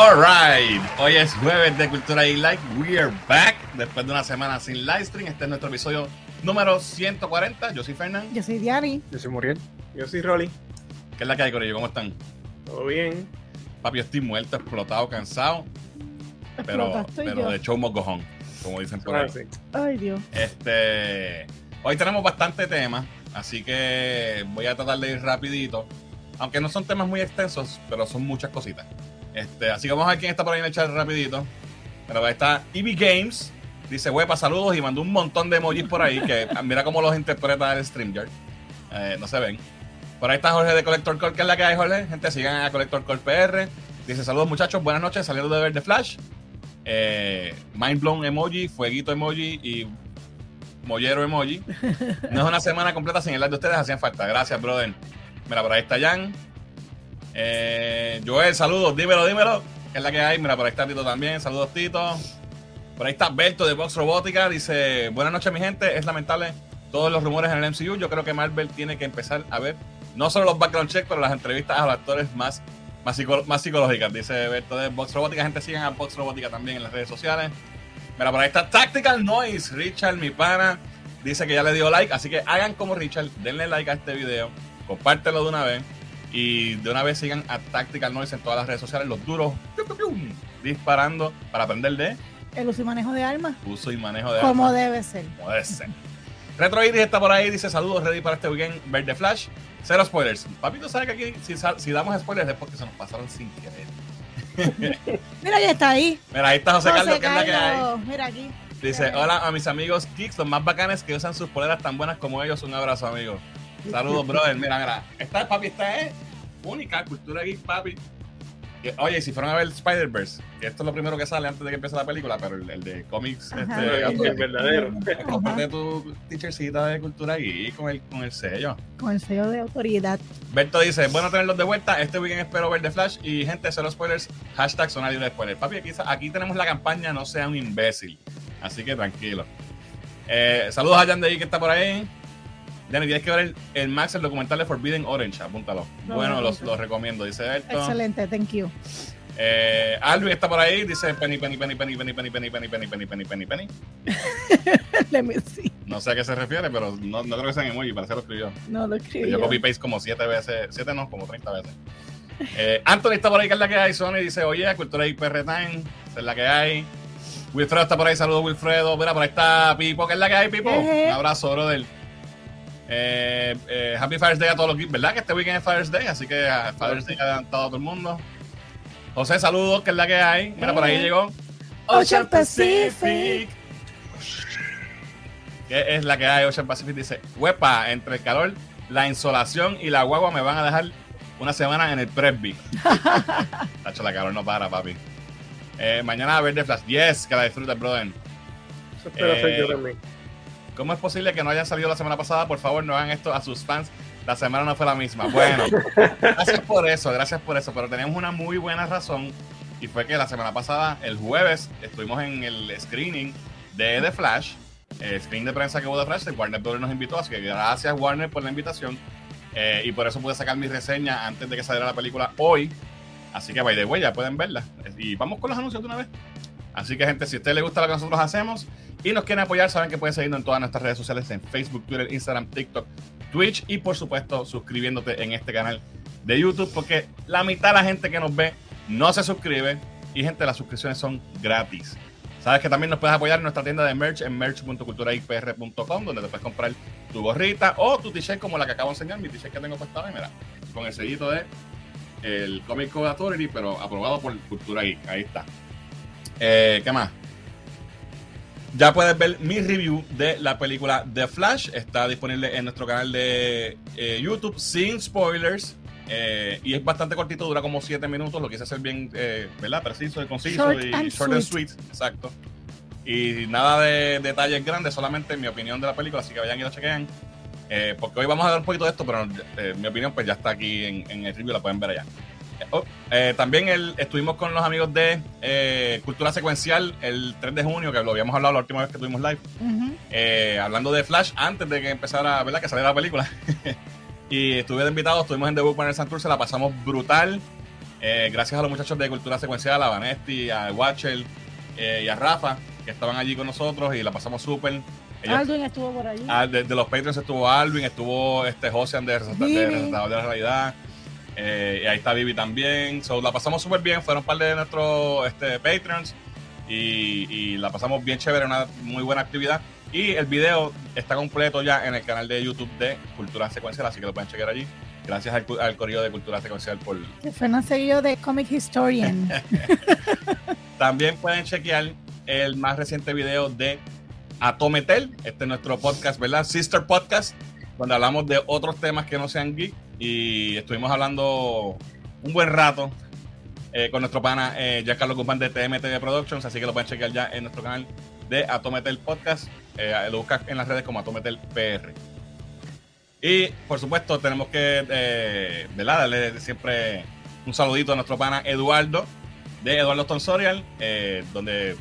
Alright, hoy es jueves de Cultura y Like. We are back después de una semana sin live stream. Este es nuestro episodio número 140. Yo soy Fernán. Yo soy Diani. Yo soy Muriel. Yo soy Rolly. ¿Qué es la que hay, Corillo? ¿Cómo están? Todo bien. Papi, estoy muerto, explotado, cansado. Pero, pero de show mogojón, como dicen por ahí. Ay, Dios. Este, hoy tenemos bastante temas, así que voy a tratar de ir rapidito. Aunque no son temas muy extensos, pero son muchas cositas. Este, así que vamos a ver quién está por ahí en el chat rapidito. Pero ahí está EV Games. Dice, huepa, saludos y mandó un montón de emojis por ahí que mira cómo los interpreta el StreamYard. Eh, no se ven. Por ahí está Jorge de Collector Core, que es la que hay, Jorge. Gente, sigan a Collector Core PR. Dice, saludos muchachos, buenas noches, saliendo de ver The Flash. Eh, mind blown emoji, fueguito emoji y mollero emoji. No es una semana completa sin el like de ustedes, hacían falta. Gracias, brother. Mira, por ahí está Jan. Eh, Joel, saludos, dímelo, dímelo. Que es la que hay. Mira, por ahí está Tito también. Saludos, Tito. Por ahí está Berto de Box Robótica. Dice: Buenas noches, mi gente. Es lamentable todos los rumores en el MCU. Yo creo que Marvel tiene que empezar a ver no solo los background checks, pero las entrevistas a los actores más, más, psicológicas. Dice Berto de Box Robótica. Gente, sigan a Box Robótica también en las redes sociales. Mira, por ahí está Tactical Noise. Richard, mi pana, dice que ya le dio like. Así que hagan como Richard, denle like a este video, compártelo de una vez. Y de una vez sigan a Tactical Noise en todas las redes sociales, los duros disparando para aprender de el uso y manejo de armas. Uso y manejo de armas. Como debe ser. Como debe ser. Retro Iris está por ahí, dice saludos, ready para este weekend, Verde Flash. Cero spoilers. Papito sabe que aquí si, si damos spoilers es porque se nos pasaron sin querer. Mira, ya está ahí. Mira, ahí está José, Carlos, que es la que hay. Mira aquí. Dice, hola a mis amigos Kicks, los más bacanes que usan sus poleras tan buenas como ellos. Un abrazo, amigos. Saludos, brother. Mira, mira. Esta, papi, esta es única, cultura geek, papi. Oye, si fueron a ver Spider-Verse, esto es lo primero que sale antes de que empiece la película, pero el, de cómics, este, el verdadero. Comparte tu teachercita de cultura geek con el, con el sello. Con el sello de autoridad. Berto dice, bueno tenerlos de vuelta, este weekend espero ver The Flash y gente, cero spoilers, hashtag zona libre de spoilers. Papi, aquí, aquí tenemos la campaña No sea un imbécil, así que tranquilo. Eh, saludos a Jan de que está por ahí. Dani, tienes que ver el, Max, el documental de Forbidden Orange, apúntalo. bueno, los, recomiendo, dice Berto. Excelente, thank you. Eh, Alvin está por ahí, dice penny, penny, penny, penny, penny, penny, penny, penny, penny, penny, penny, penny, penny. Let me see. No sé a qué se refiere, pero no, no creo que sea en emoji, parece que lo escribió. No lo escribió. Yo copy paste como siete veces, siete no, como 30 veces. Eh, Anthony está por ahí, que es la que hay. Sony dice, oye, cultura IPR Time, es la que hay. Wilfredo está por ahí, saludos Wilfredo. Mira, por ahí está Pipo, que es la que hay, Pipo. Un abrazo, brother. Eh, eh, Happy Father's Day a todos los ¿verdad? Que este weekend es Father's Day, así que uh, Father's Day adelantado a todo el mundo. José, saludos, que es la que hay. Mira, por ahí llegó Ocean Pacific. ¿Qué es la que hay? Ocean Pacific dice: Huepa, entre el calor, la insolación y la guagua me van a dejar una semana en el Presby. Tacho, la calor no para, papi. Eh, mañana a ver de Flash. Yes, que la disfrutes, brother. Eso espero eh, yo también. ¿Cómo es posible que no hayan salido la semana pasada? Por favor, no hagan esto a sus fans. La semana no fue la misma. Bueno, gracias por eso, gracias por eso. Pero tenemos una muy buena razón. Y fue que la semana pasada, el jueves, estuvimos en el screening de The Flash. El screen de prensa que hubo de Flash. Warner Brothers nos invitó. Así que gracias, Warner, por la invitación. Eh, y por eso pude sacar mi reseña antes de que saliera la película hoy. Así que, by the way, ya pueden verla. Y vamos con los anuncios de una vez. Así que, gente, si a usted le gusta lo que nosotros hacemos y nos quieren apoyar, saben que pueden seguirnos en todas nuestras redes sociales, en Facebook, Twitter, Instagram, TikTok, Twitch y, por supuesto, suscribiéndote en este canal de YouTube, porque la mitad de la gente que nos ve no se suscribe y, gente, las suscripciones son gratis. Sabes que también nos puedes apoyar en nuestra tienda de merch en merch.culturaipr.com, donde te puedes comprar tu gorrita o tu t-shirt como la que acabo de enseñar, mi t-shirt que tengo puesta ahí, mira, con el sellito de el Code Authority, pero aprobado por Cultura Geek. Ahí está. Eh, ¿Qué más? Ya puedes ver mi review de la película The Flash. Está disponible en nuestro canal de eh, YouTube sin spoilers. Eh, y es bastante cortito, dura como 7 minutos. Lo quise hacer bien, ¿verdad? Preciso y conciso y short and sweet. Exacto. Y nada de detalles grandes, solamente mi opinión de la película. Así que vayan y lo chequen. porque hoy vamos a dar un poquito de esto, pero mi opinión pues ya está aquí en, en el review, la pueden ver allá. Oh, eh, también el, estuvimos con los amigos de eh, Cultura Secuencial el 3 de junio, que lo habíamos hablado la última vez que tuvimos live, eh, hablando de Flash antes de que empezara, ¿verdad? Que saliera la película. y estuve de invitados, estuvimos en The Book Santur, se la pasamos brutal. Gracias a los muchachos de Cultura Secuencial, a Vanesti, a Watcher eh, y a Rafa, que estaban allí con nosotros y la pasamos súper. Aldwin estuvo por allí. Ah, de, de los Patreons estuvo Alvin, estuvo este Josian de, de la Realidad. Eh, y ahí está Vivi también. So, la pasamos súper bien. Fueron un par de nuestros este, Patreons. Y, y la pasamos bien chévere, una muy buena actividad. Y el video está completo ya en el canal de YouTube de Cultura Secuencial, así que lo pueden chequear allí. Gracias al, al correo de Cultura Secuencial por, Que Fernan seguido de Comic Historian. También pueden chequear el más reciente video de Atometel. Este es nuestro podcast, ¿verdad? Sister Podcast, donde hablamos de otros temas que no sean geek. Y estuvimos hablando un buen rato eh, con nuestro pana eh, Giancarlo Guzmán de TMTV Productions. Así que lo pueden chequear ya en nuestro canal de Atometel Podcast. Eh, lo buscas en las redes como Atometel PR. Y por supuesto, tenemos que eh, ¿verdad? darle siempre un saludito a nuestro pana Eduardo de Eduardo Tonsorial, eh, donde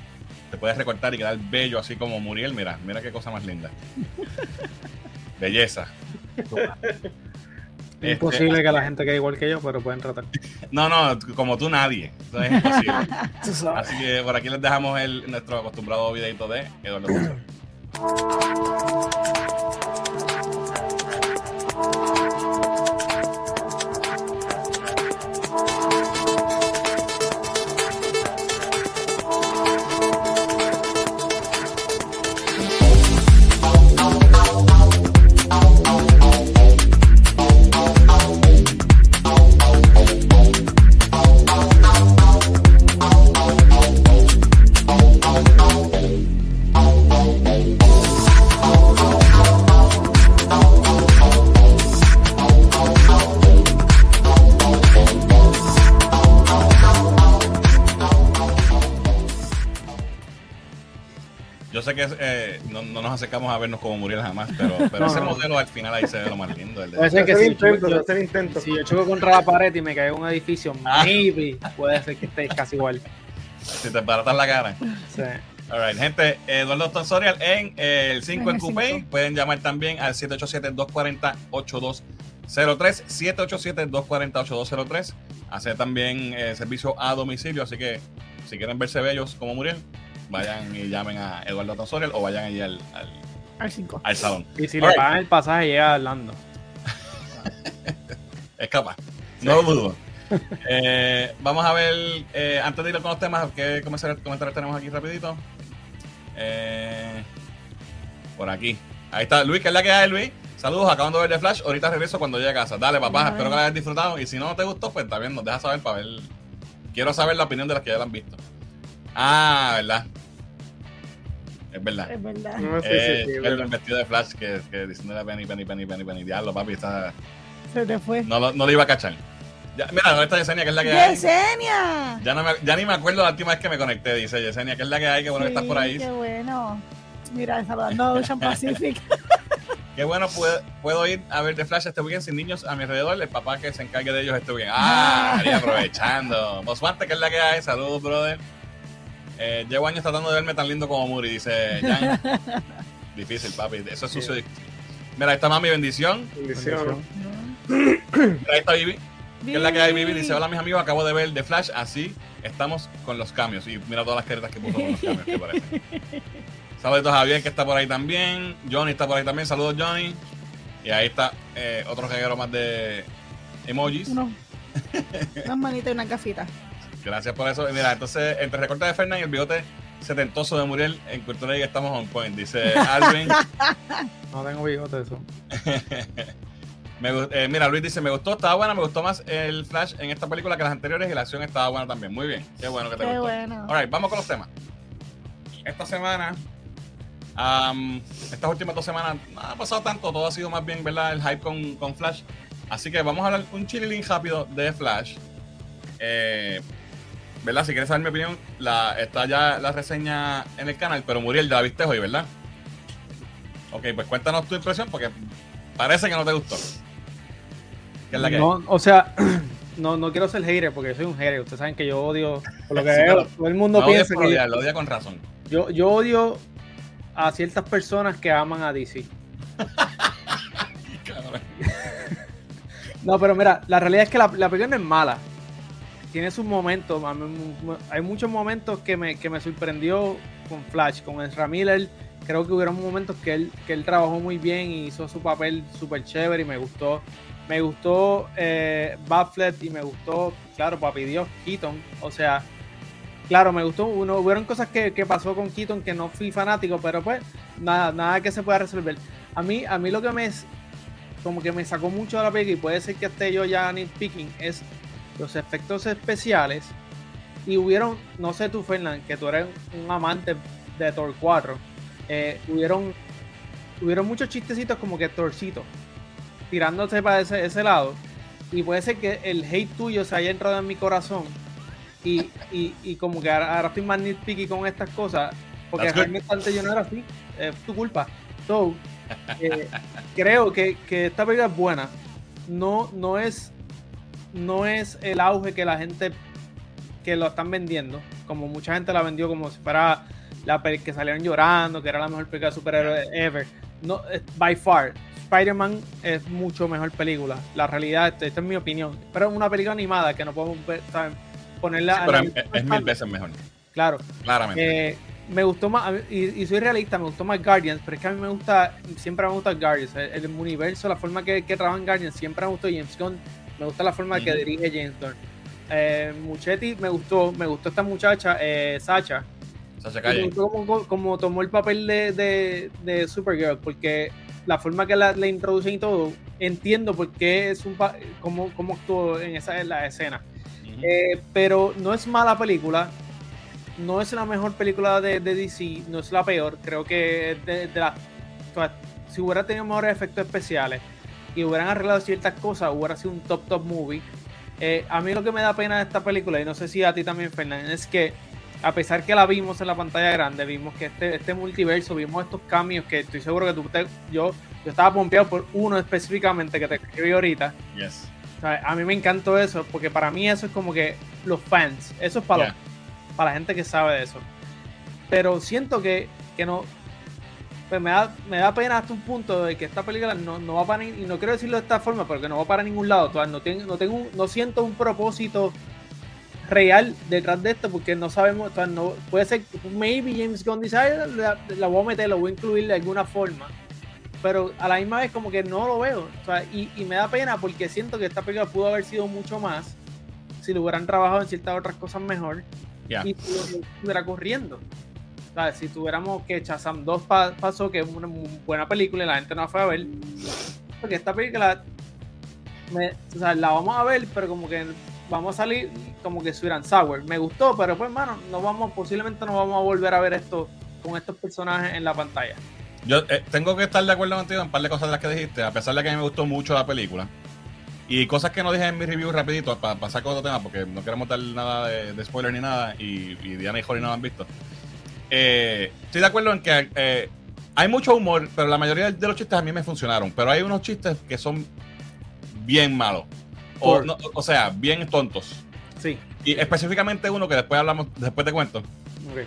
te puedes recortar y quedar bello, así como Muriel. Mira, mira qué cosa más linda. Belleza. Este, Imposible que la gente quede igual que yo, pero pueden tratar. no, no, como tú nadie. Eso es imposible. Así que por aquí les dejamos el, nuestro acostumbrado videito de Eduardo. que eh, no, no nos acercamos a vernos como Muriel jamás, pero, pero No, ese no. modelo al final ahí se ve lo más lindo. el de- Puede ser que Hacer si yo, intento, yo- hacer intento. si yo choco contra la pared y me caigo en un edificio, Ah. maybe puede ser que esté casi igual. Si te baratas la cara. Sí. Alright, gente, Eduardo Tonsorial en eh, el 5 en Coupé. Pueden llamar también al 787-240-8203. 787-240-8203. Hace también eh, servicio a domicilio, así que si quieren verse bellos como Muriel, vayan y llamen a Eduardo Tonsorial o vayan allí al, al, Al 5. al salón. Y si le pagan el pasaje, llega hablando. Es capaz. No lo dudo. Eh, vamos a ver, eh, antes de ir con los temas, ¿qué comentarios, comentarios tenemos aquí rapidito? Eh, por aquí. Ahí está Luis, que es la que hay, Luis. Saludos, acabando de ver The Flash. Ahorita regreso cuando llegue a casa. Dale, papá, Ay. espero que la hayas disfrutado. Y si no te gustó, pues también nos deja saber para ver. Quiero saber la opinión de las que ya la han visto. Ah, ¿verdad? Es verdad. Es verdad. No, sí, Eh, sí, sí, el verdad. vestido de Flash que, que diciéndole Penny, Penny, Penny, Penny, Penny. Diablo, papi, está, Se te fue. no, lo- no lo iba a cachar. Ya, mira, ¿dónde está Yesenia? Que es la que hay. ¡Yesenia! Ya, no me- ya ni me acuerdo la última vez que me conecté, dice Yesenia, que es la que hay, que bueno que estás por ahí. Qué bueno. Mira, saludando a Ocean Pacific. Qué bueno, puedo, puedo ir a ver The Flash este weekend sin niños a mi alrededor, el papá que se encargue de ellos este weekend. Ah, y aprovechando. Mosfante, que es la que hay, saludos, brother. Eh, llevo años tratando de verme tan lindo como Muri, dice Jan. Difícil, papi, eso es sucio. Mira, ahí está mami, bendición. Bendición. Mira, ahí está Vivi. ¿Qué es la que hay, Vivi? Dice, hola mis amigos, acabo de ver The Flash, así estamos con los cambios. Y mira todas las caretas que puso con los cambios, que parece. Saludos a Javier, que está por ahí también. Johnny está por ahí también. Saludos, Johnny. Y ahí está eh, otro reguero más de emojis. Uno, unas manitas y una gafita. Gracias por eso. Y mira, entonces, entre recortes de Fernández y el bigote setentoso de Muriel, en Cultura Geek estamos on point. Dice Alvin. No tengo bigote eso. Me eh, mira, Luis dice, me gustó, estaba buena, me gustó más el Flash en esta película que las anteriores y la acción estaba buena también. Muy bien, qué bueno que te Qué gustó. bueno. Alright, vamos con los temas. Esta semana, am, estas últimas dos semanas, no ha pasado tanto, todo ha sido más bien, ¿verdad? El hype con, con Flash. Así que vamos a hablar un chililín rápido de Flash. Eh, ¿Verdad? Si quieres saber mi opinión, la, está ya la reseña en el canal, pero Muriel, ya la viste hoy, ¿verdad? Ok, pues cuéntanos tu impresión porque parece que no te gustó. ¿Qué es la que hay? No, o sea, no, no quiero ser hater porque yo soy un hater. Ustedes saben que yo odio. Por lo que Sí, veo, todo el mundo piensa que odiar, lo odia con razón. yo, yo odio a ciertas personas que aman a DC. No, pero mira, la realidad es que la, la película no es mala. Tiene sus momentos. Hay muchos momentos que me, que me sorprendió con Flash, con Ezra Miller. Creo que hubieron momentos que él, que él trabajó muy bien y hizo su papel súper chévere y me gustó. Me gustó eh, y me gustó, claro, papi Dios, Keaton. O sea, claro, me gustó. Uno, hubieron cosas que, que pasó con Keaton que no fui fanático, pero pues nada, nada que se pueda resolver. A mí, a mí lo que me como que me sacó mucho de la película y puede ser que esté yo ya nitpicking es los efectos especiales y hubieron, no sé tú Fernán, que tú eres un amante de Thor 4, eh, hubieron, hubieron muchos chistecitos como que Thorcito tirándose para ese, ese lado y puede ser que el hate tuyo se haya entrado en mi corazón y, y, y como que ahora, ahora estoy más nitpicky con estas cosas porque realmente antes yo no era así, es tu culpa. So, eh, creo que, que esta película es buena. No, no es no es el auge que la gente que lo están vendiendo, como mucha gente la vendió como si fuera la peli que salieron llorando, que era la mejor película de superhéroes ever. No, es- by far, Spider-Man es mucho mejor película. La realidad, esta, esta es mi opinión. Pero es una película animada que no podemos ver, ponerla. Sí, pero es, mil veces mejor, Claro. claramente. Eh, me gustó más, y, y soy realista, me gustó más Guardians, pero es que a mí me gusta, siempre me gusta Guardians, el, el universo, la forma que, que trabaja en Guardians, siempre me gustó James Gunn, me gusta la forma que dirige James Gunn. Eh, Muchetti me gustó, me gustó esta muchacha, eh, Sacha, Sacha y me Calle. gustó como, como tomó el papel de, de, de Supergirl, porque la forma que la, la introducen y todo, entiendo por qué es un cómo, cómo actuó en esa en la escena. Eh, pero no es mala película. No es la mejor película de, de DC, no es la peor. Creo que de, de la- o sea, si hubiera tenido mejores efectos especiales y hubieran arreglado ciertas cosas, hubiera sido un top top movie. Eh, a mí lo que me da pena de esta película, y no sé si a ti también, Fernán, es que a pesar que la vimos en la pantalla grande, vimos que este, este multiverso, vimos estos cambios que estoy seguro que tú te- yo, yo estaba pompeado por uno específicamente que te escribí ahorita. Yes. O sea, a mí me encantó eso, porque para mí eso es como que los fans, eso es para, Yeah. los- para la gente que sabe de eso. Pero siento que, que no, pues me da, me da pena hasta un punto de que esta película no, no va para ni- y no quiero decirlo de esta forma, porque no va para ningún lado, no, tengo, no, tengo, no siento un propósito real detrás de esto, porque no sabemos, o sea, no, puede ser, maybe James Gunn dice, "Ay, la, la voy a meter, lo voy a incluir de alguna forma, pero a la misma vez como que no lo veo. O sea, y, y me da pena porque siento que esta película pudo haber sido mucho más si lo hubieran trabajado en ciertas otras cosas mejor Yeah. y lo estuviera corriendo. Si tuviéramos que Shazam 2 pa- pasó, que es una buena película y la gente no la fue a ver, porque esta película la vamos a ver, pero como que vamos a salir como que and Sour. Me gustó, pero pues, mano, no vamos, posiblemente no vamos a volver a ver esto con estos personajes en la pantalla. Yo eh, tengo que estar de acuerdo contigo en un par de cosas de las que dijiste, a pesar de que a mí me gustó mucho la película. Y cosas que no dije en mi review rapidito, para pasar con otro tema, porque no queremos dar nada de, de spoiler ni nada, y, y Diana y Jory no lo han visto. Eh, estoy de acuerdo en que eh, hay mucho humor, pero la mayoría de los chistes a mí me funcionaron. Pero hay unos chistes que son bien malos. O, Por- no, o sea, bien tontos. Sí. Y específicamente uno que después hablamos, después te cuento,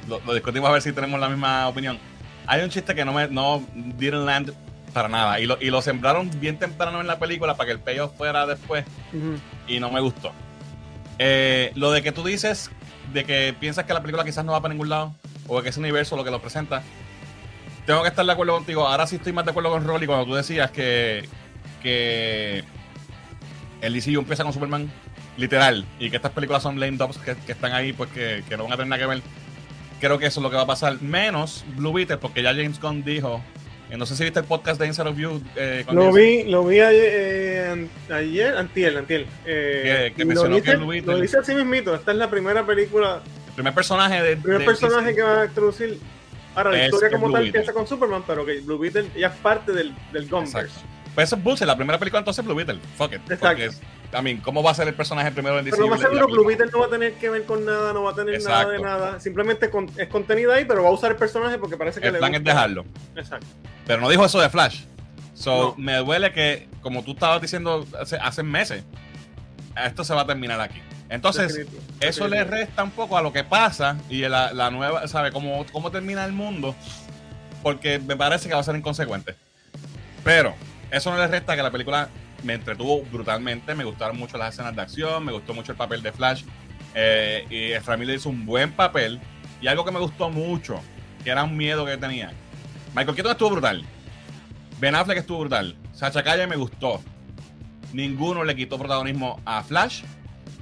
lo, lo discutimos a ver si tenemos la misma opinión. Hay un chiste que no me no didn't land para nada y lo, y lo sembraron bien temprano en la película para que el payoff fuera después y no me gustó. Eh, lo de que tú dices de que piensas que la película quizás no va para ningún lado o que ese universo lo que lo presenta, tengo que estar de acuerdo contigo. Ahora sí estoy más de acuerdo con Rolly cuando tú decías que, que el DCU empieza con Superman literal y que estas películas son lame dubs que, que están ahí pues que, que no van a tener nada que ver. Creo que eso es lo que va a pasar. Menos Blue Beetle porque ya James Gunn dijo, eh, no sé si viste el podcast de Inside of You. eh, con Lo vi, lo vi ayer, eh, ayer antier, antier. Eh, Que- que mencionó lo dice, que Blue Beetle- lo dice así mismito. Esta es la primera película, El primer personaje de... el primer de personaje que va a introducir. Ahora, la Es- historia es como Blue tal Beetle. empieza con Superman, pero que Blue Beetle ya es parte del, del Gunverse. Exacto. Pues eso es bullshit. La primera película entonces Blue Beetle. Fuck it. Exacto. Porque, es- I mean, ¿cómo va a ser el personaje primero en DC? Pero lo más seguro, Blue? Beetle no va a tener que ver con nada, no va a tener nada de Exacto. nada. Simplemente con- es contenido ahí, pero va a usar el personaje porque parece que El le plan es gusta. dejarlo. Exacto. Pero no dijo eso de Flash. So, No. me duele que, como tú estabas diciendo hace, hace meses, esto se va a terminar aquí. Entonces, Definitivo. eso le resta un poco a lo que pasa y la, la nueva, ¿sabe? Cómo, cómo termina el mundo. Porque me parece que va a ser inconsecuente. Pero, eso no le resta que la película me entretuvo brutalmente. Me gustaron mucho las escenas de acción, me gustó mucho el papel de Flash. Eh, y Miller hizo un buen papel. Y algo que me gustó mucho, que era un miedo que tenía. Michael Keaton estuvo brutal. Ben Affleck estuvo brutal. Sacha Calle me gustó. Ninguno le quitó protagonismo a Flash.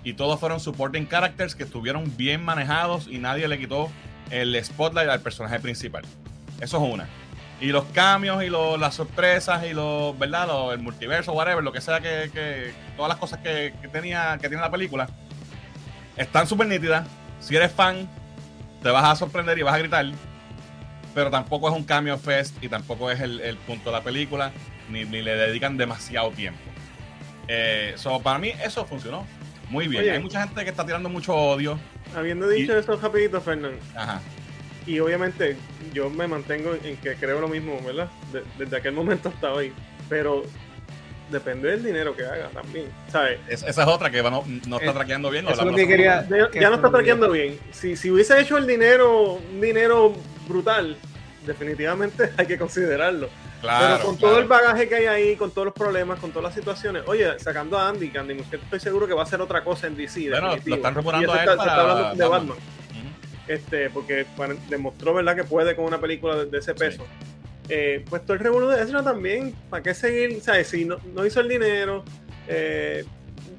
Y todos fueron supporting characters que estuvieron bien manejados y nadie le quitó el spotlight al personaje principal. Eso es una. Y los cambios y lo- las sorpresas y los, ¿verdad? Lo- el multiverso, whatever, lo que sea que, que- todas las cosas que, que tenía, que tiene la película, están súper nítidas. Si eres fan, te vas a sorprender y vas a gritar. Pero tampoco es un cambio fest y tampoco es el, el punto de la película, ni, ni le dedican demasiado tiempo. Eh, so, para mí eso funcionó muy bien. Oye. Hay mucha gente que está tirando mucho odio. Habiendo dicho Y- eso rapidito, Fernando, Ajá. y obviamente yo me mantengo en que creo lo mismo, ¿verdad? De- desde aquel momento hasta hoy. Pero depende del dinero que haga también, ¿sabes? Es- esa es otra que no, no está traqueando bien. lo eso que quería- Ya, que ya no está traqueando bien. Si, si hubiese hecho el dinero, un dinero brutal, definitivamente hay que considerarlo. Claro, Pero con claro. todo el bagaje que hay ahí, con todos los problemas, con todas las situaciones, oye, sacando a Andy, que Andy Muschietti estoy seguro que va a hacer otra cosa en DC. Bueno, lo están rumorando a él está- se está hablando de Batman. Este, porque bueno, demostró verdad que puede con una película de, de ese peso. Eh, pues todo el revuelo de Ezra también, ¿para qué seguir? ¿Sabes? Si no, no hizo el dinero, eh,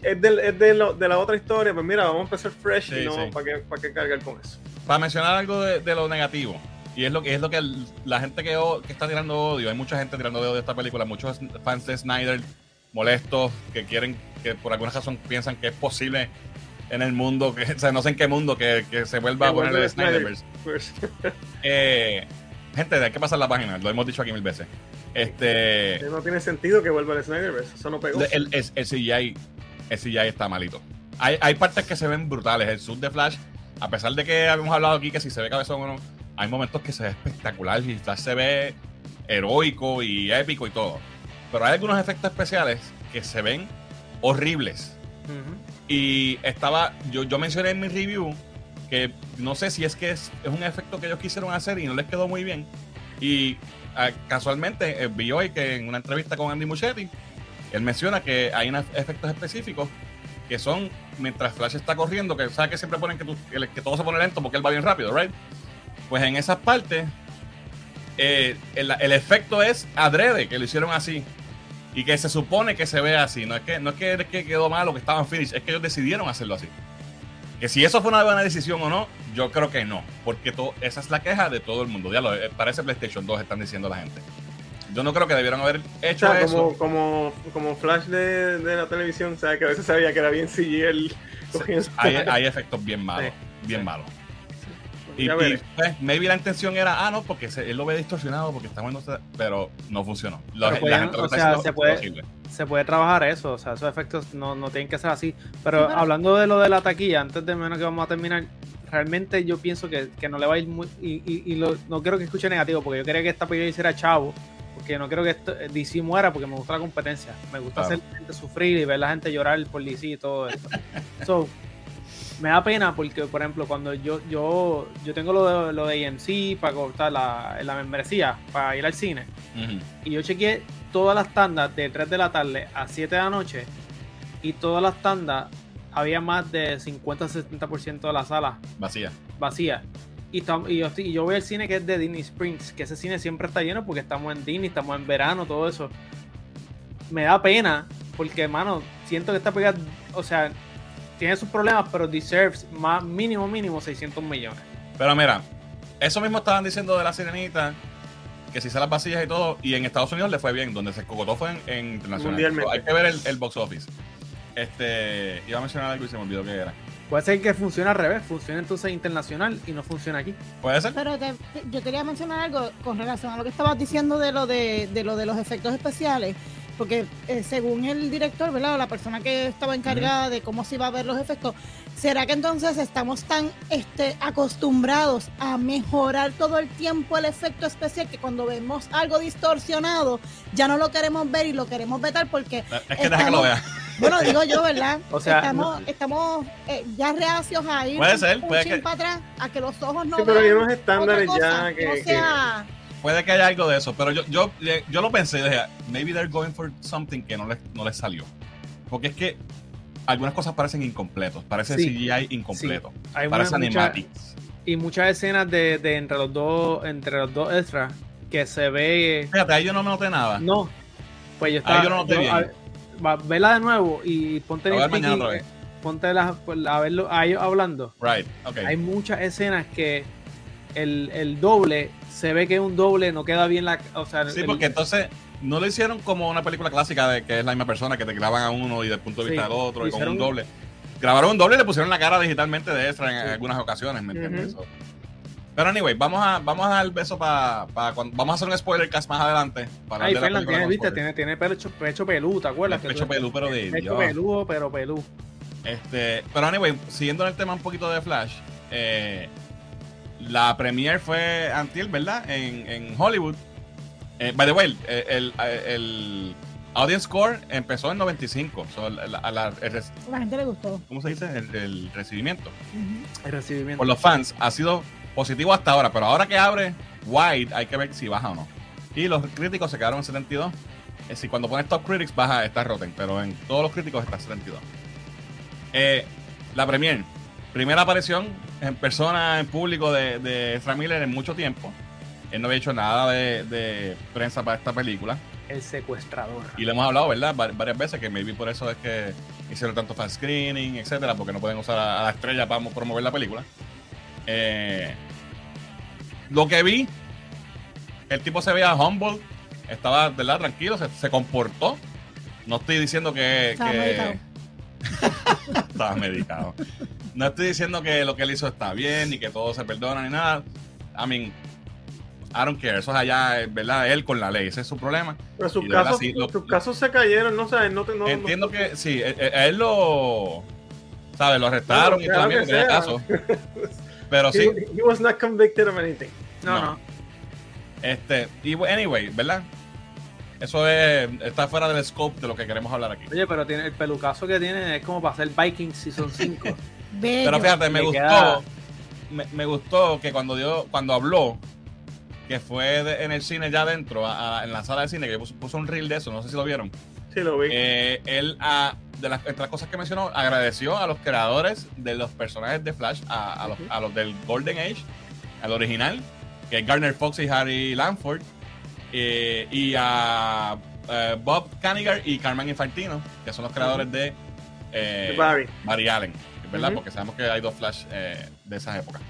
es, del- es de, lo- de la otra historia, pues mira, vamos a empezar fresh Sí, y no, sí. ¿para qué, para qué cargar con eso? Para mencionar algo de, de lo negativo, y es lo que es lo que el- la gente que, está tirando odio, hay mucha gente tirando odio de esta película, muchos fans de Snyder molestos que quieren, que por alguna razón piensan que es posible en el mundo, que, o sea, no sé en qué mundo, que, que se vuelva a poner el el Snyder. Snyderverse. Pues, Eh, gente, hay que pasar la página, lo hemos dicho aquí mil veces. Este, no tiene sentido que vuelva el Snyderverse, eso no pegó. el, el, el CGI, el CGI está malito. Hay, hay partes que se ven brutales. El sud de Flash, a pesar de que habíamos hablado aquí que si se ve cabezón o no, hay momentos que se ve espectacular y Flash se ve heroico y épico y todo. Pero hay algunos efectos especiales que se ven horribles. Ujú. Y estaba, yo, yo mencioné en mi review que no sé si es que es, es un efecto que ellos quisieron hacer y no les quedó muy bien. Y ah, casualmente eh, vi hoy que en una entrevista con Andy Muschietti, él menciona que hay unos efectos específicos que son mientras Flash está corriendo, que sabes que siempre ponen que, tú- que, que todo se pone lento porque él va bien rápido, ¿right? Pues en esas partes, eh, el, el efecto es adrede, que lo hicieron así. Y que se supone que se ve así. No es que, no es que, quedó mal o que estaban finish, es que ellos decidieron hacerlo así. Que si eso fue una buena decisión o no, yo creo que no. Porque to- esa es la queja de todo el mundo. Ya lo, eh, parece PlayStation 2, están diciendo la gente. Yo no creo que debieron haber O hecho sea, eso. como, como, como Flash de, de la televisión, ¿sabes? Que a veces sabía que era bien CGI el cogiendo- Hay, hay efectos bien malos. Sí, bien sí. malos. Y, y, pues, maybe la intención era, ah, no, porque se- él lo ve distorsionado porque estamos en otra- Pero no funcionó. La, Pero lo o está sea, diciendo se puede- se puede trabajar eso, o sea, esos efectos no, no tienen que ser así. Pero, Sí, pero- hablando de lo de la taquilla, antes de menos que vamos a terminar, realmente yo pienso que, que no le va a ir muy. Y, y- y lo- no quiero que escuche negativo, porque yo quería que esta película hiciera chavo, porque no quiero que esto, DC muera, porque me gusta la competencia. Me gusta Claro. hacer la gente sufrir y ver la gente llorar por DC y todo esto. so, me da pena porque, por ejemplo, cuando yo yo yo tengo lo de, lo de AMC para cortar la, la membresía, para ir al cine y yo chequeé todas las tandas de 3 de la tarde a 7 de la noche y todas las tandas había más de 50-70% de la sala Vacía. vacía. Y, y yo, y yo voy al cine que es de Disney Springs, que ese cine siempre está lleno porque estamos en Disney, estamos en verano, todo eso. Me da pena porque, mano, siento que esta película, o sea, tiene sus problemas, pero deserves más mínimo, mínimo 600 millones. Pero mira, eso mismo estaban diciendo de la sirenita, que si las vacías y todo, y en Estados Unidos le fue bien, donde se cocotó fue en, en internacional. Hay que ver el, el box office. Este, iba a mencionar algo y se me olvidó que era. Puede ser que funcione al revés, funcione entonces internacional y no funcione aquí. ¿Puede ser? Pero te- yo quería mencionar algo con relación a lo que estabas diciendo de lo de, de lo de los efectos especiales, porque eh, según el director, ¿verdad? O la persona que estaba encargada de cómo se iba a ver los efectos, ¿será que entonces estamos tan este, acostumbrados a mejorar todo el tiempo el efecto especial que cuando vemos algo distorsionado ya no lo queremos ver y lo queremos vetar porque Es que deja que lo vea. bueno, digo yo, ¿verdad? O sea, estamos, estamos eh, ya reacios a ir Puede un- ser, un puede que- para atrás, a que los ojos no Sí, pero hay vean unos estándares cosa, ya que, no que- sea- Puede que haya algo de eso, pero yo, yo, yo lo pensé dije, maybe they're going for something que no les, no les salió. Porque es que algunas cosas parecen incompletos. Parece Sí. CGI incompleto. Hay Parece una- mucha- animatics. y muchas escenas de, de entre los dos, entre los dos extras, que se ve. Fíjate, ahí yo no me noté nada. No. Pues yo Ahí estaba. yo no noté bien. a- va- vela de nuevo y ponte A ver mañana otra vez. Ponte las- a verlo a ellos hablando. Right, ok. Hay muchas escenas que el, el doble se ve que es un doble, no queda bien la. O sea, Sí, el- porque entonces no lo hicieron como una película clásica de que es la misma persona que te graban a uno y del punto de Sí, vista del otro y con un doble. Grabaron un doble y le pusieron la cara digitalmente de extra en algunas ocasiones, ¿me entiendes? Pero anyway, vamos a, vamos a dar el beso para cuando vamos a hacer un spoiler cast más adelante. Para Ay, Fernan, tiene, viste, tiene, tiene pecho, pecho pelú, ¿te acuerdas? Pecho pelú, pero de Pecho peludo, pero pelú. Este, pero anyway, siguiendo en el tema un poquito de Flash, eh, la premiere fue antier, ¿verdad? En, en Hollywood. Eh, by the way, el, el, el audience score empezó en 95. So, la- la- la- el res- A la gente le gustó. ¿Cómo se dice? El, el recibimiento. El recibimiento. por los fans ha sido positivo hasta ahora, pero ahora que abre Wide hay que ver si baja o no. Y los críticos se quedaron en 72. Es decir, cuando pones Top Critics baja, está Rotten, pero en todos los críticos está 72. Eh, la premiere, primera aparición en persona, en público de, de Ezra Miller en mucho tiempo. Él no había hecho nada de, de prensa para esta película. El secuestrador. Y le hemos hablado, ¿verdad? Va- varias veces que maybe por eso es que hicieron tanto fan screening, etcétera, porque no pueden usar a, a la estrella para mo- promover la película. Eh, lo que vi, el tipo se veía humble, estaba, ¿verdad? Tranquilo, se, se comportó. No estoy diciendo que. estaba medicado. No estoy diciendo que lo que él hizo está bien, ni que todo se perdona, ni nada. I mean, I don't care. Eso es allá, ¿verdad? Él con la ley. Ese es su problema. Pero sus Y casos, sí, lo- sus casos se cayeron, no sé, no no, Entiendo no- que sí, eh, eh, a él lo. ¿Sabes? Lo arrestaron y Claro, también claro tenía que caso. Pero sí, He, he was not convicted of anything. No, No. no. este. Y bueno, anyway, ¿verdad? Eso es, está fuera del scope de lo que queremos hablar aquí. Oye, pero tiene el pelucazo que tiene es como para hacer Vikings Season 5. Bello. Pero fíjate, me gustó. queda- Me, me gustó que cuando dio, cuando habló, que fue de- en el cine ya adentro, a- a- en la sala de cine, que puso, puso un reel de eso, no sé si lo vieron. Sí, lo vi. Eh, él, ah, de las, entre las cosas que mencionó, agradeció a los creadores de los personajes de Flash, a, a los, a los del Golden Age, al original, que es Garner Fox y Harry Lanford, eh, y a eh, Bob Canigar y Carmen Infantino, que son los creadores de eh, Barry. Barry Allen, ¿verdad? Porque sabemos que hay dos Flash eh, de esas épocas.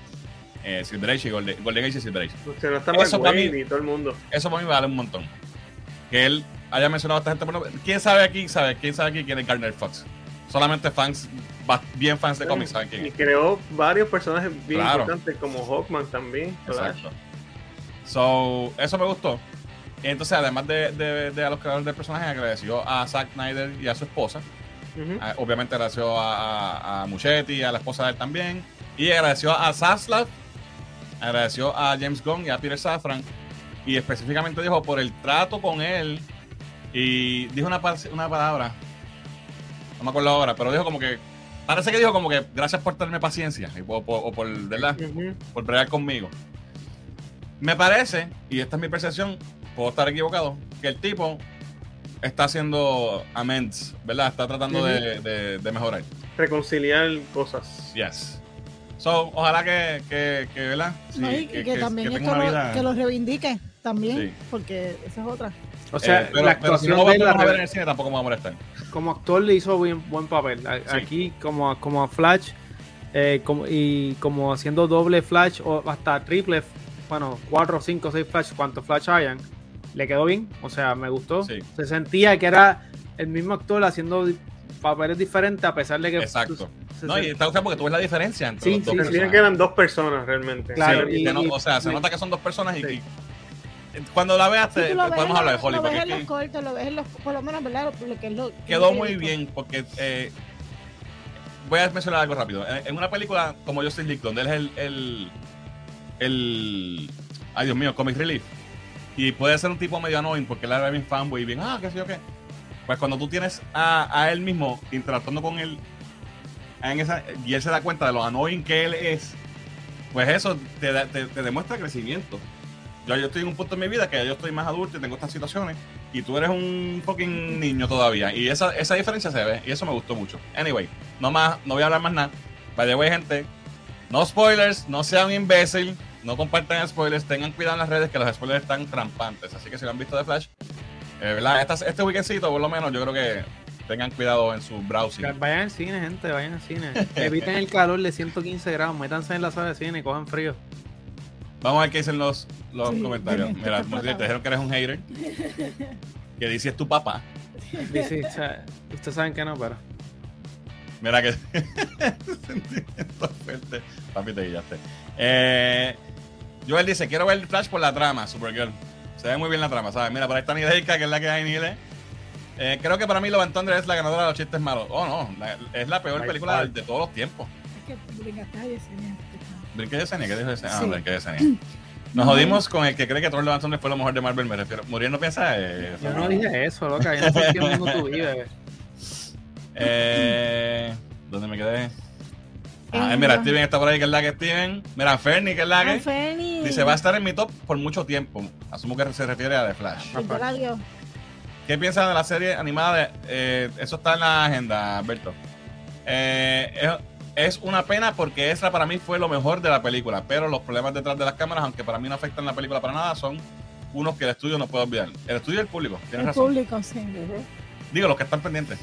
Silver Age y Golden, Golden Age y Silver Age. Sea, no está Eso para mí- y todo el mundo. Eso para mí vale un montón. Que él haya mencionado a esta gente. bueno, ¿Quién sabe aquí? ¿Sabe? ¿Quién sabe aquí quién es Gardner Fox? Solamente fans, bien fans de cómics saben quién Y creó varios personajes bien Claro. importantes, como Hawkman también. Exacto. So, eso me gustó. Entonces, además de, de- de a los creadores del personaje, agradeció a Zack Snyder y a su esposa. Ah, Obviamente agradeció a, a, a Muchetti, a la esposa de él también. Y agradeció a Zaslav, agradeció a James Gunn y a Peter Safran. Y específicamente dijo por el trato con él. Y dijo una, una palabra. No me acuerdo ahora, pero dijo como que. Parece que dijo como que gracias por tenerme paciencia. y por- por- o por, ¿verdad? Por bregar conmigo. Me parece, y esta es mi percepción, puedo estar equivocado, que el tipo está haciendo amends, ¿verdad? Está tratando de, de- de mejorar. Reconciliar cosas. Yes. So, ojalá que, que, que ¿verdad? Sí, No, y que, que también que esto lo, vida- que lo reivindique también, Sí. porque esa es otra. O sea, Eh, pero, la pero si actuación no lo de la a ver en el cine, tampoco me va a molestar. como actor le hizo bien, buen papel. A- Sí. Aquí, como, como a Flash, eh, como, y como haciendo doble Flash o hasta triple, bueno, cuatro, cinco, seis Flash, cuantos Flash hayan, le quedó bien. O sea, me gustó. Sí. Se sentía que era el mismo actor haciendo papeles diferentes a pesar de que. Exacto. se- No, se- y está gustando porque tú ves la diferencia entre Sí, los dos sí, que eran dos personas realmente. Claro, Sí, y- que no- y- o sea, se nota que son dos personas y, Sí. y- cuando la veas Sí, te- ves podemos hablar de los- Holly Lo ves en los que cortes, lo ves en los, por lo menos, ¿verdad? Lo, lo que es lo, quedó muy bien porque eh, voy a mencionar algo rápido. En, en una película como Justice League, donde él es el, el, el ay Dios mío, comic relief y puede ser un tipo medio annoying porque él era bien fanboy y bien, ah, qué sé yo qué. Pues cuando tú tienes a, a él mismo interactuando con él en esa, y él se da cuenta de lo annoying que él es, pues eso te, te, demuestra crecimiento. Yo, yo estoy en un punto en mi vida que yo estoy más adulto y tengo estas situaciones y tú eres un fucking niño todavía. Y esa, esa diferencia se ve y eso me gustó mucho. Anyway, no más, no voy a hablar más nada. By the way, gente, no spoilers, no sean imbécil, no compartan spoilers, tengan cuidado en las redes que los spoilers están trampantes. Así que si lo han visto de Flash, eh, ¿verdad? este weekendcito, por lo menos, yo creo que tengan cuidado en su browsing. Vayan al cine, gente, vayan al cine. Eviten el calor de 115 grados, métanse en la sala de cine y cojan frío. Vamos a ver qué dicen los, los comentarios. Mira, te dijeron que eres un hater. Que dice es tu papá. Dice, ustedes saben que no, pero. Mira que. Sentimiento fuerte. Papi, te guillaste. Eh, Joel dice: Quiero ver el Flash por la trama, Supergirl. Se ve muy bien la trama, ¿sabes? Mira, por ahí está Nideika, que es la que hay en Ile. Eh, creo que para mí Love Thunder es la ganadora de los chistes malos. Oh, no, es la peor película de, todos los tiempos. Es que brincaste a Yesenia. ¿Qué dijo Yesenia? Ah, brinqué Yesenia. Nos jodimos con el que cree que Thor Love Thunder fue lo mejor de Marvel, me refiero. Muriel no piensa eso. Yo no dije eso, loca. Yo no sé qué mundo tu vida. Eh, ¿Dónde me quedé? Ah, mira, Steven está por ahí, que es la que Steven. Mira, Fernie, que es la que. Ah, dice, va a estar en mi top por mucho tiempo. Asumo que se refiere a The Flash. ¿Qué piensan de la serie animada? De, eh, eso está en la agenda, Alberto. Eh, es, una pena porque esa para mí fue lo mejor de la película, pero los problemas detrás de las cámaras, aunque para mí no afectan la película para nada, son unos que el estudio no puede olvidar. El estudio y el público, tienes el público, sí. Digo, los que están pendientes.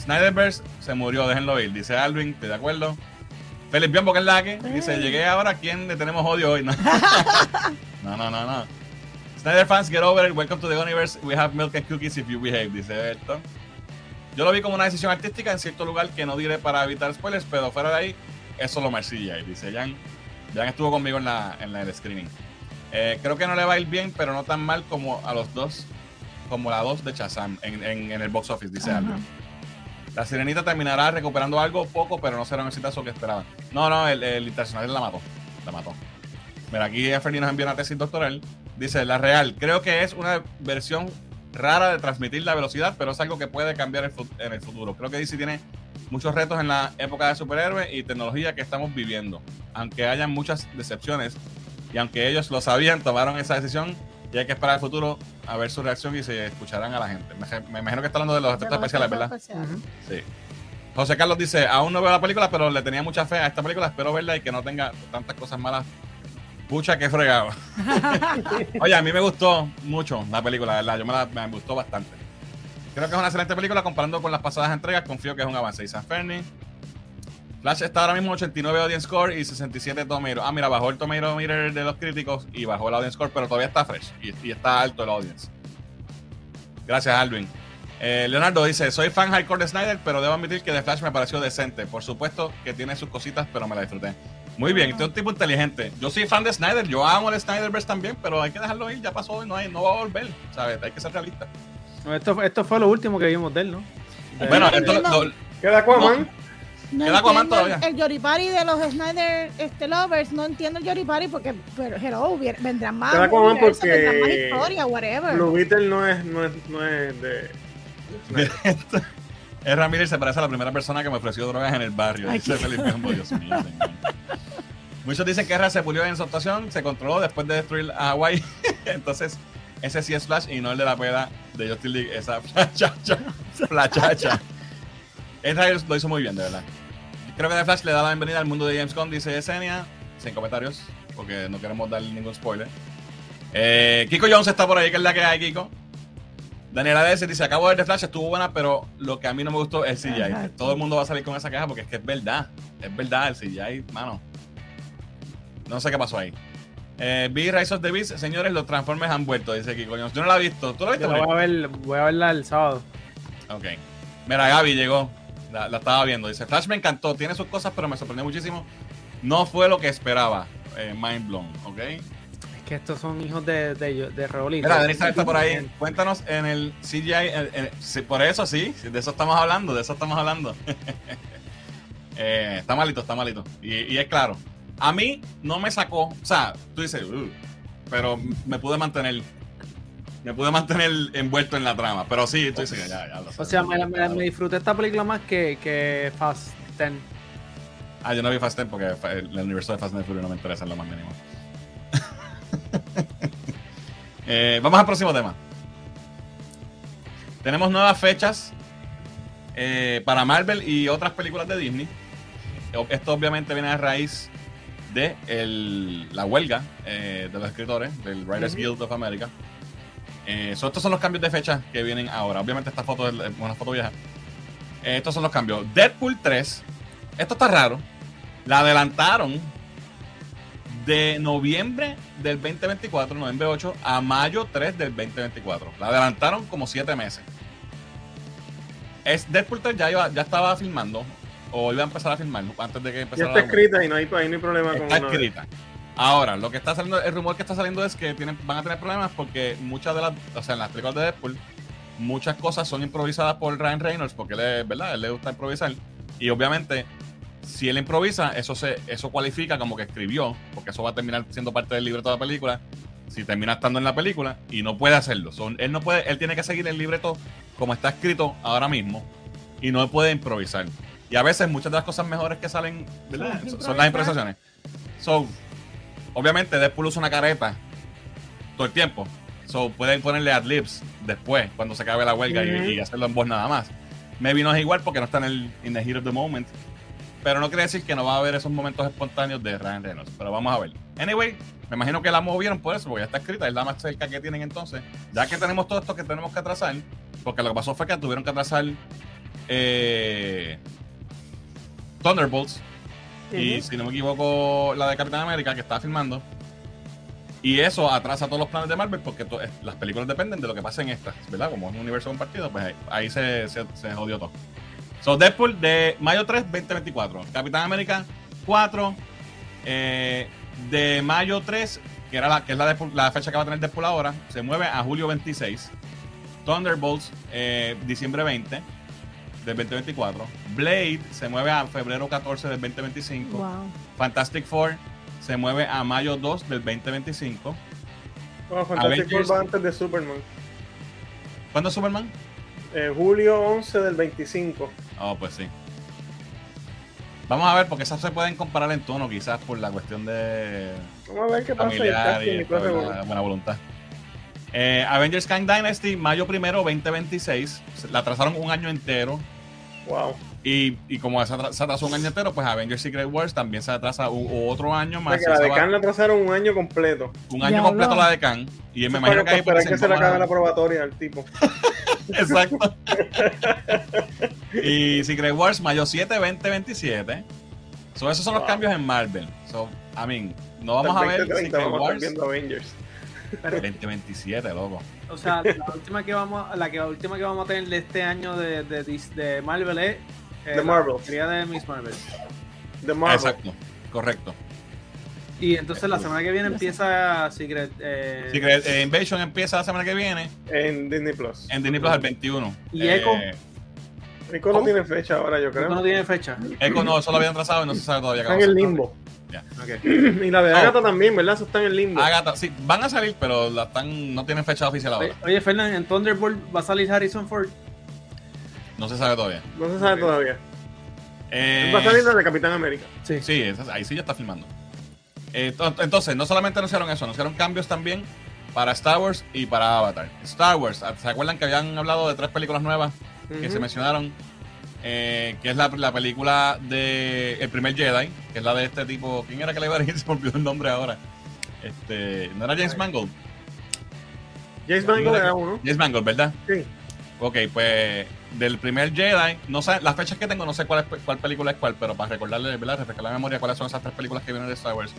Snyderverse se murió, déjenlo ir. Dice Alvin, estoy de acuerdo. Felipe Biombo, que es la que dice, llegué ahora, ¿a quién le tenemos odio hoy? No, no, no, no. Snyder fans, get over it. Welcome to the universe. We have milk and cookies if you behave, dice esto. Yo lo vi como una decisión artística en cierto lugar que no diré para evitar spoilers, pero fuera de ahí, eso lo marcilla. Dice Jan. Jan estuvo conmigo en, la, en el screening. Eh, creo que no le va a ir bien, pero no tan mal como a los dos, como la dos de Chazam en, en, el box office, dice Alvin. La Sirenita terminará recuperando algo poco, pero no será un exitazo que esperaban. No, no, el, internacional la mató. La mató. Mira, aquí Fernie nos envía una tesis doctoral. Dice, la real, creo que es una versión rara de transmitir la velocidad, pero es algo que puede cambiar en el futuro. Creo que DC tiene muchos retos en la época de superhéroes y tecnología que estamos viviendo. Aunque hayan muchas decepciones y aunque ellos lo sabían, tomaron esa decisión y hay que esperar al futuro a ver su reacción y se escucharán a la gente. Me, imagino que está hablando de los efectos especiales, ¿verdad? Sí. José Carlos dice, aún no veo la película, pero le tenía mucha fe a esta película, espero verla y que no tenga tantas cosas malas Pucha, que fregado. Oye, a mí me gustó mucho la película, ¿verdad? Yo me, la, me gustó bastante. Creo que es una excelente película comparando con las pasadas entregas. Confío que es un avance. Y San Fernie. Flash está ahora mismo 89 audience score y 67 tomato. Ah, mira, bajó el tomato meter de los críticos y bajó el audience score, pero todavía está fresh y, está alto el audience. Gracias, Alvin. Eh, Leonardo dice: Soy fan hardcore de Snyder, pero debo admitir que The Flash me pareció decente. Por supuesto que tiene sus cositas, pero me la disfruté. Muy bien, este es un tipo inteligente. Yo soy fan de Snyder, yo amo el Snyderverse también, pero hay que dejarlo ir, ya pasó, no, hay, no va a volver, ¿sabes? Hay que ser realista. esto, esto fue lo último que vimos de él, ¿no? bueno, esto, queda Aquaman. No, queda Aquaman todavía. El Yoripari de los Snyder este, Lovers, no entiendo el Yoripari porque, pero hello, vendrán más. Queda Aquaman porque. Vendrán más historia, whatever. Blue Beetle no es, no es, no es de. Es Ramírez se parece a la primera persona que me ofreció drogas en el barrio. Dice Felipe Dios mío, Muchos dicen que R se pulió en su actuación, se controló después de destruir a Hawaii. Entonces, ese sí es Flash y no el de la peda de Justin League, esa flachacha. flachacha. Esa lo hizo muy bien, de verdad. Creo que The Flash le da la bienvenida al mundo de James Gunn, dice Esenia. Sin comentarios, porque no queremos dar ningún spoiler. Eh, Kiko Jones está por ahí, que es la que hay, Kiko. Daniela DS dice, acabo de ver The Flash, estuvo buena, pero lo que a mí no me gustó es el CGI. Todo el mundo va a salir con esa queja porque es que es verdad. Es verdad, el CGI, mano. No sé qué pasó ahí. Eh, vi Rise of the Beast, señores, los Transformers han vuelto, dice aquí, coño. Yo no la he visto. ¿Tú la viste? voy, a ver, voy a verla el sábado. Ok. Mira, Gaby llegó. La, estaba viendo. Dice, Flash me encantó. Tiene sus cosas, pero me sorprendió muchísimo. No fue lo que esperaba. Eh, mind blown, ¿ok? que estos son hijos de, de, de Reolito. Mira, está por ahí. Cuéntanos en el CGI. por eso sí, de eso estamos hablando, de eso estamos hablando. Eh, está malito, está malito. Y, es claro. A mí no me sacó. O sea, tú dices, uh", pero me pude mantener. Me pude mantener envuelto en la trama. Pero sí, ya, ya lo sé. O sea, me, me, disfruté esta película más que, que Fast 10. Ah, yo no vi Fast 10 porque el, universo de Fast 10 no me interesa en lo más mínimo. Eh, vamos al próximo tema. Tenemos nuevas fechas eh, para Marvel y otras películas de Disney. Esto obviamente viene a raíz de el- la huelga eh, de los escritores del Writers Guild of America. Eh, so estos son los cambios de fecha que vienen ahora. Obviamente esta foto es una foto vieja. Eh, estos son los cambios. Deadpool 3. Esto está raro. La adelantaron de noviembre del 2024, noviembre 8, a mayo 3 del 2024. La adelantaron como 7 meses. Es Deadpool 3 ya, iba- ya estaba filmando, o iba a empezar a filmar antes de que Ya empezara está la- escrita y no hay, no hay problema con Está una- escrita. Ahora, lo que está saliendo, el rumor que está saliendo es que tienen, van a tener problemas porque muchas de las, o sea, en las películas de Deadpool, muchas cosas son improvisadas por Ryan Reynolds, porque él es, ¿verdad? Él le gusta improvisar. Y obviamente, si él improvisa, eso se, eso cualifica como que escribió, porque eso va a terminar siendo parte del libreto de la película. Si termina estando en la película y no puede hacerlo. Son, él no puede, él tiene que seguir el libreto como está escrito ahora mismo y no puede improvisar. Y a veces muchas de las cosas mejores que salen, ¿verdad? Son Son, son las improvisaciones. So, obviamente Deadpool usa una careta todo el tiempo. So, pueden ponerle ad-libs después, cuando se acabe la huelga y- hacerlo en voz nada más. Maybe no es igual porque no está en el in the heat of the moment. Pero no quiere decir que no va a haber esos momentos espontáneos de Ryan Reynolds. Pero vamos a ver. Anyway, me imagino que la movieron por eso, porque ya está escrita, es la más cerca que tienen entonces. Ya que tenemos todo esto que tenemos que atrasar, porque lo que pasó fue que tuvieron que atrasar eh, Thunderbolts y si no me equivoco, la de Capitán América que estaba filmando. Y eso atrasa todos los planes de Marvel porque las películas dependen de lo que pase en estas, ¿verdad? Como es un universo compartido, pues ahí, se, se, se jodió todo. So, Deadpool de mayo 3, 2024. Capitán América 4, eh, de mayo 3, que, era la, que es la fecha que va a tener Deadpool ahora, se mueve a julio 26. Thunderbolts, eh, diciembre 20 del 2024. Blade se mueve a febrero 14 del 2025. Wow. Fantastic Four se mueve a mayo 2 del 2025. Oh, Fantastic Four va antes de Superman. ¿Cuándo es Superman? Eh, julio 11 del 25. Oh, pues sí. Vamos a ver, porque esas se pueden comparar en tono, quizás por la cuestión de Vamos a ver qué pasa. familiar casting y la buena voluntad. Eh, Avengers Kang Dynasty, mayo primero 2026. Se- La atrasaron un año entero. Wow. Y, y como se atra- se atrasó un año entero, pues Avengers Secret Wars también se atrasa u- otro año O más. sea, que la de Khan la atrasaron un año completo. un año Ya completo la de Kang. Y me imagino para que ahí esperar pues, que se le acabe la probatoria al tipo. Exacto. y Secret Wars, mayo 7, 2027. So, esos son los cambios en Marvel. So, I mean, no vamos a ver 2030 Secret Wars viendo Avengers. 2027, loco. O sea, la última que vamos, la que la última que vamos a tener de este año de, de, de Marvel es The la Marvels. porquería de Miss Marvel. The Marvel. Exacto, correcto. Y entonces la semana que viene empieza Secret. Eh, Secret eh, Invasion empieza la semana que viene En Disney Plus. en Disney Plus el 21. ¿Y Eh, Echo? No ¿Cómo? tiene fecha ahora, yo creo. no tiene fecha. Echo no, eso lo habían trazado y no se sabe todavía Está en el limbo. Ya. Ok. Y la de. Agatha también, ¿verdad? Eso está en el limbo. Agatha, sí, van a salir, pero la están, no tienen fecha oficial ahora. Oye, oye, Fernan, en Thunderbolt va a salir Harrison Ford. No se sabe todavía. No se sabe todavía. Eh, Va a salir la de Capitán América. Sí. Sí, esa- ahí sí ya está filmando. Eh, to- entonces, no solamente anunciaron eso, anunciaron cambios también para Star Wars y para Avatar. Star Wars, ¿se acuerdan que habían hablado de tres películas nuevas que se mencionaron? Eh, que es la, la película de El primer Jedi, que es la de este tipo. ¿Quién era que le iba a decir? Se me olvidó el nombre ahora. Este, ¿No era James Mangold? James Mangold era uno. James Mangold, ¿verdad? Sí. Ok, pues del primer Jedi, no sé, las fechas que tengo, no sé cuál, es- cuál película es cuál, pero para recordarle, ¿verdad? Refrescar la memoria cuáles son esas tres películas que vienen de Star Wars.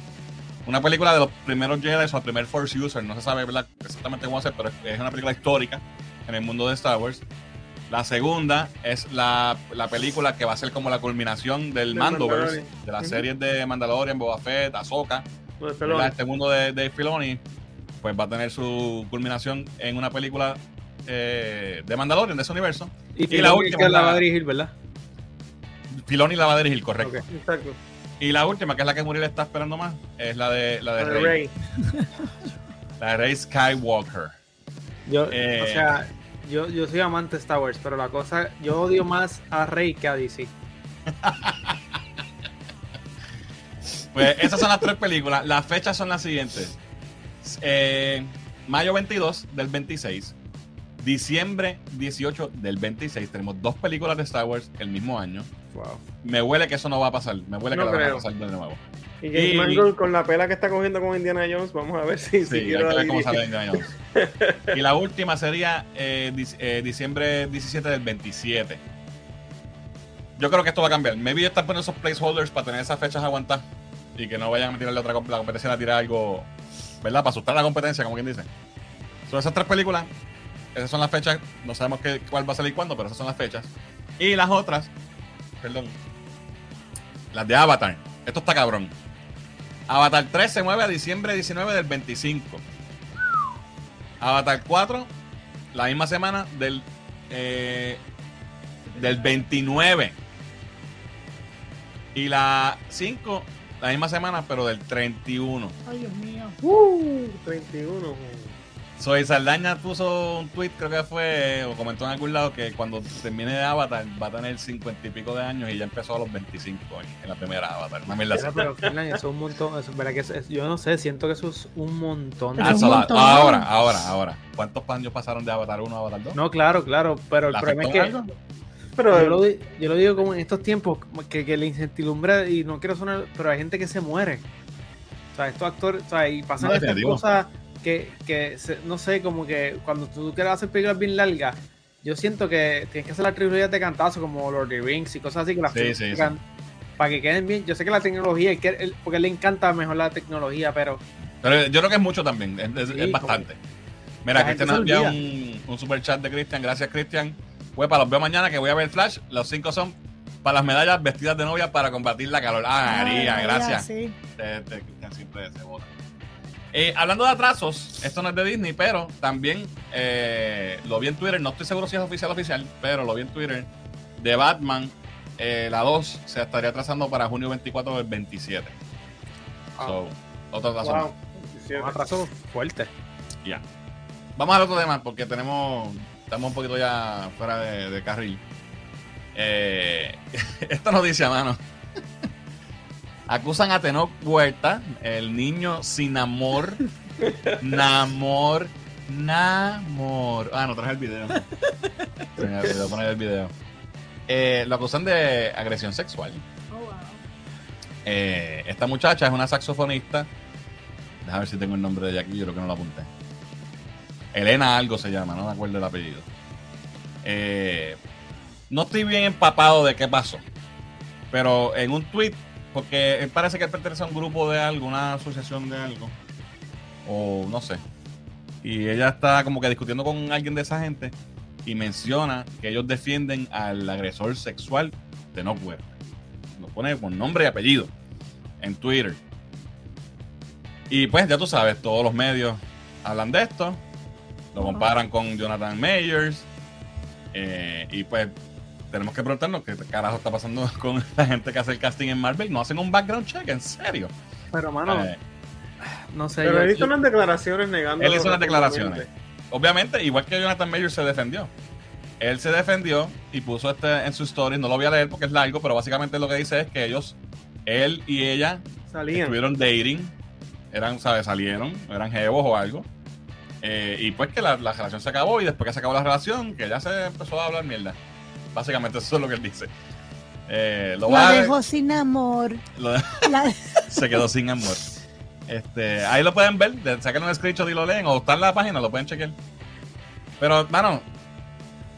Una película de los primeros Jedi o el primer Force User, no se sabe ¿verdad? exactamente cómo hacer, pero es- una película histórica en el mundo de Star Wars. La segunda es la, la película que va a ser como la culminación del Del Mandoverse, de las Ujú. series de Mandalorian, Boba Fett, Ahsoka, de. Este mundo de, de Filoni, pues va a tener su culminación en una película eh, de Mandalorian, de ese universo. Y, Y la última que la va a dirigir, ¿verdad? Filoni la va a dirigir, correcto. Exacto. Y la última, que es la que Muriel está esperando más, es la de, la de, La Rey, Rey. La de Rey Skywalker. Yo, Eh. o sea, yo, yo soy amante de Star Wars, pero la cosa, yo odio más a Rey que a DC. Pues esas son las tres películas. Las fechas son las siguientes. Eh, mayo 22 del 26. Diciembre 18 del 26 tenemos dos películas de Star Wars el mismo año. Wow. Me huele que eso no va a pasar. Me huele No que lo van a pasar de nuevo. Y James Y- Mangold con la pela que está cogiendo con Indiana Jones, vamos a ver si, si Sí, hay quiere que ver cómo dirigir. sale Indiana Jones. Y la última sería eh, dic- eh, diciembre 17 del 27. Yo creo que esto va a cambiar. Maybe están poniendo esos placeholders para tener esas fechas aguantadas y que no vayan a tirarle otra comp- la competencia a tirar algo, ¿verdad? Para asustar a la competencia, como quien dice. Son esas tres películas. Esas son las fechas. No sabemos qué, cuál va a salir cuándo, pero esas son las fechas. Y las otras, perdón, las de Avatar. Esto está cabrón. Avatar 3 se mueve a diciembre 19 del 25. Avatar 4, la misma semana del, eh, del 29. Y la 5, la misma semana, pero del 31. Ay, Dios mío. Uh, 31. Soy Saldaña puso un tweet, creo que fue, o comentó en algún lado, que cuando termine de Avatar va a tener 50 y pico de años y ya empezó a los 25 en, en la primera Avatar. Así. Pero, eso es un montón. Eso, ¿verdad que es- es- yo no sé, siento que eso es un montón. es un Ah, montón. ahora, ahora, ahora. ¿Cuántos años pasaron de Avatar 1 a Avatar 2? No, claro, claro, pero el ¿La problema es que algo? Pero yo lo, di- yo lo digo como en estos tiempos, que, que la incertidumbre, y no quiero sonar, pero hay gente que se muere. O sea, estos actores, o sea, y pasan No, estas cosas que, que se- no sé, como que cuando tú quieres hacer películas bien largas, yo siento que tienes que hacer las trilogías de cantazo como Lord of the Rings y cosas así que las Sí, sí, para que queden bien. Yo sé que la tecnología, y que él- porque le encanta mejor la tecnología, pero Pero yo creo que es mucho también, es, es- Sí, es bastante. Mira, Cristian envía un, un super chat de Cristian. Gracias, Cristian. Pues para los veo mañana que voy a ver Flash. Los cinco son para las medallas vestidas de novia para combatir la calor. Ah, María, Ay, gracias. sí. Este, este Cristian siempre se vota. Eh, hablando de atrasos, esto no es de Disney, pero también eh, lo vi en Twitter. No estoy seguro si es oficial oficial, pero lo vi en Twitter. De Batman, eh, la 2 se estaría atrasando para junio 24 del 27. So, otro atraso más. wow. 17. un atraso fuerte. Ya. Vamos al otro tema porque tenemos. Estamos un poquito ya fuera de, de carril. Eh, esta noticia, mano. Acusan a Tenoch Huerta, el niño sin amor. Namor. Namor. Ah, no traje el video. Se me olvidó poner el video. Eh, lo acusan de agresión sexual. Oh, wow. Eh, esta muchacha es una saxofonista. Déjame ver si tengo el nombre de ella aquí, yo creo que no lo apunté. Elena algo se llama, no me acuerdo el apellido. Eh, no estoy bien empapado de qué pasó. Pero en un tweet, porque él parece que él pertenece a un grupo de algo, una asociación de algo. O no sé. Y ella está como que discutiendo con alguien de esa gente y menciona que ellos defienden al agresor sexual de no Huerta. Lo pone con nombre y apellido en Twitter. Y pues ya tú sabes, todos los medios hablan de esto, lo comparan con Jonathan Mayers. eh, y pues tenemos que preguntarnos qué carajo está pasando con la gente que hace el casting en Marvel. No hacen un background check, en serio. Pero, mano, Eh, no sé. Pero yo- él hizo yo- unas declaraciones negando. Él hizo unas declaraciones. obviamente, igual que Jonathan Mayers se defendió. Él se defendió y puso este en su story. No lo voy a leer porque es largo, pero básicamente lo que dice es que ellos, él y ella, Salían. estuvieron dating, eran, ¿sabes? Salieron, eran jevos o algo. Eh, y pues que la, la relación se acabó y después que se acabó la relación, que ya se empezó a hablar mierda. Básicamente eso es lo que él dice. Eh, lo La dejó sin amor. lo- La- se quedó sin amor. Este, ahí lo pueden ver, saquen un screenshot y lo leen, o está en la página, lo pueden chequear. Pero, mano,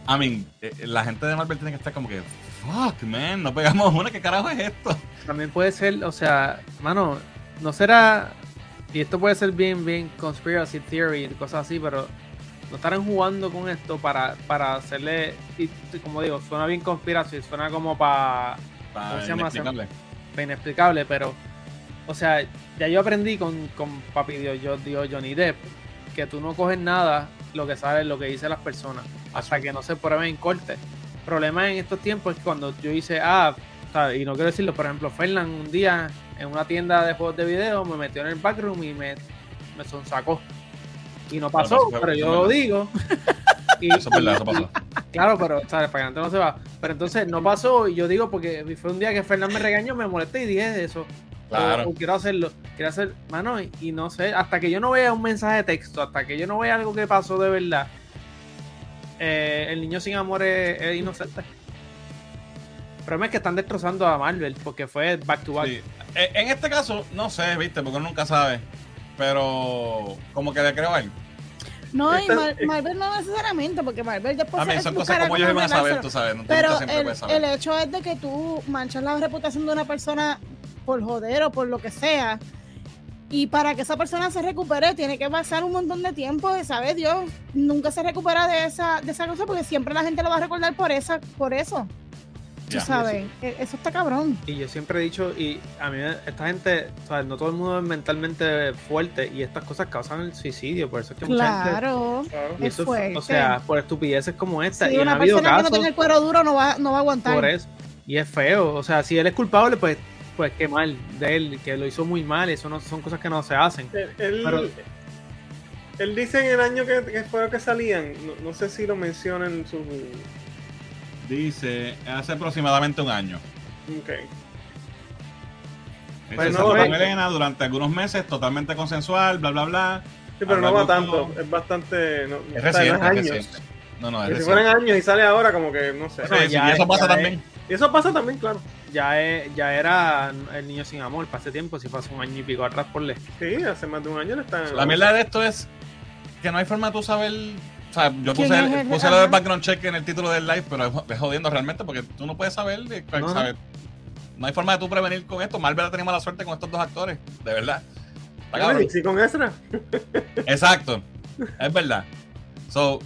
I mean, eh, la gente de Marvel tiene que estar como que, fuck, man, no pegamos una, ¿qué carajo es esto? También puede ser, o sea, mano, no será. Y esto puede ser bien, bien conspiracy theory y cosas así, pero no estarán jugando con esto para, para hacerle. Y como digo, suena bien conspiracy, suena como para. ¿Cómo se llama? inexplicable. inexplicable, pero. O sea, ya yo aprendí con, con papi Dios, yo digo Johnny Depp, que tú no coges nada lo que sale, lo que dicen las personas, hasta que no se prueben en corte. El problema en estos tiempos es que cuando yo hice, ah, ¿sabes? y no quiero decirlo, por ejemplo, Fernan un día en una tienda de juegos de video me metió en el backroom y me, me sonsacó. Y no pasó, pero yo lo digo. Y, Eso es verdad, eso pasó. Claro, pero, ¿sabes? Para que antes no se va. Pero entonces no pasó y yo digo porque fue un día que Fernán me regañó, me molesté y dije eso. Claro. O, o quiero hacerlo. Quiero hacer, mano, y, y no sé, hasta que yo no vea un mensaje de texto, hasta que yo no vea algo que pasó de verdad, eh, el niño sin amor es, es inocente. El problema es que están destrozando a Marvel porque fue back to back. Sí. Eh, En este caso, no sé, viste, porque uno nunca sabe. Pero como que le creo a él. No, y Mar- Marvel no necesariamente, porque Marvel después También se son cosas como ellos iban a saber, tú sabes. No, Pero el, saber. el hecho es de que tú manchas la reputación de una persona por joder o por lo que sea. Y para que esa persona se recupere, tiene que pasar un montón de tiempo. Y sabe Dios, nunca se recupera de esa, de esa cosa porque siempre la gente lo va a recordar por esa, por eso. Tú Ya. sabes, e- eso está cabrón. Y yo siempre he dicho, y a mí esta gente, o sea, no todo el mundo es mentalmente fuerte y estas cosas causan el suicidio, por eso es que mucha gente... Claro. Claro. es eso es- fuerte. o sea, por estupideces como esta. Sí, y una persona que no casos tiene el cuero duro no va, no va a aguantar. por eso. Y es feo. O sea, si él es culpable, pues, pues qué mal de él, que lo hizo muy mal. Eso no son cosas que no se hacen. Él, él- Pero- él dice en el año que, que fue que salían, no, no sé si lo menciona en su... Dice, hace aproximadamente un año. Ok. Dice, Pues se no, con eh. Elena durante algunos meses, totalmente consensual, bla, bla, bla. Sí, pero no va tanto, es bastante... No, Es reciente, no es años. reciente. No, no, es si reciente. fueran años y sale ahora, como que no sé. Sí, No, sí, ya y eso es- pasa también. Y eso pasa también, claro. Ya, es- ya era el niño sin amor ese tiempo, si hace un año y pico atrás por le. Sí, hace más de un año le están... La mierda de esto es que no hay forma de tú saber. O sea, yo ¿Quién puse, el, el- puse lo del ajá. background check en el título del live, pero es, jodiendo realmente porque tú no puedes saber. de- No, no. ¿sabes? No hay forma de tú prevenir con esto. Marvel ha tenido mala suerte con estos dos actores, de verdad. Está sí, con Ezra. Exacto, es verdad. So,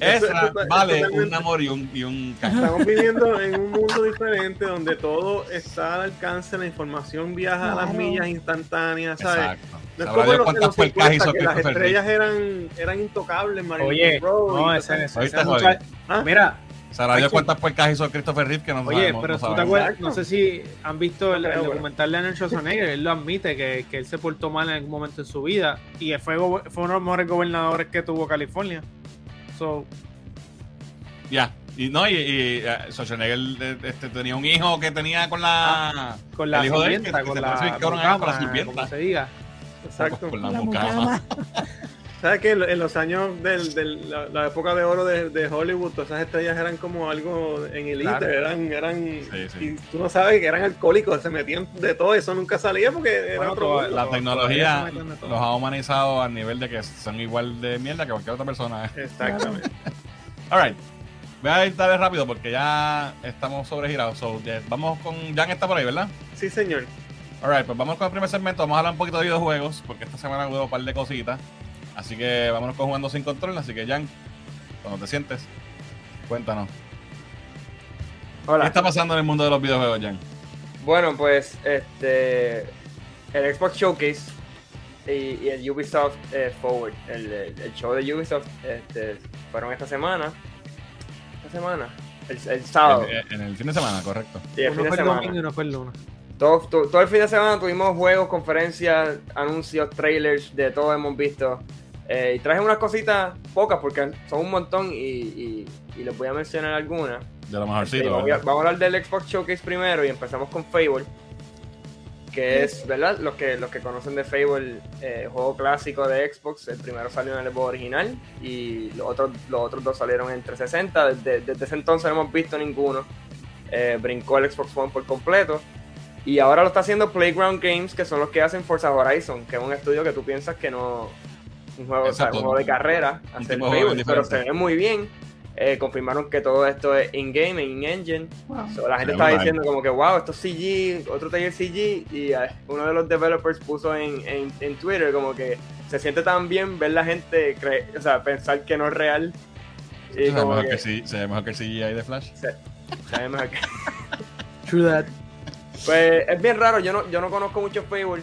Eso- eso vale un amor y un, y un. Estamos viviendo en un mundo diferente donde todo está al alcance, la información viaja a las millas instantáneas, ¿sabes? Exacto. No es como los, en cuántas los puercas 50, hizo que las estrellas eran, eran intocables, Marilyn Oye, Monroe no, ese, ese, ¿Oíste, ese ¿Ah? Mira, Oye, cuántas puercas hizo Christopher Reeve que no Oye, sabemos. pero no tú te acuerdas, no sé si han visto el, No el creo, documental de Arnold Schwarzenegger, él lo admite que, que él se portó mal en algún momento en su vida y fue, fue uno de los mejores gobernadores que tuvo California. So, Ya. Y no, y, y eh, Schwarzenegger eh, este, tenía un hijo que tenía con la. con la sirvienta, con con la mucama, sirvienta. como se diga. Exacto. Con la, La mucama. ¿Sabes que en los años de la, la época de oro de, de Hollywood, todas esas estrellas eran como algo en elite, Claro. eran, eran, Sí, sí. y tú no sabes que eran alcohólicos, se metían de todo, eso nunca salía porque era Bueno, otro mundo. La tecnología los ha humanizado al nivel de que son igual de mierda que cualquier otra persona. Exactamente. Alright. Voy a ir darle rápido porque ya estamos sobregirados. So, vamos con. Jan está por ahí, ¿verdad? Sí, señor. Alright, pues vamos con el primer segmento. Vamos a hablar un poquito de videojuegos porque esta semana hubo un par de cositas. Así que vámonos con jugando sin control. Así que, Jan, cuando te sientes, cuéntanos. ¿Qué Hola. está pasando en el mundo de los videojuegos, Jan? Bueno, pues este el Xbox Showcase y, y el Ubisoft eh, Forward, el, show de Ubisoft, este, fueron esta semana. Esta semana, el, el sábado. En, en el fin de semana, correcto. y el Uno fin de semana. domingo y uno fue el lunes. Todo, todo, todo el fin de semana tuvimos juegos, conferencias, anuncios, trailers, de todo hemos visto. Eh, y traje unas cositas pocas porque son un montón y, y- y les voy a mencionar algunas. De lo mejorcito. vamos, a, ¿verdad? vamos a hablar del Xbox Showcase primero y empezamos con Fable. Que es, ¿verdad? Los que, los que conocen de Fable, eh, juego clásico de Xbox. El primero salió en el Xbox original y los otros, los otros dos salieron en 360. Desde, desde ese entonces no hemos visto ninguno. Eh, brincó el Xbox One por completo. Y ahora lo está haciendo Playground Games, que son los que hacen Forza Horizon, que es un estudio que tú piensas que no. Un juego, o sea, un juego de carrera, hacer Fable, pero se ve muy bien. Eh, confirmaron que todo esto es in-game, in-engine. Wow. So, la gente estaba diciendo como que, wow, esto es CG, otro taller CG. Y eh, uno de los developers puso en, en, en Twitter como que se siente tan bien ver la gente, cre- o sea, pensar que no es real. Y Se ve mejor que que sí, se ve mejor que el CGI de Flash. se ve mejor que- True that. Pues es bien raro, yo no, yo no conozco mucho Fable,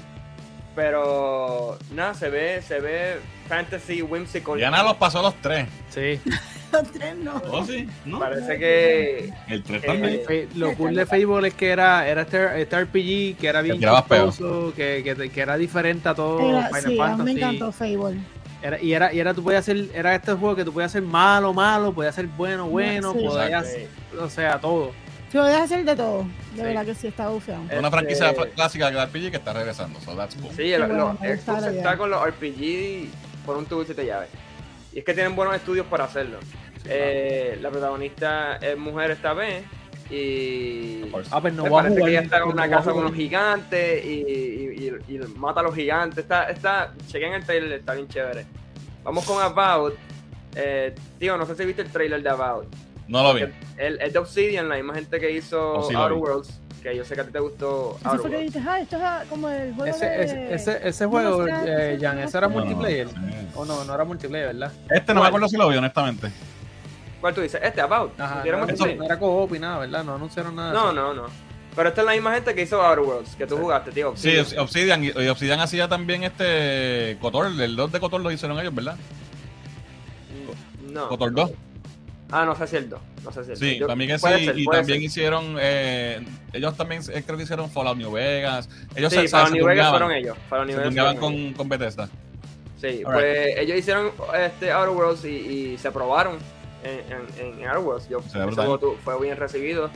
pero nada, se ve, se ve fantasy, whimsical. Diana los pasó los tres. Sí. Los tres no. ¿Oh, sí? ¿No? Parece que El 3 Eh, también. Lo cool de Fable es que era, era este, este RPG que era bien chistoso, que, que, que era diferente a todo Era- Final sí, a mí me Fantasy. encantó Fable. Era, y era, y era, tú podías hacer, era este juego que tú podías hacer malo, malo, podías hacer bueno, bueno, Sí. podías, eh, o sea, todo. Si podías hacer de todo. De Sí. verdad que sí, está bufeado. Una franquicia este- clásica de RPG que está regresando. So that's cool. Sí, el- bueno, está con los RPG por un tubo y siete llaves. Y es que tienen buenos estudios para hacerlo. Eh, la protagonista es mujer esta vez. Y. Ah, pues no me va a parece que ella está en una casa con unos gigantes y, y- y- y mata a los gigantes. Está, está, chequen el trailer, está bien chévere. Vamos con About. Eh, tío, no sé si viste el trailer de About. No lo vi. El, el de Obsidian, la misma gente que hizo Oh, sí Outer. Worlds, que yo sé que a ti te gustó Eso fue que dijiste, ah, esto es como el juego Ese, de... ese, ese, ese juego, eh, Jan, no, ese era no, multiplayer. O no, no era multiplayer, ¿verdad? Este no me acuerdo si lo vi, honestamente. ¿Cuál tú dices? Este, About. Ajá, ¿Era no, era co-op y nada, ¿verdad? No anunciaron nada. No, no, no. Pero esta es la misma gente que hizo Outer Worlds, que tú jugaste, tío. Sí, Obsidian. Y Obsidian hacía también este Cotor. El 2 de Cotor lo hicieron ellos, ¿verdad? No. Cotor 2. Ah, no sé si el 2. No sé si el Sí, 2. Yo- para mí que sí. ser, y también ser. hicieron. eh, ellos también eh, creo que hicieron Fallout New Vegas. Ellos Sí, se, para se New Vegas fueron ellos. Para New Vegas fueron ellos. con, con Bethesda. Sí, pues ellos hicieron este Outer Worlds y, y se aprobaron en, en, en Outer Worlds. Yo, tu- fue bien recibido.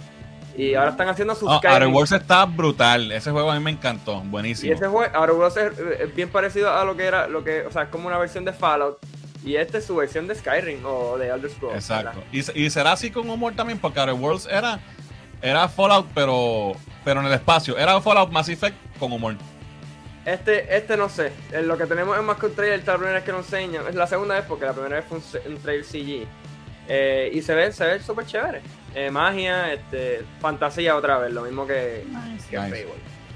Y ahora están haciendo sus Skyrim. Outer Worlds está brutal. Ese juego a mí me encantó. Y Buenísimo. ese juego, Outer Worlds es bien parecido a lo que era, lo que, o sea, es como una versión de Fallout. Y esta es su versión de Skyrim o de Elder Scrolls. Exacto. Y, se- y será así con humor también, porque Outer Worlds era, era Fallout, pero, pero en el espacio. Era Fallout Mass Effect con humor. Este, este no sé. Eh, Lo que tenemos es más que un trailer, esta es la primera vez que nos enseñan. Es la segunda vez porque la primera vez fue un, trailer CG. Eh, y se ve, se ve súper chévere. Eh, magia, este, fantasía otra vez, lo mismo que, Nice. que Nice. Fable.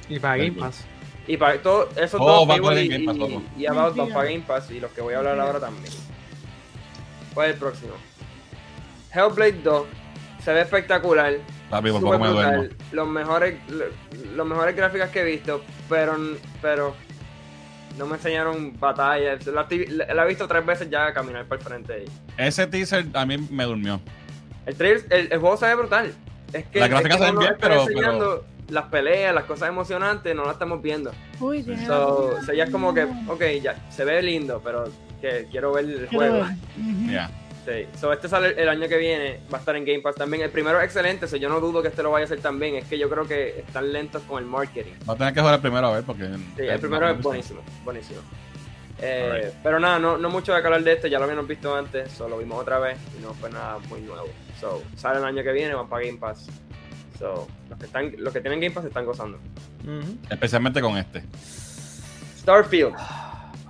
Y para Game. Pass. Y para todo, esos Oh, dos, Fable y, Game Pass, y- loco. y About van Mentira. para Game Pass y los que voy a hablar ahora también. ¿Cuál es el próximo? Hellblade 2. Se ve espectacular. Papi, por súper poco me brutal, Los mejores, lo- los mejores gráficas que he visto, pero, pero no me enseñaron batallas. La, la- la he visto tres veces ya caminar por el frente de ella. Ese teaser a mí me durmió. El, trailer, el, el juego se ve brutal. Es que, es que se nos bien, pero- las peleas, las cosas emocionantes, no las estamos viendo. Uy, So, so ya es como que, ok, ya, se ve lindo, pero que quiero ver el Quiero juego. Ya. Sí. So, este sale el año que viene, va a estar en Game Pass también. El primero es excelente, so yo no dudo que este lo vaya a hacer también. Es que yo creo que están lentos con el marketing. Va a tener que jugar el primero a ver porque. Sí, el primero no, es no, buenísimo, buenísimo. Eh. Pero nada, no, no mucho de que hablar de este, ya lo habíamos visto antes, solo lo vimos otra vez y no fue nada muy nuevo. So, sale el año que viene, van para Game Pass. So, los que, están, los que tienen Game Pass están gozando. Especialmente con este. Starfield.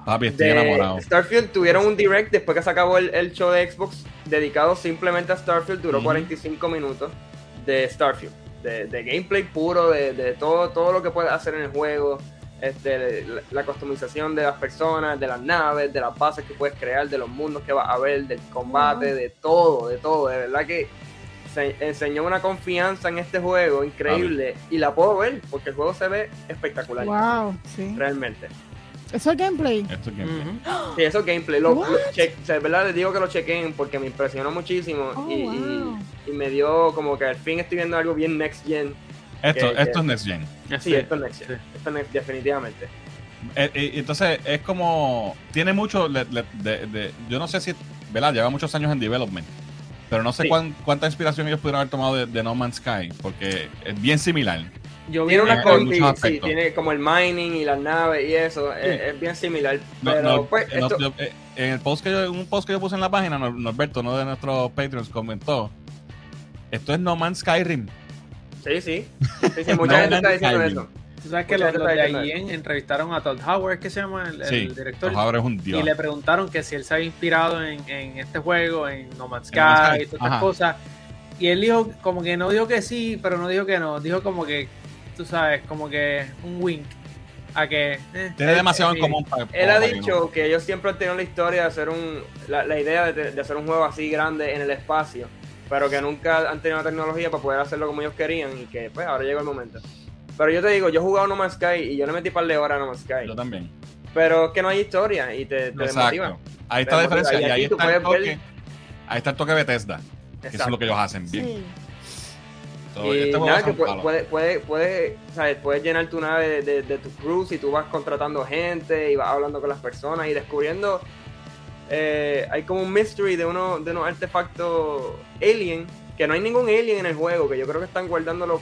Papi, estoy de enamorado. Starfield tuvieron un direct después que se acabó el, el show de Xbox dedicado simplemente a Starfield, duró Ujú. 45 minutos de Starfield, de, de gameplay puro, de, de todo, todo lo que puedes hacer en el juego, este, la, la customización de las personas, de las naves, de las bases que puedes crear, de los mundos que vas a ver, del combate, de todo, de todo, de verdad que se enseñó una confianza en este juego increíble y la puedo ver porque el juego se ve espectacular, Wow, sí. realmente. Eso es gameplay. Esto es Ujú. Sí, eso es gameplay. Lo, lo che- o sea, de verdad les digo que lo chequen porque me impresionó muchísimo Oh, y, y- wow. y me dio como que al fin estoy viendo algo bien next gen. Esto, que- esto que- es Next Gen. Sí, esto es next gen. sí. Esto es next- definitivamente. Eh, eh, entonces, es como. Tiene mucho. le- le- de- de- yo no sé si. ¿Verdad? Lleva muchos años en development. Pero no sé Sí. cuán- cuánta inspiración ellos pudieron haber tomado de, de No Man's Sky. Porque es bien similar. Yo vi Tiene una en cosa, sí, tiene como el mining y las naves y eso, es, es bien similar. No- Pero no- pues, no- esto, yo- eh, en el post que yo, un post que yo puse en la página, Nor- Norberto, uno de nuestros Patreons, comentó. Esto es No Man's Skyrim. sí, sí. Sí, sí, mucha No gente está diciendo Skyrim. eso. Tú sabes que Mucha los, los de IGN entrevistaron a Todd Howard, que se llama el, el director, ahora es un dios. y le preguntaron que si él se había inspirado en, en este juego, en No Man's Sky En No y todas estas ajá. cosas. Y él dijo, como que no dijo que sí, pero no dijo que no. Dijo como que, tú sabes, como que un wink a que. eh, Tiene él- demasiado en sí. común. para- Él ha dicho que ellos siempre han tenido la historia de hacer un. La, la idea de, de hacer un juego así grande en el espacio, pero que nunca han tenido la tecnología para poder hacerlo como ellos querían y que, pues, ahora llegó el momento. Pero yo te digo, yo he jugado No Man's Sky y yo le metí par de horas a No Man's. Sky. Yo también. Pero es que no hay historia y te, te desmotiva. Ahí está la diferencia. Y Y ahí está el toque. ver- Ahí está el toque Bethesda. Que eso es lo que ellos hacen bien. Sí. So, Y este juego nada, es que puedes, palo. puedes, puedes, puedes, ¿sabes? puedes llenar tu nave de, de- de tu cruise y tú vas contratando gente y vas hablando con las personas y descubriendo. eh, hay como un mystery de, uno, de unos artefactos alien, que no hay ningún alien en el juego, que yo creo que están guardándolo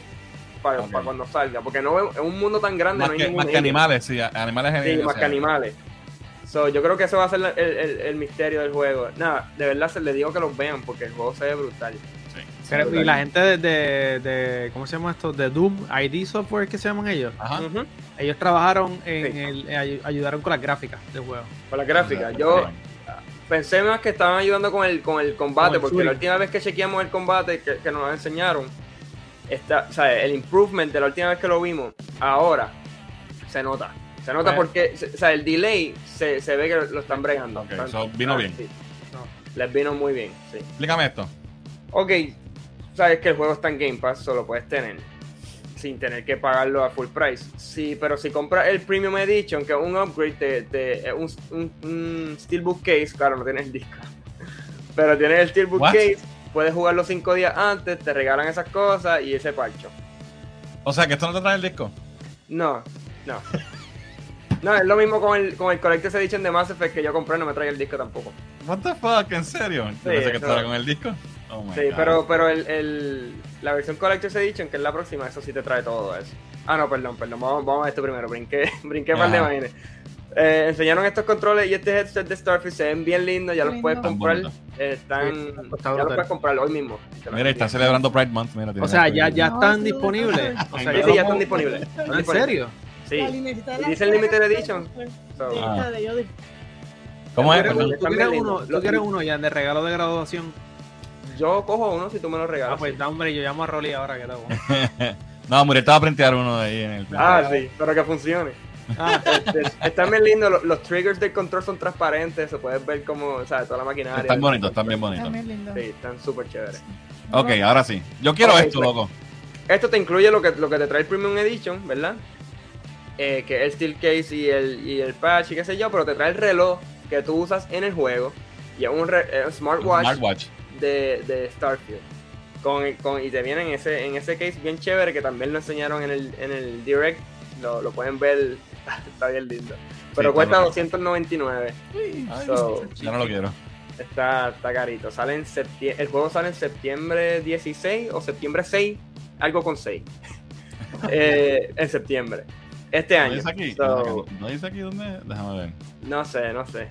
para, cuando salga, porque no es un mundo tan grande, Más no hay que, ningún más que animales, sí, animales Sí, genuinos, más que animales. So, yo creo que eso va a ser el, el- el misterio del juego. Nada, de verdad se les digo que los vean porque el juego se ve brutal. Creo- y la gente de, de, de- ¿cómo se llama esto? De Doom, ID Software, ¿qué se llaman ellos? Ajá. Ellos trabajaron en Sí. el, eh, ay- ayudaron con las gráficas del juego. Con la gráfica. Yo pensé más que estaban ayudando con el, con el combate, Con el porque la última vez que chequeamos el combate que, que nos enseñaron, está, o sea, el improvement de la última vez que lo vimos, ahora se nota. Se nota Bueno. porque o sea, el delay se, se ve que lo están bregando. Ok, Están- so vino bien. sí. No. Les vino muy bien, sí. Explícame esto. Ok, sabes que el juego está en Game Pass, solo puedes tener sin tener que pagarlo a full price. Sí, pero si compras el Premium Edition, que es un upgrade, es un, un, un Steelbook Case, claro, no tienes el disco, pero tienes el Steelbook What? Case, puedes jugarlo cinco días antes, te regalan esas cosas y ese parcho. O sea, que esto no te trae el disco. No, no. No, es lo mismo con el, con el Collector's Edition de Mass Effect que yo compré, no me trae el disco tampoco. What the fuck, ¿en serio? Yo pensé que era con el disco. Oh my Sí, God. pero, pero el, el- la versión Collector's Edition, que es la próxima, eso sí te trae todo eso. Ah, no, perdón, perdón. Vamos, vamos a esto primero. Brinqué, brinqué par de Ajá. vainas. Eh, enseñaron estos controles y este headset de Starfish se ven bien lindos, ya los Lindo. puedes Están comprar. Eh, están, Sí, está ya los puedes comprar hoy mismo. Mira, está celebrando Pride Month. Mira, O sea, ya, ya están disponibles. O sea, Sí, ya sí, ya lo- están disponibles. Están ¿En disponibles. serio? Sí. Dice el Limited Edition. So, sí, Ah. ¿Cómo es? ¿Tú Están quieres uno, tú quieres uno ya de regalo de graduación? Yo cojo uno si tú me lo Ah, regalas. pues da hombre, yo llamo a Rolly ahora que lo No, Muriel va a printear uno de ahí en el. Ah, sí, pero que funcione. Ah, Este, están bien lindos, los, los triggers del control son transparentes, se puedes ver como, o sea, toda la maquinaria. Están bonitos, están bien bonitos. También lindo. Sí, están súper chéveres. Ok, ahora sí. Yo quiero esto, pues. loco. Esto te incluye lo que, lo que te trae el Premium Edition, ¿verdad? Eh, que es el Steel Case y el, y el patch y qué sé yo, pero te trae el reloj que tú usas en el juego y es un, re- es un smartwatch Smartwatch. de, de Starfield. Con, con- y te viene en ese, en ese case bien chévere que también lo enseñaron en el, en el Direct. Lo, lo pueden ver, está bien lindo. Pero está cuesta loco. 299. Ay, So, ya no lo quiero. Está, está carito. Sale en septiembre. El juego sale en septiembre 16 o septiembre 6. Algo con 6. Eh, en septiembre. Este ¿No año. dice aquí? So, ¿No dice aquí dónde? Déjame ver. no sé, no sé.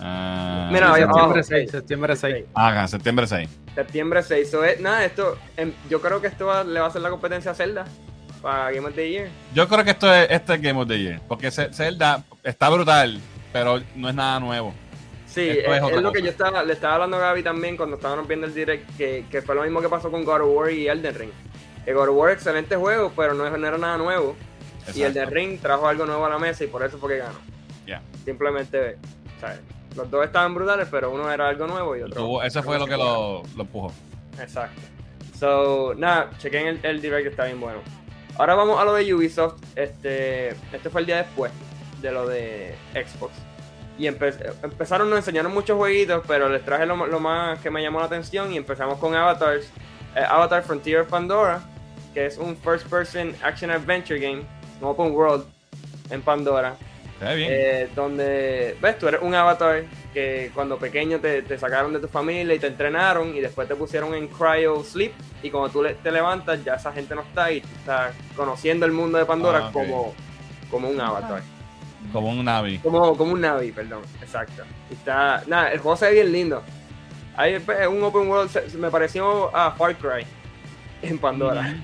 Ah, Mira, sí, septiembre- septiembre oh, 6, septiembre 6. Ajá, septiembre 6. Septiembre 6. So, es- nada, esto. em, yo creo que esto va- le va a hacer la competencia a Zelda. Para Game of the Year. Yo creo que esto es este es Game of the Year. Porque Zelda está brutal, pero no es nada nuevo. Sí, es, lo cosa. que yo estaba, le estaba hablando a Gaby también cuando estábamos viendo el direct, que, que fue lo mismo que pasó con God of War y Elden Ring. Que God of War excelente juego, pero no, no era nada nuevo. Y el de Exacto. Ring trajo algo nuevo a la mesa y por eso fue que ganó. Ya. Simplemente, ¿sabes? Los dos estaban brutales, pero uno era algo nuevo y otro. Tuvo- ese fue lo que lo, lo empujó. Exacto. So, nada, chequen el, el direct, está bien bueno. Ahora vamos a lo de Ubisoft. Este, este fue el día después de lo de Xbox. Y empe- empezaron, nos enseñaron muchos jueguitos, pero les traje lo, lo más que me llamó la atención y empezamos con Avatars. eh, Avatar Frontier of Pandora, que es un first person action adventure game, un open world en Pandora. Ve bien. Eh, donde, ves, tú eres un avatar que cuando pequeño te, te sacaron de tu familia y te entrenaron y después te pusieron en cryo sleep y cuando tú le- te levantas ya esa gente no está y tú estás conociendo el mundo de Pandora Ah, como, como un avatar. Como un Navi. Como, como un Navi, perdón, exacto. Y está, nada, el juego se ve bien lindo. Hay pues, un open world, se- se me pareció a Far Cry en Pandora.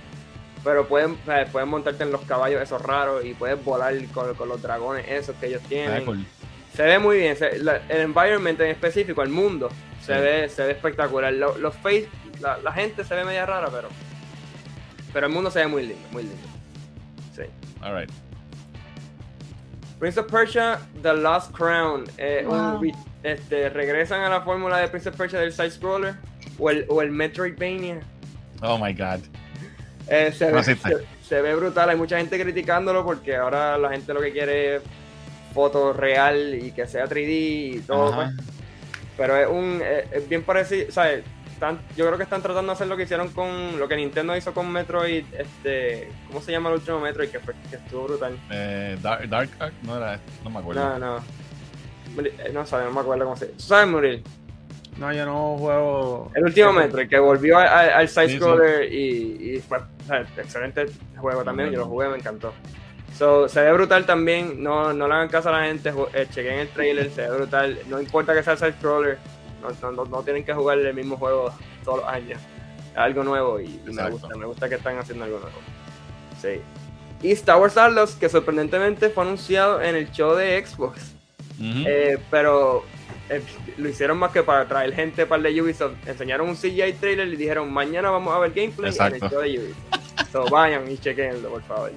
Pero pueden, eh, pueden montarte en los caballos esos raros y puedes volar con, con los dragones esos que ellos Se tienen. cool. Se ve muy bien, se- la- el environment en específico, el mundo, se, ve, se ve espectacular. Lo- los face, la, la gente se ve media rara, pero pero el mundo se ve muy lindo, muy lindo. Sí. All right. Prince of Persia, The Lost Crown. eh, Wow. este, regresan a la fórmula de Prince of Persia del side scroller o el, o el Metroidvania. Oh my God. Eh, se, No ve, se, se ve brutal, hay mucha gente criticándolo porque ahora la gente lo que quiere es foto real y que sea 3D y todo. Pues. Pero es un es, es bien parecido, ¿sabes? Están, yo creo que están tratando de hacer lo que hicieron con lo que Nintendo hizo con Metroid, este, ¿cómo se llama el último Metroid? Que, fue, que estuvo brutal. Eh, Dark, Dark Ark, no era, no me acuerdo. No, no. Eh, No sabes, no me acuerdo cómo se ¿Tú ¿Sabes, Muriel? No, yo no juego. El último Metroid, que volvió a- a- al Sí, side-scroller y, y fue o sea, excelente juego también. Bueno. Yo lo jugué, me encantó. So, se ve brutal también, no, no le hagan caso a la gente, eh, chequen el trailer, se ve brutal, no importa que sea side scroller, no, no, no, tienen que jugar el mismo juego todos los años, es algo nuevo y, y me gusta, me gusta que están haciendo algo nuevo. Sí. Y Star Wars Atlas, que sorprendentemente fue anunciado en el show de Xbox, eh, pero eh, lo hicieron más que para traer gente para el de Ubisoft, enseñaron un CGI trailer y dijeron mañana vamos a ver gameplay en el show de Ubisoft. So vayan y chequenlo, por favor.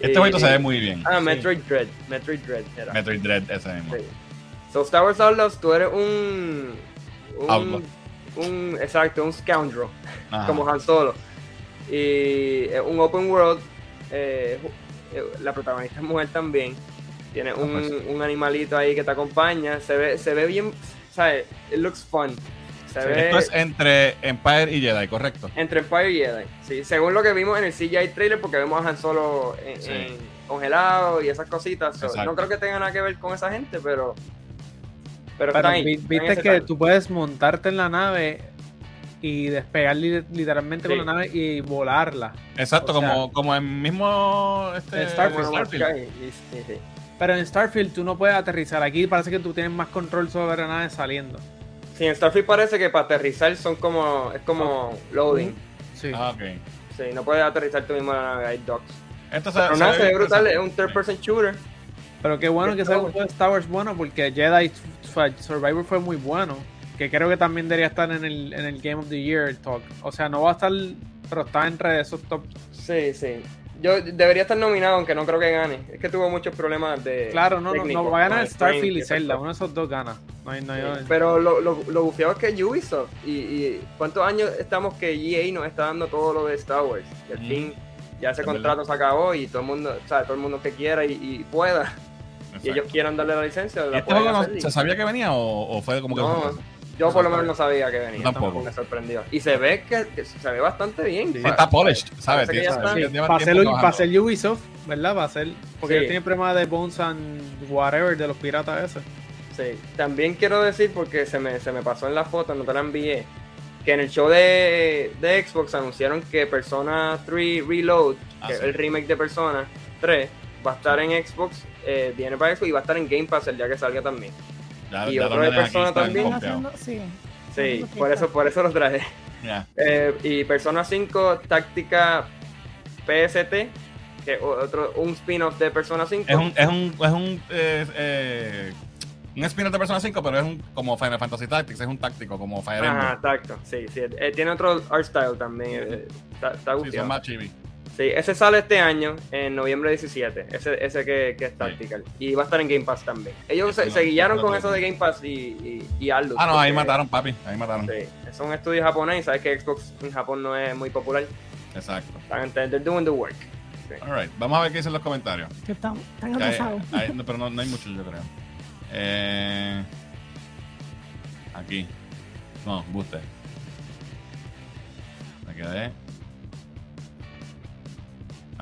Este jueguito se ve muy bien. Ah, Metroid Dread. Metroid Dread era. Metroid Dread, ese mismo. Sí. So, Star Wars Outlaws, tú eres un. Outlaw. Un, un- exacto, un scoundrel, Ajá. como Han Solo. Y es un open world. eh, eh, la protagonista es mujer también. Tiene un, pues. un animalito ahí que te acompaña. Se ve, se ve bien. ¿Sabes? It looks fun. Se Sí, ve Esto es entre Empire y Jedi, correcto. entre Empire y Jedi. Sí, según lo que vimos en el CGI trailer, porque vemos a Han Solo en, Sí. en congelado y esas cositas. so, no creo que tenga nada que ver con esa gente, pero. Pero, Pero está ahí, viste que trailer. tú puedes montarte en la nave y despegar li- literalmente Sí. con la nave y volarla. Exacto, O sea- como, como en mismo este, En Starfield. Pero en Starfield tú no puedes aterrizar. Aquí parece que tú tienes más control sobre la nave saliendo. Sí, en Starfield parece que para aterrizar son como. Es como loading. Sí. Ah, ok. Sí, no puedes aterrizar tú mismo en la nave, hay docks. Esto se, Pero nada, se ve brutal, es un third person shooter. Pero qué bueno que sea un juego de Star Wars bueno porque Jedi Su- Survivor fue muy bueno. Que creo que también debería estar en el, en el Game of the Year talk. O sea, no va a estar, pero está entre esos top. Sí, sí. Yo debería estar nominado, aunque no creo que gane. Es que tuvo muchos problemas de. Claro, no, no, no va a ganar Starfield y Zelda. Uno de esos dos gana. No hay, no hay- Sí, Pero lo, lo, lo bufiado es que Ubisoft y, y cuántos años estamos que EA nos está dando todo lo de Star Wars. Y al Mm. fin ya ese Es contrato se acabó y todo el mundo, o sea, todo el mundo que quiera y, y pueda y ellos quieran darle la licencia, ¿Y la este pueden juego no- hacer y- ¿Se sabía que venía o, o fue como que? Yo por lo menos no sabía que venía. Tampoco. Me sorprendió. Y se ve que, que se ve bastante bien. Sí, está polished, ¿sabes? lleva Sí, para hacer, para hacer Ubisoft, ¿verdad? Para hacer. Porque Sí. ellos tienen problemas de Bones and whatever de los piratas ese. Sí, también quiero decir, porque se me, se me pasó en la foto, no te la envié, que en el show de, de Xbox anunciaron que Persona 3 Reload, Ah, que es el remake de Persona 3, va a estar en Xbox, eh, viene para Xbox y va a estar en Game Pass el día que salga también. Ya- y ya otro de Persona también. Haciendo- sí. Sí, por eso, por eso los traje. Ya. Eh, y Persona 5 Táctica PST, que es otro, un spin-off de Persona 5. Es un, es un, es un, eh, eh, un spin-off de Persona 5, pero es un, como Final Fantasy Tactics, es un táctico, como Fire Ajá, Emblem. exacto. Sí, sí. Eh, tiene otro art style también. eh, está, está Sí, son más chibi. Sí, ese sale este año, en noviembre 17. Ese, ese que, que es Tactical. Y va a estar en Game Pass también. Ellos se, Sí, se no, guiaron no con eso de Game Pass y, y, y Ah, no, ahí mataron, papi. Ahí mataron. Sí, es un estudio japonés. Sabes que Xbox en Japón no es muy popular. Exacto. Están, they're doing the work. Sí. Alright, vamos a ver qué dicen los comentarios. Que están, atrasados. pero no, no hay muchos, yo creo. Eh, aquí. No, Booster. Me quedé.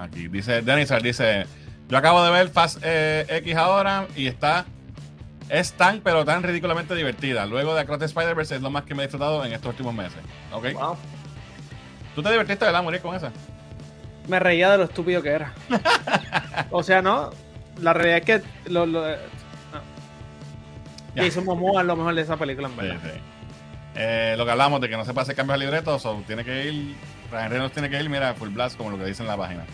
Aquí. Dice Denizar, dice. Yo acabo de ver Fast eh, X ahora y está. Es tan, pero tan ridículamente divertida. Luego de Across the Spider-Verse es lo más que me he disfrutado en estos últimos meses. ¿Ok? Wow. ¿Tú te divertiste, verdad, morir con esa? Me reía de lo estúpido que era. o sea, no. La realidad es que lo, lo. Jason Momoa es lo mejor de esa película, en verdad. sí. Eh, lo que hablamos de que no se puede hacer cambios al libreto, so, tiene que ir, Ryan Reynolds tiene que ir, mira, full blast, como lo que dice en la página.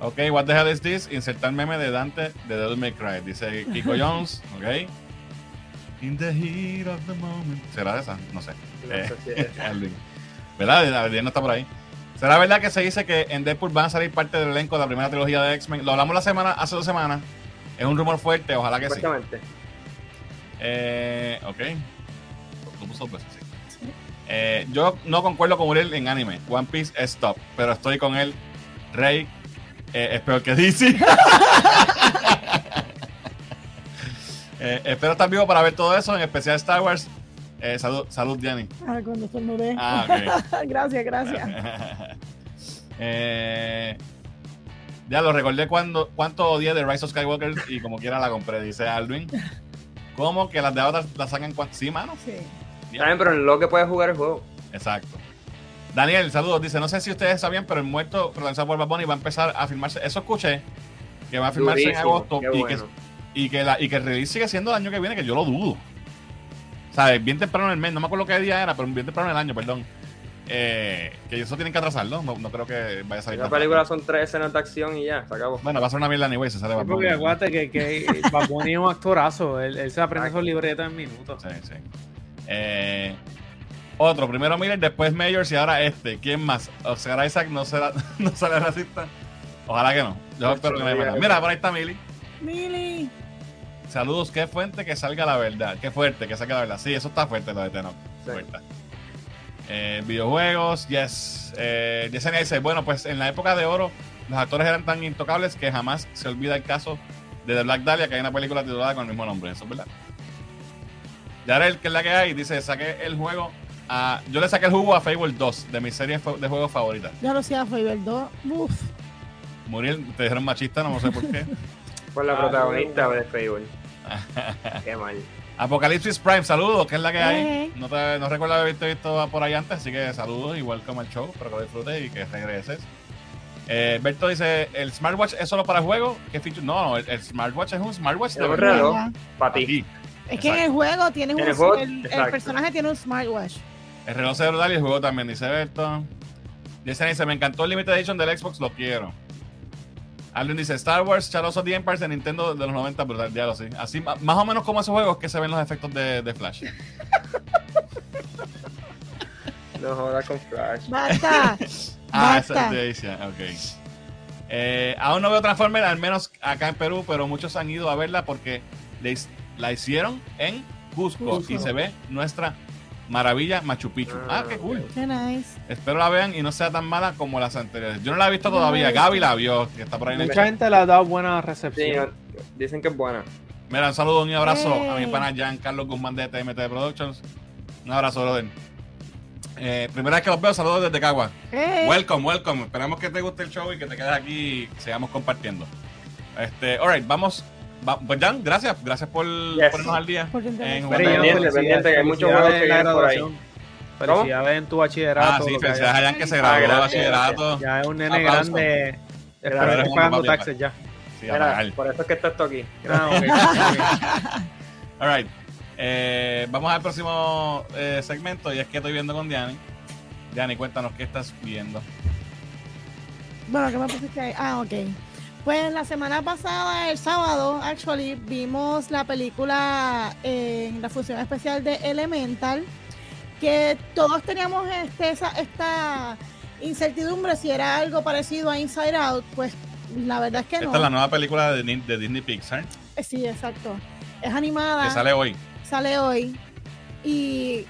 Ok, what the hell is this? Insertar meme de Dante de Devil May Cry, dice Kiko Jones, ok. In the heat of the moment. ¿Será esa? No sé. No Eh, sé si es- Alvin. ¿Verdad? Alvin no está por ahí. ¿Será verdad que se dice que en Deadpool van a salir parte del elenco de la primera trilogía de X-Men? Lo hablamos la semana, hace dos semanas. Es un rumor fuerte, ojalá que sí. Supuestamente. Eh, ok. Lo puso dos veces, sí. Eh, yo no concuerdo con Uriel en anime. One Piece es top, pero estoy con él. Rey eh, es peor que DC. Eh, espero estar vivo para ver todo eso, en especial Star Wars. Eh, salud, salud, Jenny. Ah, cuando estornudé. Ah, ok. gracias, gracias. Eh, ya lo recordé cuando cuánto odié de Rise of Skywalker y como quiera la compré, dice Alvin. ¿Cómo que las de ahora las sacan cuando? Sí, mano. Sí. Ya. También, pero en lo que puedes jugar el juego. Exacto. Daniel, saludos. Dice, no sé si ustedes sabían, pero el muerto protagonizado por Bad Bunny va a empezar a filmarse. Eso escuché. que va a firmarse en agosto y, bueno. que, y, que la, y que el release sigue siendo el año que viene, que yo lo dudo. ¿Sabes? Bien temprano en el mes, no me acuerdo qué día era, pero bien temprano en el año, perdón. Eh, que eso tienen que atrasarlo, no, no creo que vaya a salir La película rápido. son tres escenas de acción y ya, se acabó. Bueno, va a ser una mierda anyway, se sale Bad Porque acuérdate que, que Bad Bunny es un actorazo. Él, él se aprende Exacto. esos libretos en minutos. Sí, sí. Eh, otro, primero Miller, después Mayors y ahora este. ¿Quién más? Oscar Isaac no será, no será racista. Ojalá que no. Yo espero que no haya. Mira, por ahí está Millie. Mili. Saludos, qué fuerte que salga la verdad. Qué fuerte que salga la verdad. Sí, eso está fuerte lo de Tenoch. Sí. Fuerte. Eh, videojuegos, yes. Eh, Yesenia dice, bueno, pues en la época de oro los actores eran tan intocables que jamás se olvida el caso de The Black Dahlia, que hay una película titulada con el mismo nombre. Eso es verdad. Yarel, que es la que hay, dice, saqué el juego a... Yo le saqué el jugo a Fable 2, de mis series de juegos favoritas. Ya lo hacía Faber 2. Uf. Muriel, te dijeron machista, no sé por qué. Por la Ah, protagonista de Fable. Qué mal. Apocalipsis Prime, saludos, que es la que hay. Eh. No, te, no recuerdo haberte visto por ahí antes, así que saludos, igual como el show, espero que lo disfrutes y que regreses. Eh, Berto dice, ¿el smartwatch es solo para juego? ¿Qué feature? No, no, el, el smartwatch es un smartwatch de verdad. Para ti. Es que en el juego tienes En un el juego, el, el exacto. personaje tiene un smartwatch. El reloj se brutal y el juego también, dice Berto. Dice, dice, me encantó el Limited Edition del Xbox, lo quiero. Alvin dice, Star Wars Shadows of the Empire de Nintendo de los 90, brutal, ya lo sé. Así, más o menos como esos juegos que se ven los efectos de, de Flash. No jodas con Flash. Basta. Ah, esa es de Asia, ok. Eh, aún no veo Transformers, al menos acá en Perú, pero muchos han ido a verla porque le his- la hicieron en Cusco, Cusco. y se ve nuestra maravilla Machu Picchu. Ah, Ah, qué cool. Qué nice. Espero la vean y no sea tan mala como las anteriores. Yo no la he visto todavía. Gaby la vio, que está por ahí en el Mucha chat. gente le ha dado buena Sí, recepción. dicen que es buena. Mira, un saludo, un abrazo Hey. a mi pana Jan Carlos Guzmán de TMT Productions. Un abrazo, brother. Eh, primera vez que los veo, saludos desde Cagua. Hey. Welcome, welcome. Esperamos que te guste el show y que te quedes aquí y sigamos compartiendo. Este, alright, vamos. Va- pues Jan, gracias. Gracias por Yes. ponernos al día. Por en Pendiente, pendiente, que hay muchos juegos que vienen por ahí. Felicidades en tu bachillerato. Ah, sí, felicidades a. Jan que se Ah, graduó de gracias, bachillerato. Ya es un nene Aplauso. grande. Que pagando taxes ya. Sí, Mira, por eso es que está esto aquí. Ah, ok, ok. Alright. Eh, vamos al próximo eh, segmento y es que estoy viendo con Diani. Diani, cuéntanos qué estás viendo. Bueno, ¿qué me pusiste ahí? Ah, ok. Pues la semana pasada, el sábado, actually, vimos la película en la función especial de Elemental, que todos teníamos este, esa, esta incertidumbre si era algo parecido a Inside Out, pues la verdad es que no. Esta es la nueva película de, de Disney Pixar Eh, Sí, exacto. Es animada. que sale hoy. sale hoy y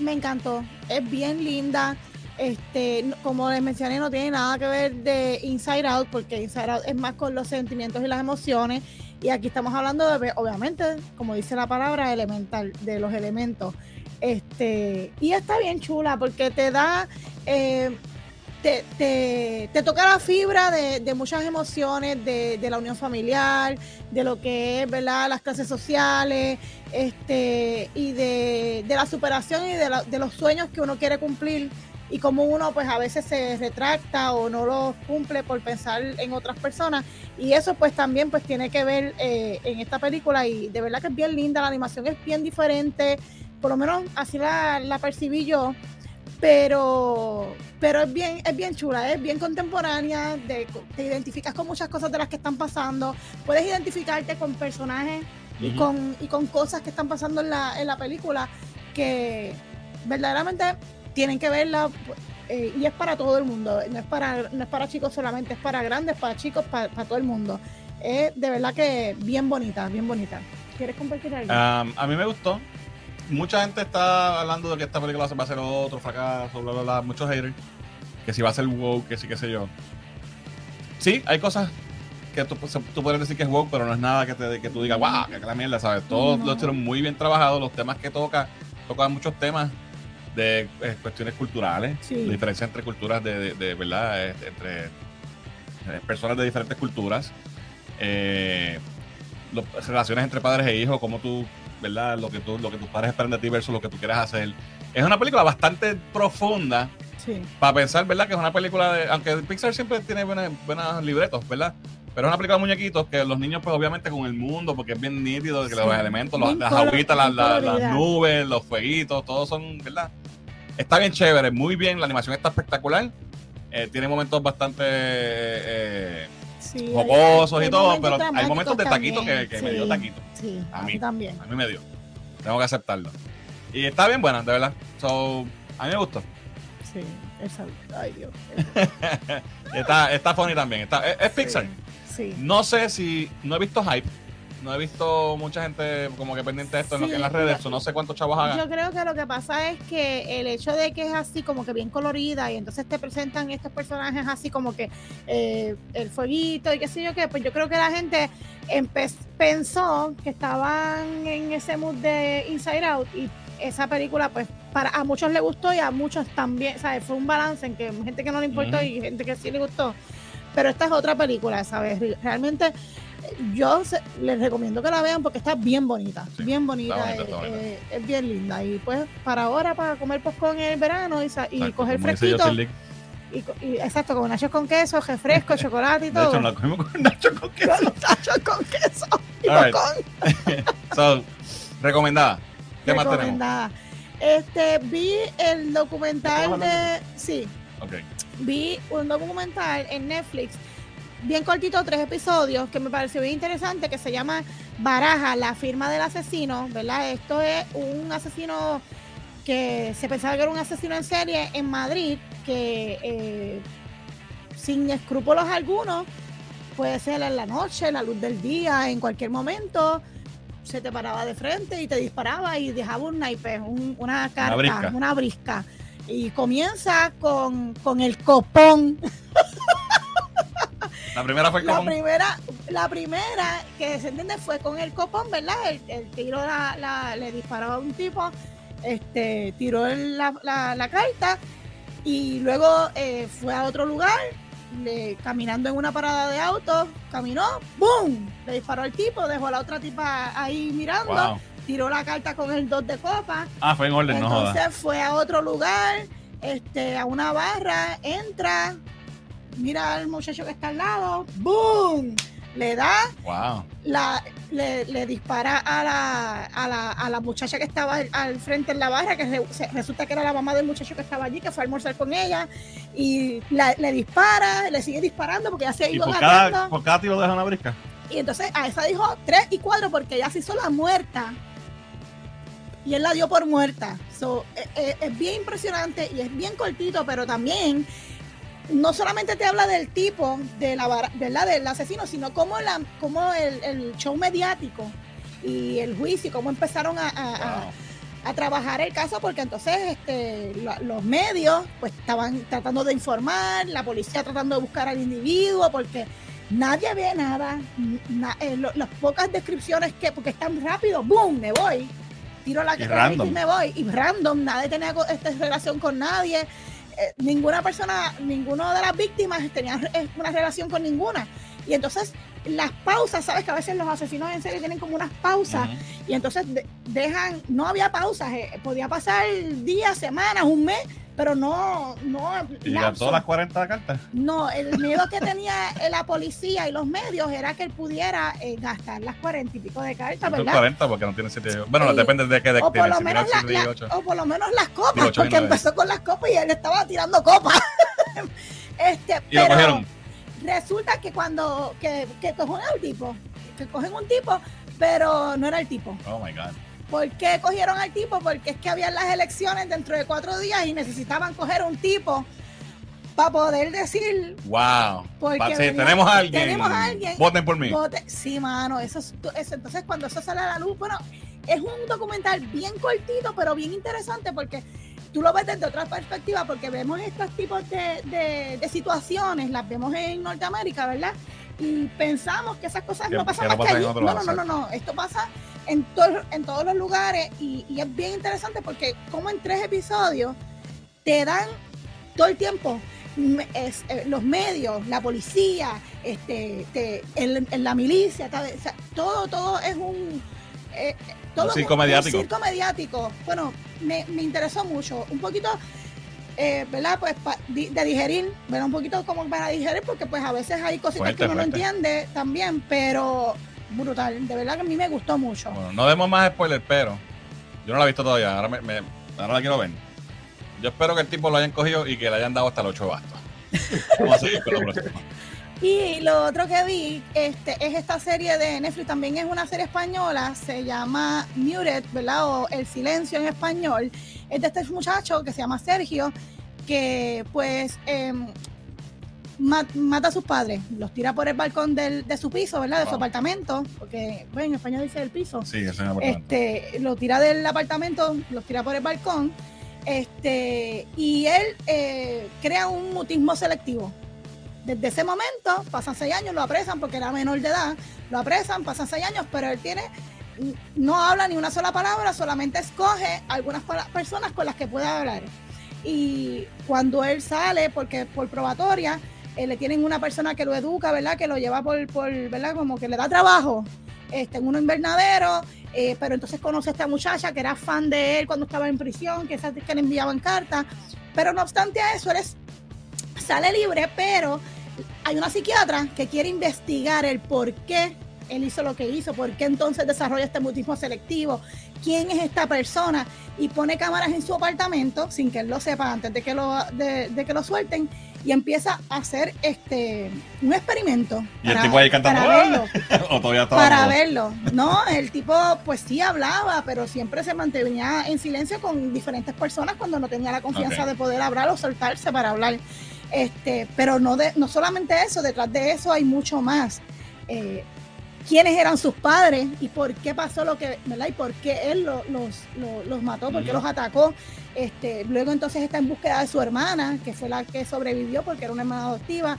me encantó. Es bien linda. Este, como les mencioné, no tiene nada que ver de Inside Out, porque Inside Out es más con los sentimientos y las emociones. Y aquí estamos hablando de, obviamente, como dice la palabra, elemental, de los elementos. Este, y está bien chula porque te da, eh, te, te- te toca la fibra de, de muchas emociones, de, de la unión familiar, de lo que es, ¿verdad? Las clases sociales, este, y de, de la superación y de, la- de los sueños que uno quiere cumplir y como uno pues a veces se retracta o no los cumple por pensar en otras personas. Y eso pues también pues tiene que ver eh, en esta película. Y de verdad que es bien linda, la animación es bien diferente, por lo menos así la, la percibí yo, pero pero es bien es bien chula, es bien contemporánea, de- te identificas con muchas cosas de las que están pasando, puedes identificarte con personajes y con, y con cosas que están pasando en la, en la película que verdaderamente tienen que verla eh, y es para todo el mundo, no es para, no es para chicos solamente, es para grandes, para chicos, para, para todo el mundo. Es de verdad que bien bonita, bien bonita. ¿Quieres compartir algo? Um, a mí me gustó. Mucha gente está hablando de que esta película va a ser otro fracaso, bla, bla, bla. Muchos haters. Que si va a ser woke, que sí, qué sé yo. Sí, hay cosas que tú, tú puedes decir que es woke, pero no es nada que, te, que tú digas, wow, que la mierda, ¿sabes? Todos No. los estuvieron muy bien trabajados. Los temas que toca, tocan muchos temas de eh, cuestiones culturales, Sí. la diferencia entre culturas de, de- de, verdad, eh, entre eh, personas de diferentes culturas, eh, lo- relaciones entre padres e hijos, como tú, ¿verdad? Lo que, tú, lo que tus padres esperan de ti versus lo que tú quieres hacer. Es una película bastante profunda Sí. para pensar, ¿verdad? Que es una película de. Aunque Pixar siempre tiene buenas, buenos libretos, ¿verdad? Pero es una película de muñequitos que los niños, pues obviamente con el mundo, porque es bien nítido, que Sí. los elementos, los- las agüitas, las, las- las nubes, los fueguitos, todos son, ¿verdad? Está bien chévere, muy bien, la animación está espectacular. Eh, tiene momentos bastante eh, Sí, jocosos hay y todo, pero hay momentos de taquito que, también, que me sí, dio taquito. Sí, A mí. mí también. A mí me dio. Tengo que aceptarlo. Y está bien buena, de verdad. So, a mí me gustó. Sí, esa. Ay, Dios. Está, está funny también. Está, es, es Pixar. Sí. No sé si. No he visto hype. No he visto mucha gente como que pendiente de esto en, lo- Sí, en las redes. yo- so no sé cuántos chavos hagan. Yo creo que lo que pasa es que el hecho de que es así como que bien colorida y entonces te presentan estos personajes así como que eh, el fueguito y qué sé yo qué, pues yo creo que la gente pensó que estaban en ese mood de Inside Out y esa película pues para a muchos le gustó y a muchos también, ¿sabes? Fue un balance en que gente que no le importó y gente que sí le gustó. Pero esta es otra película, ¿sabes? Re- Realmente yo se- les recomiendo que la vean porque está bien bonita, Sí, bien bonita, eh, bonita. eh, es bien linda. Y pues para ahora, para comer popcorn en el verano y, coger fresquito, y, exacto, con nachos con queso, refresco, chocolate y De hecho, todo. la comimos con Nacho con queso. Con nachos con queso y right. popcorn. So, recomendada. ¿Qué más tenemos? recomendada. Este, vi el documental ¿Estamos de. Sí, Ok. vi un documental en Netflix, bien cortito, tres episodios, que me pareció bien interesante, que se llama Baraja, la firma del asesino, ¿verdad? Esto es un asesino que se pensaba que era un asesino en serie en Madrid, que eh, sin escrúpulos algunos, puede ser en la noche, en la luz del día, en cualquier momento, se te paraba de frente y te disparaba y dejaba un naipe, un- una carta, brisca. una brisca. Y comienza con, con el copón. La primera fue La como. primera, la primera que se entiende fue con el copón, ¿verdad? El, el tiro la, la- le disparó a un tipo, este, tiró el- la, la- la carta y luego eh, fue a otro lugar, le- caminando en una parada de auto, caminó, ¡boom! Le disparó al tipo, dejó a la otra tipa ahí mirando, Wow. tiró la carta con el dos de copa, Ah, fue en orden, no entonces jodas. fue a otro lugar, este, a una barra, entra, mira al muchacho que está al lado, ¡boom! Le da, Wow. la, le, le dispara a la, a, la, a la muchacha que estaba al, al frente en la barra, que re- se- resulta que era la mamá del muchacho que estaba allí, que fue a almorzar con ella, y la- le dispara, le sigue disparando porque ya se ha ido por cada, por cada tiro deja una brisca. Y entonces a esa dijo tres y cuatro porque ella se hizo la muerta. Y él la dio por muerta. So, eh, eh, es bien impresionante y es bien cortito, pero también no solamente te habla del tipo, de la, ¿verdad? del asesino, sino como, la, como el, el show mediático y el juicio, cómo empezaron a, a- a- Wow. a trabajar el caso porque entonces este, los medios pues estaban tratando de informar, la policía tratando de buscar al individuo porque nadie ve nada, na- eh, lo- las pocas descripciones que, porque es tan rápido, ¡boom! me voy, tiro la random. y me voy, y random, nadie tenía esta relación con nadie, eh, ninguna persona, ninguna de las víctimas tenía eh, una relación con ninguna. Y entonces las pausas, sabes que a veces los asesinos en serie tienen como unas pausas y entonces de- dejan, no había pausas, eh, podía pasar días, semanas, un mes, pero no, no, Y lapso. todas las 40 cartas. no, el miedo que tenía la policía y los medios era que él pudiera eh, gastar las cuarenta y pico de cartas, ¿verdad? 40 porque no tiene 7 Bueno, Sí. depende de qué deck O por, lo menos la- 7 y la- 8. o por lo menos las copas, porque empezó con las copas y él estaba tirando copas. este, Y lo pero cogieron. resulta que cuando que, que cogen al tipo, que cogen un tipo, pero no era el tipo. Oh my God. ¿Por qué cogieron al tipo? Porque es que habían las elecciones dentro de cuatro días y necesitaban coger un tipo para poder decir, Wow. Porque Pa- sí, venía- tenemos a alguien. tenemos a alguien. Voten por mí. sí, mano, eso, es- eso- entonces cuando eso sale a la luz, bueno, es un documental bien cortito, pero bien interesante porque tú lo ves desde otra perspectiva, porque vemos estos tipos de, de- de situaciones, las vemos en Norteamérica, ¿verdad? Y pensamos que esas cosas no pasan no más que pasan allí. No, no, no, no, no, esto pasa en, to- en todos los lugares y, y es bien interesante porque como en tres episodios te dan todo el tiempo es, eh, los medios, la policía, este, te- en la milicia, tal- o sea, todo, todo es un eh, todo Un mediático. circo mediático. Bueno, me, me interesó mucho. Un poquito eh, ¿verdad? Pues de digerir, ¿verdad? Un poquito como para digerir, porque pues a veces hay cositas Fuerte, que uno no fuerte. entiende también, pero brutal, de verdad que a mí me gustó mucho. Bueno, no demos más spoilers, pero yo no la he visto todavía. Ahora, me, me- ahora la quiero ver. Yo espero que el tipo lo hayan cogido y que le hayan dado hasta el 8 bastos. Vamos a seguir con lo próximo. Y lo otro que vi este, es esta serie de Netflix, también es una serie española, se llama Muted, ¿verdad? O El Silencio en español. Es de este muchacho que se llama Sergio, que pues em, ma- mata a sus padres, los tira por el balcón del- de su piso, ¿verdad? De su apartamento, porque bueno, en español dice el piso. Sí, es el apartamento. Este, lo tira del apartamento, los tira por el balcón, este, y él eh, crea un mutismo selectivo. Desde ese momento, pasan seis años, lo apresan porque era menor de edad, lo apresan, pasan seis años, pero él tiene, no habla ni una sola palabra, solamente escoge algunas personas con las que puede hablar. Y cuando él sale, porque por probatoria, eh, le tienen una persona que lo educa, ¿verdad? Que lo lleva por, por ¿verdad? Como que le da trabajo este, en un invernadero, eh, pero entonces conoce a esta muchacha que era fan de él cuando estaba en prisión, que, que le enviaban cartas, pero no obstante a eso, él es- sale libre, pero hay una psiquiatra que quiere investigar el por qué él hizo lo que hizo, por qué entonces desarrolla este mutismo selectivo, quién es esta persona y pone cámaras en su apartamento sin que él lo sepa antes de que lo, de, de que lo suelten y empieza a hacer este un experimento Y el tipo ahí cantando, para verlo o todavía para verlo. No, el tipo pues sí hablaba, pero siempre se mantenía en silencio con diferentes personas cuando no tenía la confianza de poder hablar o soltarse para hablar. Este, pero no de, no solamente eso, detrás de eso hay mucho más. Eh, quiénes eran sus padres y por qué pasó lo que, ¿verdad? Y por qué él lo- los, lo- los mató, por qué los atacó. Este, luego entonces está en búsqueda de su hermana, que fue la que sobrevivió porque era una hermana adoptiva.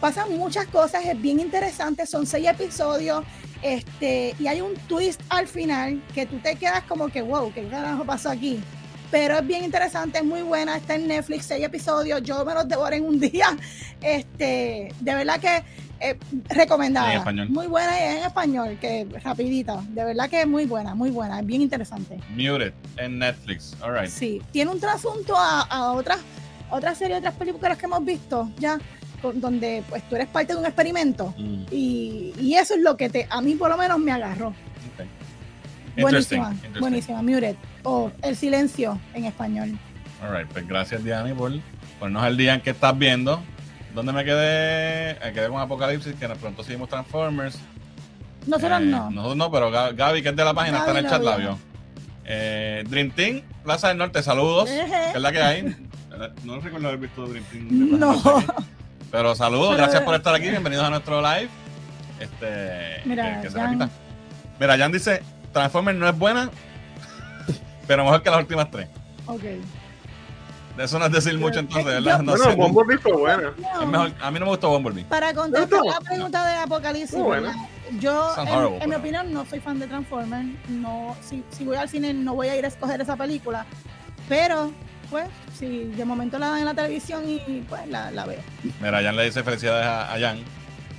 Pasan muchas cosas, es bien interesante, son seis episodios, este, y hay un twist al final que tú te quedas como que, wow, ¿qué carajo pasó aquí? Pero es bien interesante, es muy buena, está en Netflix, seis episodios, yo me los devoré en un día. Este, de verdad que eh, recomendada. Muy buena y en español, que rapidita. De verdad que es muy buena, muy buena, es bien interesante. Muted en Netflix. All right. Sí, tiene un trasunto a, a otras otras series, otras películas que hemos visto ya, donde pues tú eres parte de un experimento Mm, y, y eso es lo que te, a mí por lo menos me agarró. Buenísima, Interesting, buenísima, Muted o El Silencio en español. All right, pues gracias Diani por ponernos al día en que estás viendo. ¿Dónde me quedé? Me quedé con Apocalipsis, que de pronto seguimos Transformers. Nosotros Eh, no. Nosotros no, pero Ga- Gaby, que es de la página, está en el chat, lo la vio. vio. Eh, Dream Team, Plaza del Norte, saludos. Que es la que hay. No recuerdo haber visto Dream Team. de Plaza No. del Norte aquí. Pero saludos, Pero- gracias por estar aquí. Bienvenidos a nuestro live. Este, Mira, que, que se Jan. repita. Mira, Jan dice: Transformers no es buena, pero mejor que las últimas tres. Ok. De eso no es decir mucho entonces, Eh, ¿verdad? No bueno, sé. Bumblebee fue buena. No. Es mejor, a mí no me gustó Bumblebee. Para contestar la pregunta de Apocalipsis, yo en, horrible, en mi opinión no soy fan de Transformers. No, si, si voy al cine no voy a ir a escoger esa película, pero pues si de momento la dan en la televisión y pues la, la veo. Mira, Jan le dice felicidades a, a Jan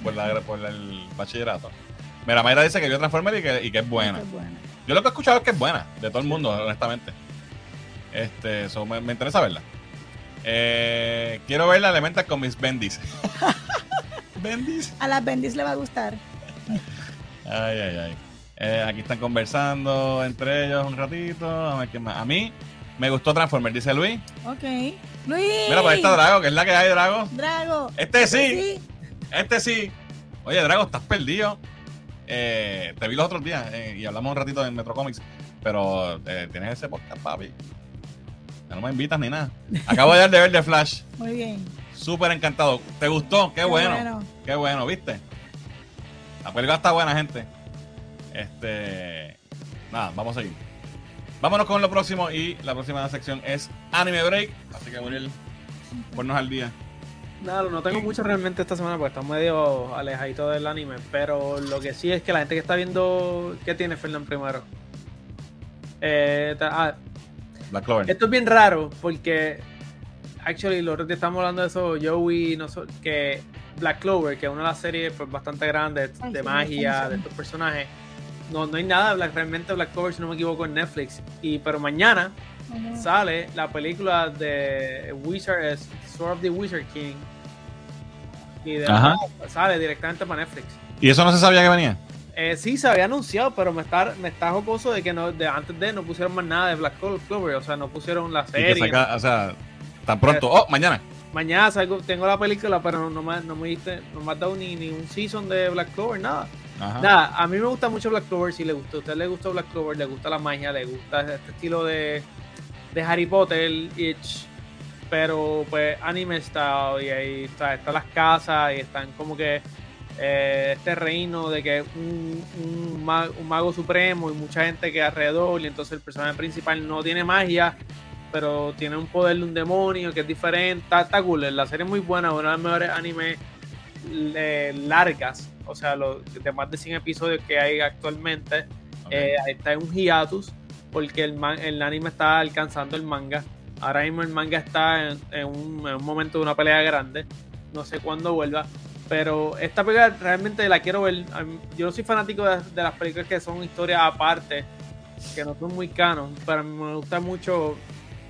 por, la, por el bachillerato. Mira, Mayra dice que vio Transformers y que, y que es buena. Es buena. Yo lo que he escuchado es que es buena, de todo el mundo, honestamente. Este, eso me, me interesa verla. Eh, quiero ver la Elemental con mis bendis. bendis. A las Bendis le va a gustar. Ay, ay, ay. Eh, aquí están conversando entre ellos un ratito. A ver qué más. A mí me gustó Transformers, dice Luis. Ok. Luis. Mira, por ahí está Drago, que es la que hay, Drago. Drago. Este sí, este sí. Oye, Drago, estás perdido. Eh, te vi los otros días eh, y hablamos un ratito en Metro Comics, pero tienes ese podcast, papi. Ya no me invitas ni nada. Acabo de dar de ver de Flash. Muy bien. Súper encantado. ¿Te gustó? Qué, bueno. Qué bueno, ¿viste? La película está buena, gente. Este. Nada, vamos a seguir. Vámonos con lo próximo y la próxima sección es Anime Break. Así que, Muriel, ponnos al día. Nada, no tengo mucho realmente esta semana porque estamos medio alejaditos del anime, pero lo que sí es que la gente que está viendo, ¿qué tiene Fernán primero? Eh, ah, Black Clover. esto es bien raro porque, actually, los otros días estamos hablando de eso, Joey, noso- que Black Clover, que es una de las series pues, bastante grandes Ay, de sí, magia, de estos personajes, no, no hay nada Black, realmente Black Clover, si no me equivoco, en Netflix. Y, pero mañana sale la película de Wizard, eh, Sword of the Wizard King. Y de Ajá. sale directamente para Netflix. ¿Y eso no se sabía que venía? Eh, sí, se había anunciado, pero me está, me está jocoso de que no, de antes de no pusieron más nada de Black Clo- Clover, o sea, no pusieron la Y que serie. saca, o sea, tan pronto. Oh, mañana. Mañana salgo, tengo la película, pero no, no me, no me, diste, no me has dado ni, ni un season de Black Clover, nada. Ajá. Nada, a mí me gusta mucho Black Clover, si le gusta, a usted le gusta Black Clover, le gusta la magia, le gusta este estilo de, de Harry Potter, Itch, pero pues anime style, y ahí está, están las casas, y están como que eh, este reino de que un, un, ma- un mago supremo y mucha gente que alrededor, y entonces el personaje principal no tiene magia, pero tiene un poder de un demonio que es diferente, está, está cool, la serie es muy buena, uno de los mejores animes eh, largas, o sea, los de más de 100 episodios que hay actualmente, Ok. eh, está en un hiatus porque el, man- el anime está alcanzando el manga. Ahora mismo el manga está en, en un, en un momento de una pelea grande, no sé cuándo vuelva, pero esta película realmente la quiero ver. Yo no soy fanático de, de las películas que son historias aparte, que no son muy canon, pero me gusta mucho.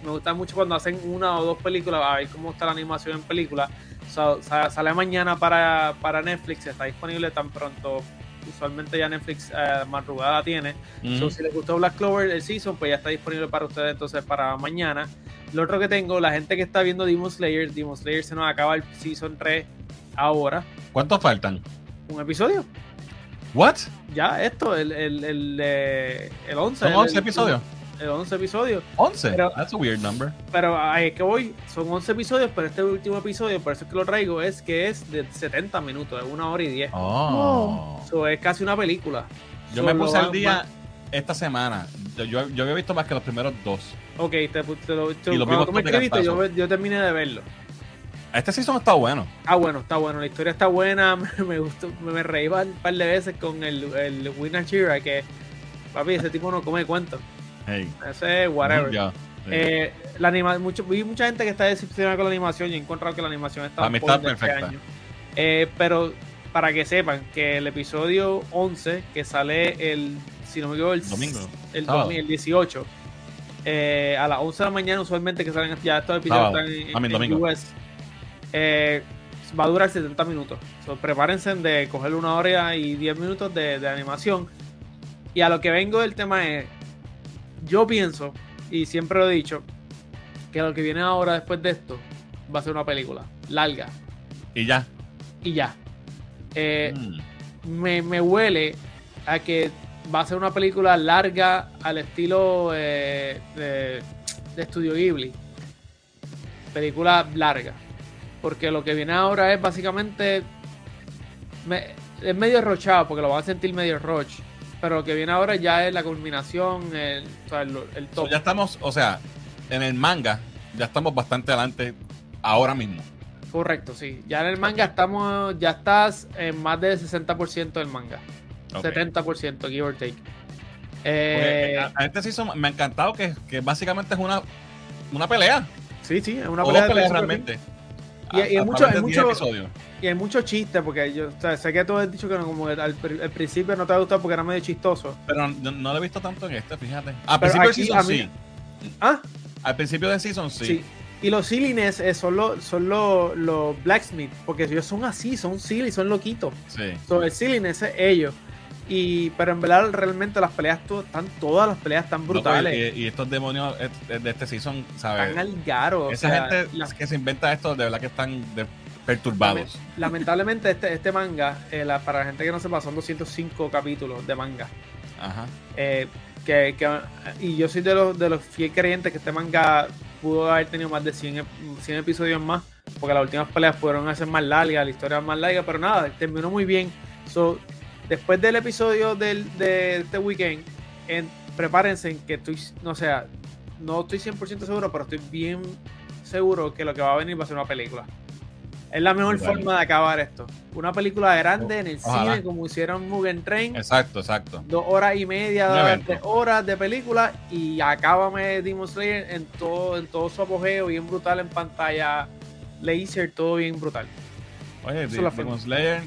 Me gusta mucho cuando hacen una o dos películas, a ver cómo está la animación en película. So, sale mañana para, para Netflix, está disponible tan pronto. Usualmente ya Netflix eh, madrugada tiene. Ujú. So, si les gustó Black Clover el season, pues ya está disponible para ustedes entonces para mañana. Lo otro que tengo, la gente que está viendo Demon Slayer, Demon Slayer se nos acaba el season 3 ahora. ¿Cuántos faltan? Un episodio. ¿What? Ya, esto, el, el, el, eh, el 11. ¿Son el- 11 el- episodios? El 11 episodios. ¿11? Pero- That's a weird number. Pero ahí es que voy, son 11 episodios, pero este último episodio, por eso es que lo traigo, es que es de 70 minutos, es una hora y 10. Oh. So, es casi una película. Yo So, me puse al día esta semana. Yo, yo, yo había visto más que los primeros dos. Ok, te, te lo, te- Y cuando vimos tú me de escribiste, yo, yo terminé de verlo. Este season está bueno. Ah, bueno, está bueno. La historia está buena. Me, me gustó. Me, reí un par de veces con el, el Winner Chira, que papi, ese tipo no come cuentos. Hey. Ese whatever. Ya. Sí. Eh, la anima mucho, vi mucha gente que está decepcionada con la animación y he encontrado que la animación está, está este perfecta. año. Eh, pero para que sepan que el episodio 11, que sale el, si no me equivoco, el Domingo. el, el 18, eh, a las 11 de la mañana, usualmente que salen ya estos episodios están en, I mean, en domingo. US, eh, va a durar 70 minutos. So, prepárense de coger una hora y 10 minutos de, de animación. Y a lo que vengo del tema es, yo pienso, y siempre lo he dicho, que lo que viene ahora después de esto va a ser una película larga Y ya. y ya. Eh, Mm. me, me huele a que va a ser una película larga al estilo eh, de, de Estudio Ghibli. Película larga. Porque lo que viene ahora es básicamente. me- es medio rochado, porque lo van a sentir medio roch. Pero lo que viene ahora ya es la culminación, el, o sea, el, el So, top. ya estamos, o sea, en el manga, ya estamos bastante adelante ahora mismo. Correcto, sí. Ya en el manga estamos. Ya estás en más del 60% del manga. Ok. 70%, give or take. Porque, Eh, a, a este season me ha encantado que, que básicamente es una, una pelea. sí, sí, es una o pelea dos peleas a fin. Y- hay mucho- hay de 10 mucho- episodios. Y hay muchos chistes, porque yo o sea, sé que tú has dicho que no, como al, pr- al principio no te ha gustado porque era medio chistoso. Pero no, no lo he visto tanto en este, fíjate. Al Pero principio aquí, a season mí- sí. Ah, Al principio del season sí. sí. Y los silliness eh, son los son los los blacksmith, porque ellos son así, son silly, son loquitos. Sí. So, el silliness es ellos. Y, pero en verdad realmente las peleas to- están todas las peleas están brutales. Y, y estos demonios eh, de este season, ¿sabes? están al garo. o Esa sea, gente las- que se inventa esto, de verdad que están de- perturbados. lamentablemente este, este manga, eh, la- para la gente que no sepa, son 205 capítulos de manga. Ajá. Eh, que, que- y yo soy de los, de los fiel creyentes que este manga pudo haber tenido más de 100, ep- 100 episodios más, porque las últimas peleas pudieron ser más largas, la historia más larga, pero nada, terminó muy bien. So, después del episodio del, de este weekend, en- prepárense en que estoy, no sea, no estoy 100% seguro, pero estoy bien seguro que lo que va a venir va a ser una película. Es la mejor forma de acabar esto. Una película grande en el Ojalá. cine, como hicieron Mugen Train Exacto, exacto. dos horas y media, tres horas de película y acábame Demon Slayer en todo, en todo su apogeo, bien brutal en pantalla, laser, todo bien brutal. Oye, Demon Slayer,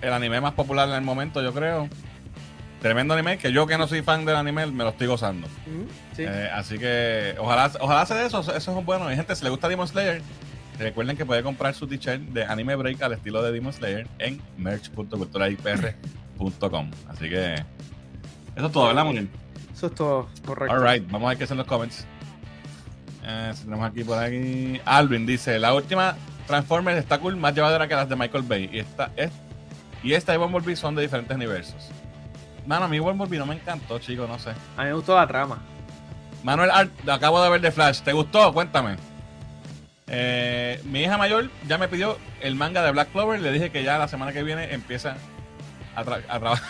el anime más popular en el momento, yo creo. Tremendo anime que yo que no soy fan del anime me lo estoy gozando. Sí. Eh, así que ojalá, ojalá sea de eso, eso es un bueno. Y gente, si le gusta Demon Slayer, recuerden que puede comprar su t-shirt de Anime Break al estilo de Demon Slayer en merch.culturaipr.com. Así que eso es todo, ¿verdad, Munir? Eso es todo correcto. Alright, vamos a ver qué son los comments. Eh, tenemos aquí por aquí. Alvin dice: La última Transformers está cool, más llevadera que las de Michael Bay. Y esta, es, y esta y Bumblebee son de diferentes universos. Mano, a mí Bumblebee no me encantó, chico, no sé. A mí me gustó la trama. Manuel Art, lo acabo de ver de Flash. ¿Te gustó? Cuéntame. Eh, mi hija mayor ya me pidió el manga de Black Clover. Le dije que ya la semana que viene empieza a, tra- a trabajar.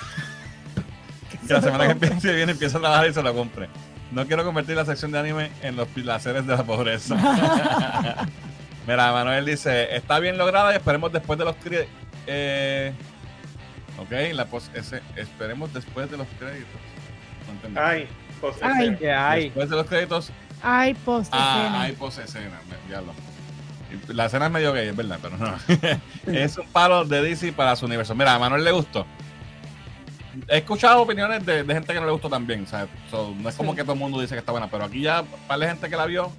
que la semana que empieza- viene empieza a trabajar y se lo compre. No quiero convertir la sección de anime en los placeres de la pobreza. Mira, Manuel dice: Está bien lograda y esperemos después de los. Eh, ok, la pos ese, esperemos después de los créditos. No. Ay, Ay. ese- Que hay. Después de los créditos Hay post Ah, hay pos escena, me- diablo. Y La escena es medio gay, es verdad, pero no. es un palo de DC para su universo. Mira, a Manuel le gustó. He escuchado opiniones de, de gente que no le gustó también. ¿sabes? So, no es como Sí. que todo el mundo dice que está buena, pero aquí ya, para la gente que la vio,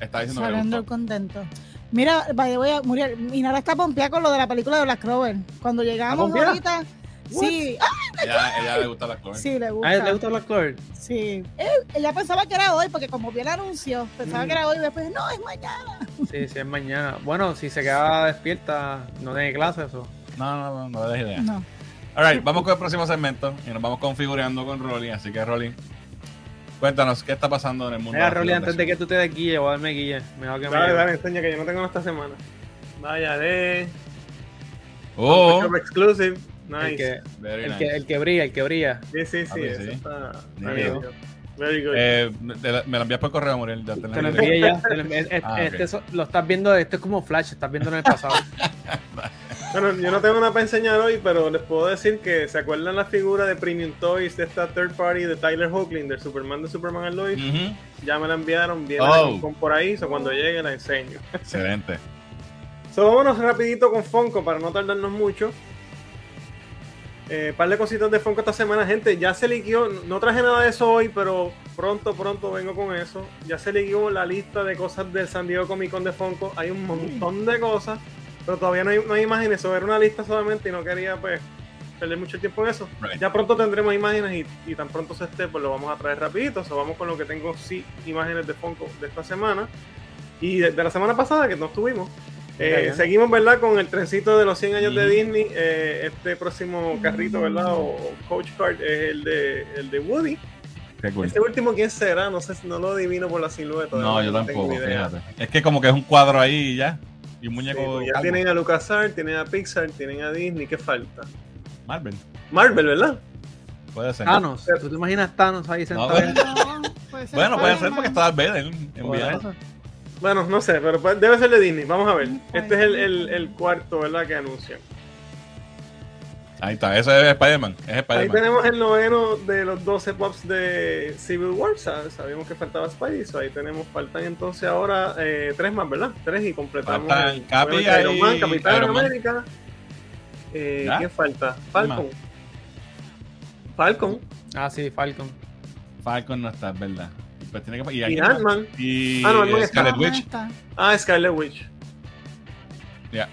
está diciendo que le gustó. contento. Mira, vaya, voy a morir. Minara está pompeada con lo de la película de Black Clover. Cuando llegamos ahorita, sí, ah, Ella, ella le gusta la Chloe. sí, le ¿A gusta. él le gusta Black Clover? Sí. Eh, ella pensaba que era hoy, porque como vi el anuncio, pensaba Mm. que era hoy, y después, no, es mañana. Sí, sí, es mañana. Bueno, si se queda despierta, no tiene clase eso. No, no, no, no le des idea. No. Alright, vamos con el próximo segmento y nos vamos configurando con Rolly. Así que, Rolly, cuéntanos qué está pasando en el mundo. Mira, la Rolly, antes de que tú te des guille, voy a darme guille. Mejor que me Dale, lleve. dale, enseña que yo no tengo esta semana. Vaya de Oh, Exclusive. El Nice. que, very el, nice. que, el que brilla, el que brilla. Sí, sí, sí. Ah, pues eso sí. está. Nítido. Very good. Eh, la- me lo envías por correo, Muriel. Ya te la Te lo envié. ya. Este- Ah, este lo estás viendo, esto es como Flash, estás viendo en el pasado. Bueno, yo no tengo nada para enseñar hoy, pero les puedo decir que ¿se acuerdan la figura de Premium Toys de esta third party de Tyler Hoechlin, del Superman de Superman and Lois? Ya me la enviaron, viene Oh. con por ahí, so cuando llegue la enseño. Excelente. So, vámonos rapidito con Funko para no tardarnos mucho. Eh, par de cositas de Funko esta semana, gente. Ya se liquió, no traje nada de eso hoy, pero pronto, pronto vengo con eso. Ya se liquió la lista de cosas del San Diego Comic Con de Funko. Hay un montón de cosas, pero todavía no hay, no hay imágenes. Eso era una lista solamente y no quería pues perder mucho tiempo en eso. Right. Ya pronto tendremos imágenes y, y tan pronto se esté, pues lo vamos a traer rapidito. So, vamos con lo que tengo, sí, imágenes de Funko de esta semana. Y de, de la semana pasada, que no estuvimos. Eh, seguimos, ¿verdad? Con el trencito de los 100 años de. Disney. Eh, este próximo carrito, ¿verdad? O, o coach card es el de, el de Woody. Este último, ¿quién será? No sé, si- no lo adivino por la silueta. No, yo tampoco, fíjate. Es que como que es un cuadro ahí y ya. Y un Sí, muñeco. ya tienen a LucasArts, tienen a Pixar, tienen a Disney. ¿Qué falta? Marvel. Marvel, ¿verdad? Puede ser. Thanos, ¿tú te imaginas Thanos ahí sentado? bueno. No, puede ser Bueno, puede ser porque está Darth Vader en eso. Bueno, no sé, pero pues debe ser de Disney. Vamos a ver. Este es el, el- el cuarto, ¿verdad? Que anuncian. Ahí está, ese es Spider-Man. Es Ahí Spider-Man. tenemos el noveno de los 12 pops de Civil War. Sa- Sabíamos que faltaba Spidey. so ahí tenemos, faltan entonces ahora eh, tres más, ¿verdad? Tres y completamos. Faltan el- Capi Iron y Man, Capitán Iron Man. América. Eh. ¿Quién falta? Falcon. Falcon Ah, sí, Falcon. Falcon no está, es verdad. Pues tiene que. Y, y Ant-Man. y Ah, no. Scarlet Ah, Witch. está. Ah, Scarlet Witch.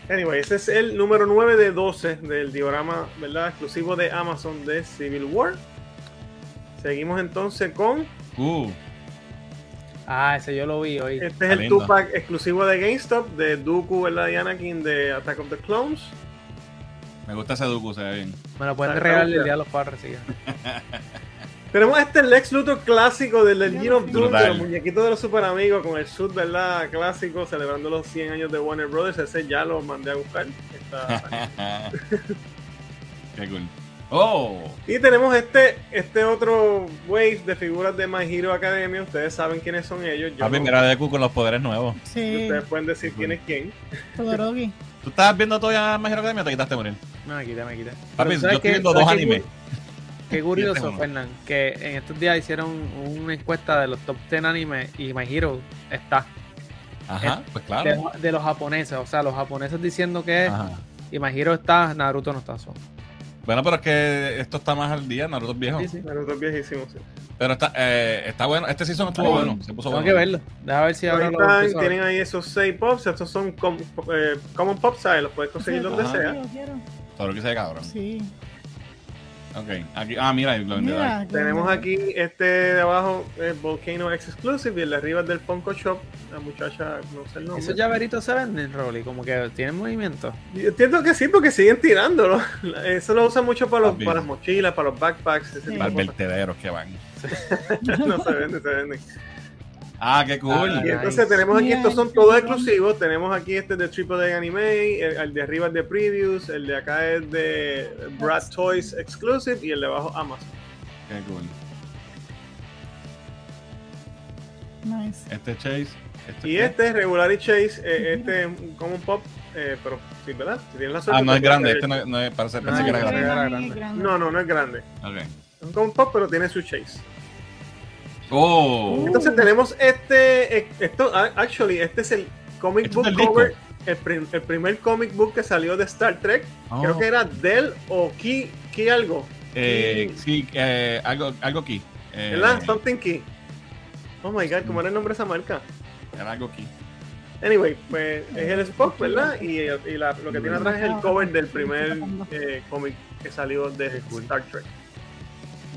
Anyway, ese es el número 9 de 12 del diorama, ¿verdad? Exclusivo de Amazon de Civil War. Seguimos entonces con. Uh, Ah, ese yo lo vi hoy. Este es el. Tupac exclusivo de GameStop de Dooku, ¿verdad? Y Anakin de Attack of the Clones. me gusta ese Dooku, se ve bien. Me lo pueden regalar el día de los padres, sí. Tenemos este Lex Luthor clásico del Legend of Doom, de los muñequitos de los super amigos con el suit, ¿verdad? Clásico, celebrando los 100 años de Warner Brothers. Ese ya lo mandé a buscar. Está- Qué cool. Oh, y tenemos este, este otro wave de figuras de My Hero Academia. Ustedes saben quiénes son ellos. Yo papi, no- mira Deku con los poderes nuevos. Sí, Ustedes pueden decir quién es quién. Todoroki. ¿Tú estabas viendo todavía Magic Academia o te quitaste morir? No, me quité, me quité. Papi, yo ¿sabes estoy viendo ¿Sabes dos animes. Qué curioso. Fernán, que en estos días hicieron una encuesta de los top 10 animes y My Hero está. Ajá, pues claro. de los japoneses, o sea, los japoneses diciendo que es Ajá. y My Hero está, Naruto no está. so. Bueno, pero es que esto está más al día, Naruto es viejo. Sí, sí. Naruto es viejísimo, sí. Pero está, eh, está bueno. Este season estuvo Ay. bueno. Se puso Tengo bueno. que verlo. Deja ver si ahora lo están, tienen ahí esos 6 pops, estos son com- eh, common pops, ¿sabes? Los puedes conseguir donde Ajá. sea. Quiero, quiero. Todo lo que sea cabrón. Sí. Ok. Aquí, ah, mira, Tenemos aquí este de abajo, es Volcano X Exclusive, y el de arriba es del Funko Shop. La muchacha, no sé el nombre. Esos llaveritos se venden, Rolly, como que tienen movimiento. Yo entiendo que sí, porque siguen tirándolo. Eso lo usan mucho para, los, para las mochilas, para los backpacks, ese Sí. tipo Para el vertederos que van. No se venden, se venden. Ah, qué cool. Ah, Y entonces nice. tenemos aquí, estos son todos exclusivos. Tenemos aquí este de Triple A Anime, el, el de arriba es de Previews, el de acá es de Brad Toys Exclusive y el de abajo Amazon. Qué cool. Nice. Este Chase. Este Y qué? este es Regular y Chase, eh, este es un Common Pop, eh, pero sí, ¿verdad? Si tienes la suerte. Ah, no es grande. Este no, no es. Parece, No, pensé que era no, grande. Para es. No, no, no es grande. Ok. Es un Common Pop, pero tiene su Chase. Oh. Entonces tenemos este, eh, esto, actually, este es el comic Este book el cover, el, prim- el primer comic book que salió de Star Trek. Oh. Creo que era Dell o Key, Key algo. Eh, sí, eh, algo, algo aquí. Eh, ¿Verdad? Something Key. Oh my god, ¿cómo era el nombre de esa marca? Era algo aquí. Anyway, pues es el Spock, ¿verdad? Y, y la- lo que tiene atrás es el cover del primer eh, cómic que salió de Star Trek.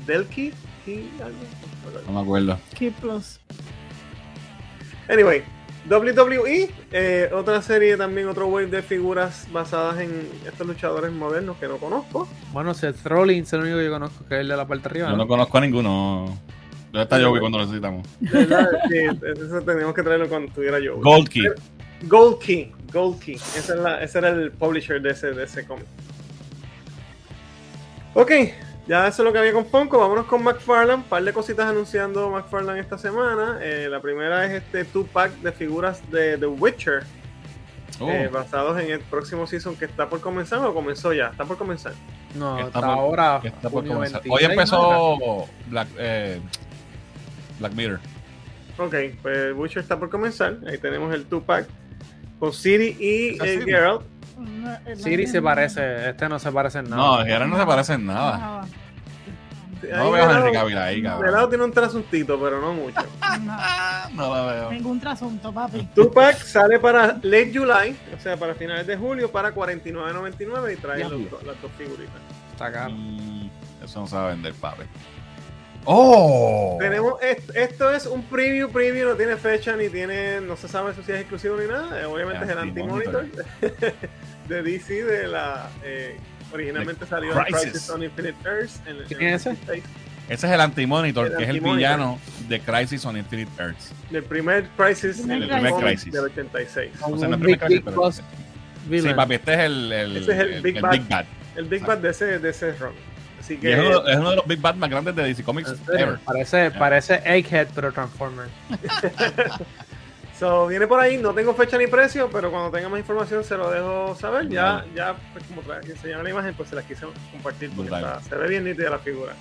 ¿Del Key? Key algo? No me acuerdo. Key Plus. Anyway, WWE, eh, otra serie también, otro wave de figuras basadas en estos luchadores modernos que no conozco. Bueno, Seth Rollins es el único que yo conozco, que es el de la parte de arriba. Yo ¿no? no conozco a ninguno. ¿Dónde está Joey cuando lo necesitamos? De verdad, sí, eso tenemos que traerlo cuando tuviera yo. Gold Key. Gold Key, Gold Key. Esa es la- ese era el publisher de ese, de ese cómic. Ok, ya eso es lo que había con Funko. Vámonos con McFarlane. Un par de cositas anunciando McFarlane esta semana. Eh, la primera es este two-pack de figuras de The Witcher. Oh, eh, basados en el próximo season que está por comenzar o comenzó ya, está por comenzar. No, hasta está por- ahora. está por comenzar. 26, Hoy ¿no? empezó Black, eh, Black Mirror. Ok, pues Witcher está por comenzar. Ahí tenemos el two-pack con Ciri y. Geralt. Siri se no- parece, este no se parece en No, nada. ahora no se parecen nada. Nada. No veo a Henry Cavill ahí, De lado cabrón. tiene un trasuntito, pero no mucho. No la veo. Ningún trasunto, papi. Tupac sale para late July, o sea, para finales de julio, para 49.99 y trae los- las dos figuritas. Está caro. Mm, Eso no se va a vender, papi. ¡Oh! Tenemos esto, esto es un preview, preview, no tiene fecha ni tiene, no se sabe si es exclusivo ni nada. eh, Obviamente es el Anti-monitor. de DC de la eh, originalmente salió Crisis. Crisis on Infinite Earths en, en ¿Quién el es ese? 86. Ese es el Anti-Monitor, El que es el villano de Crisis on Infinite Earths. del primer Crisis El en primer cómic Crisis. del 86. O sea, el primer Big Crisis, Big pero- Sí, papi, este es el, el, es el Big Bad. Bad. El Big Bad de ese, de ese run. Así Y que es uno, es uno de los Big Bad más grandes de DC Comics. Parece, parece Egghead, pero Transformer. So, viene por ahí, no tengo fecha ni precio, pero cuando tenga más información se lo dejo saber. Ya, ya pues, como enseñaron la imagen, pues se la quise compartir porque Brutal. está- se ve bien nítida la figura.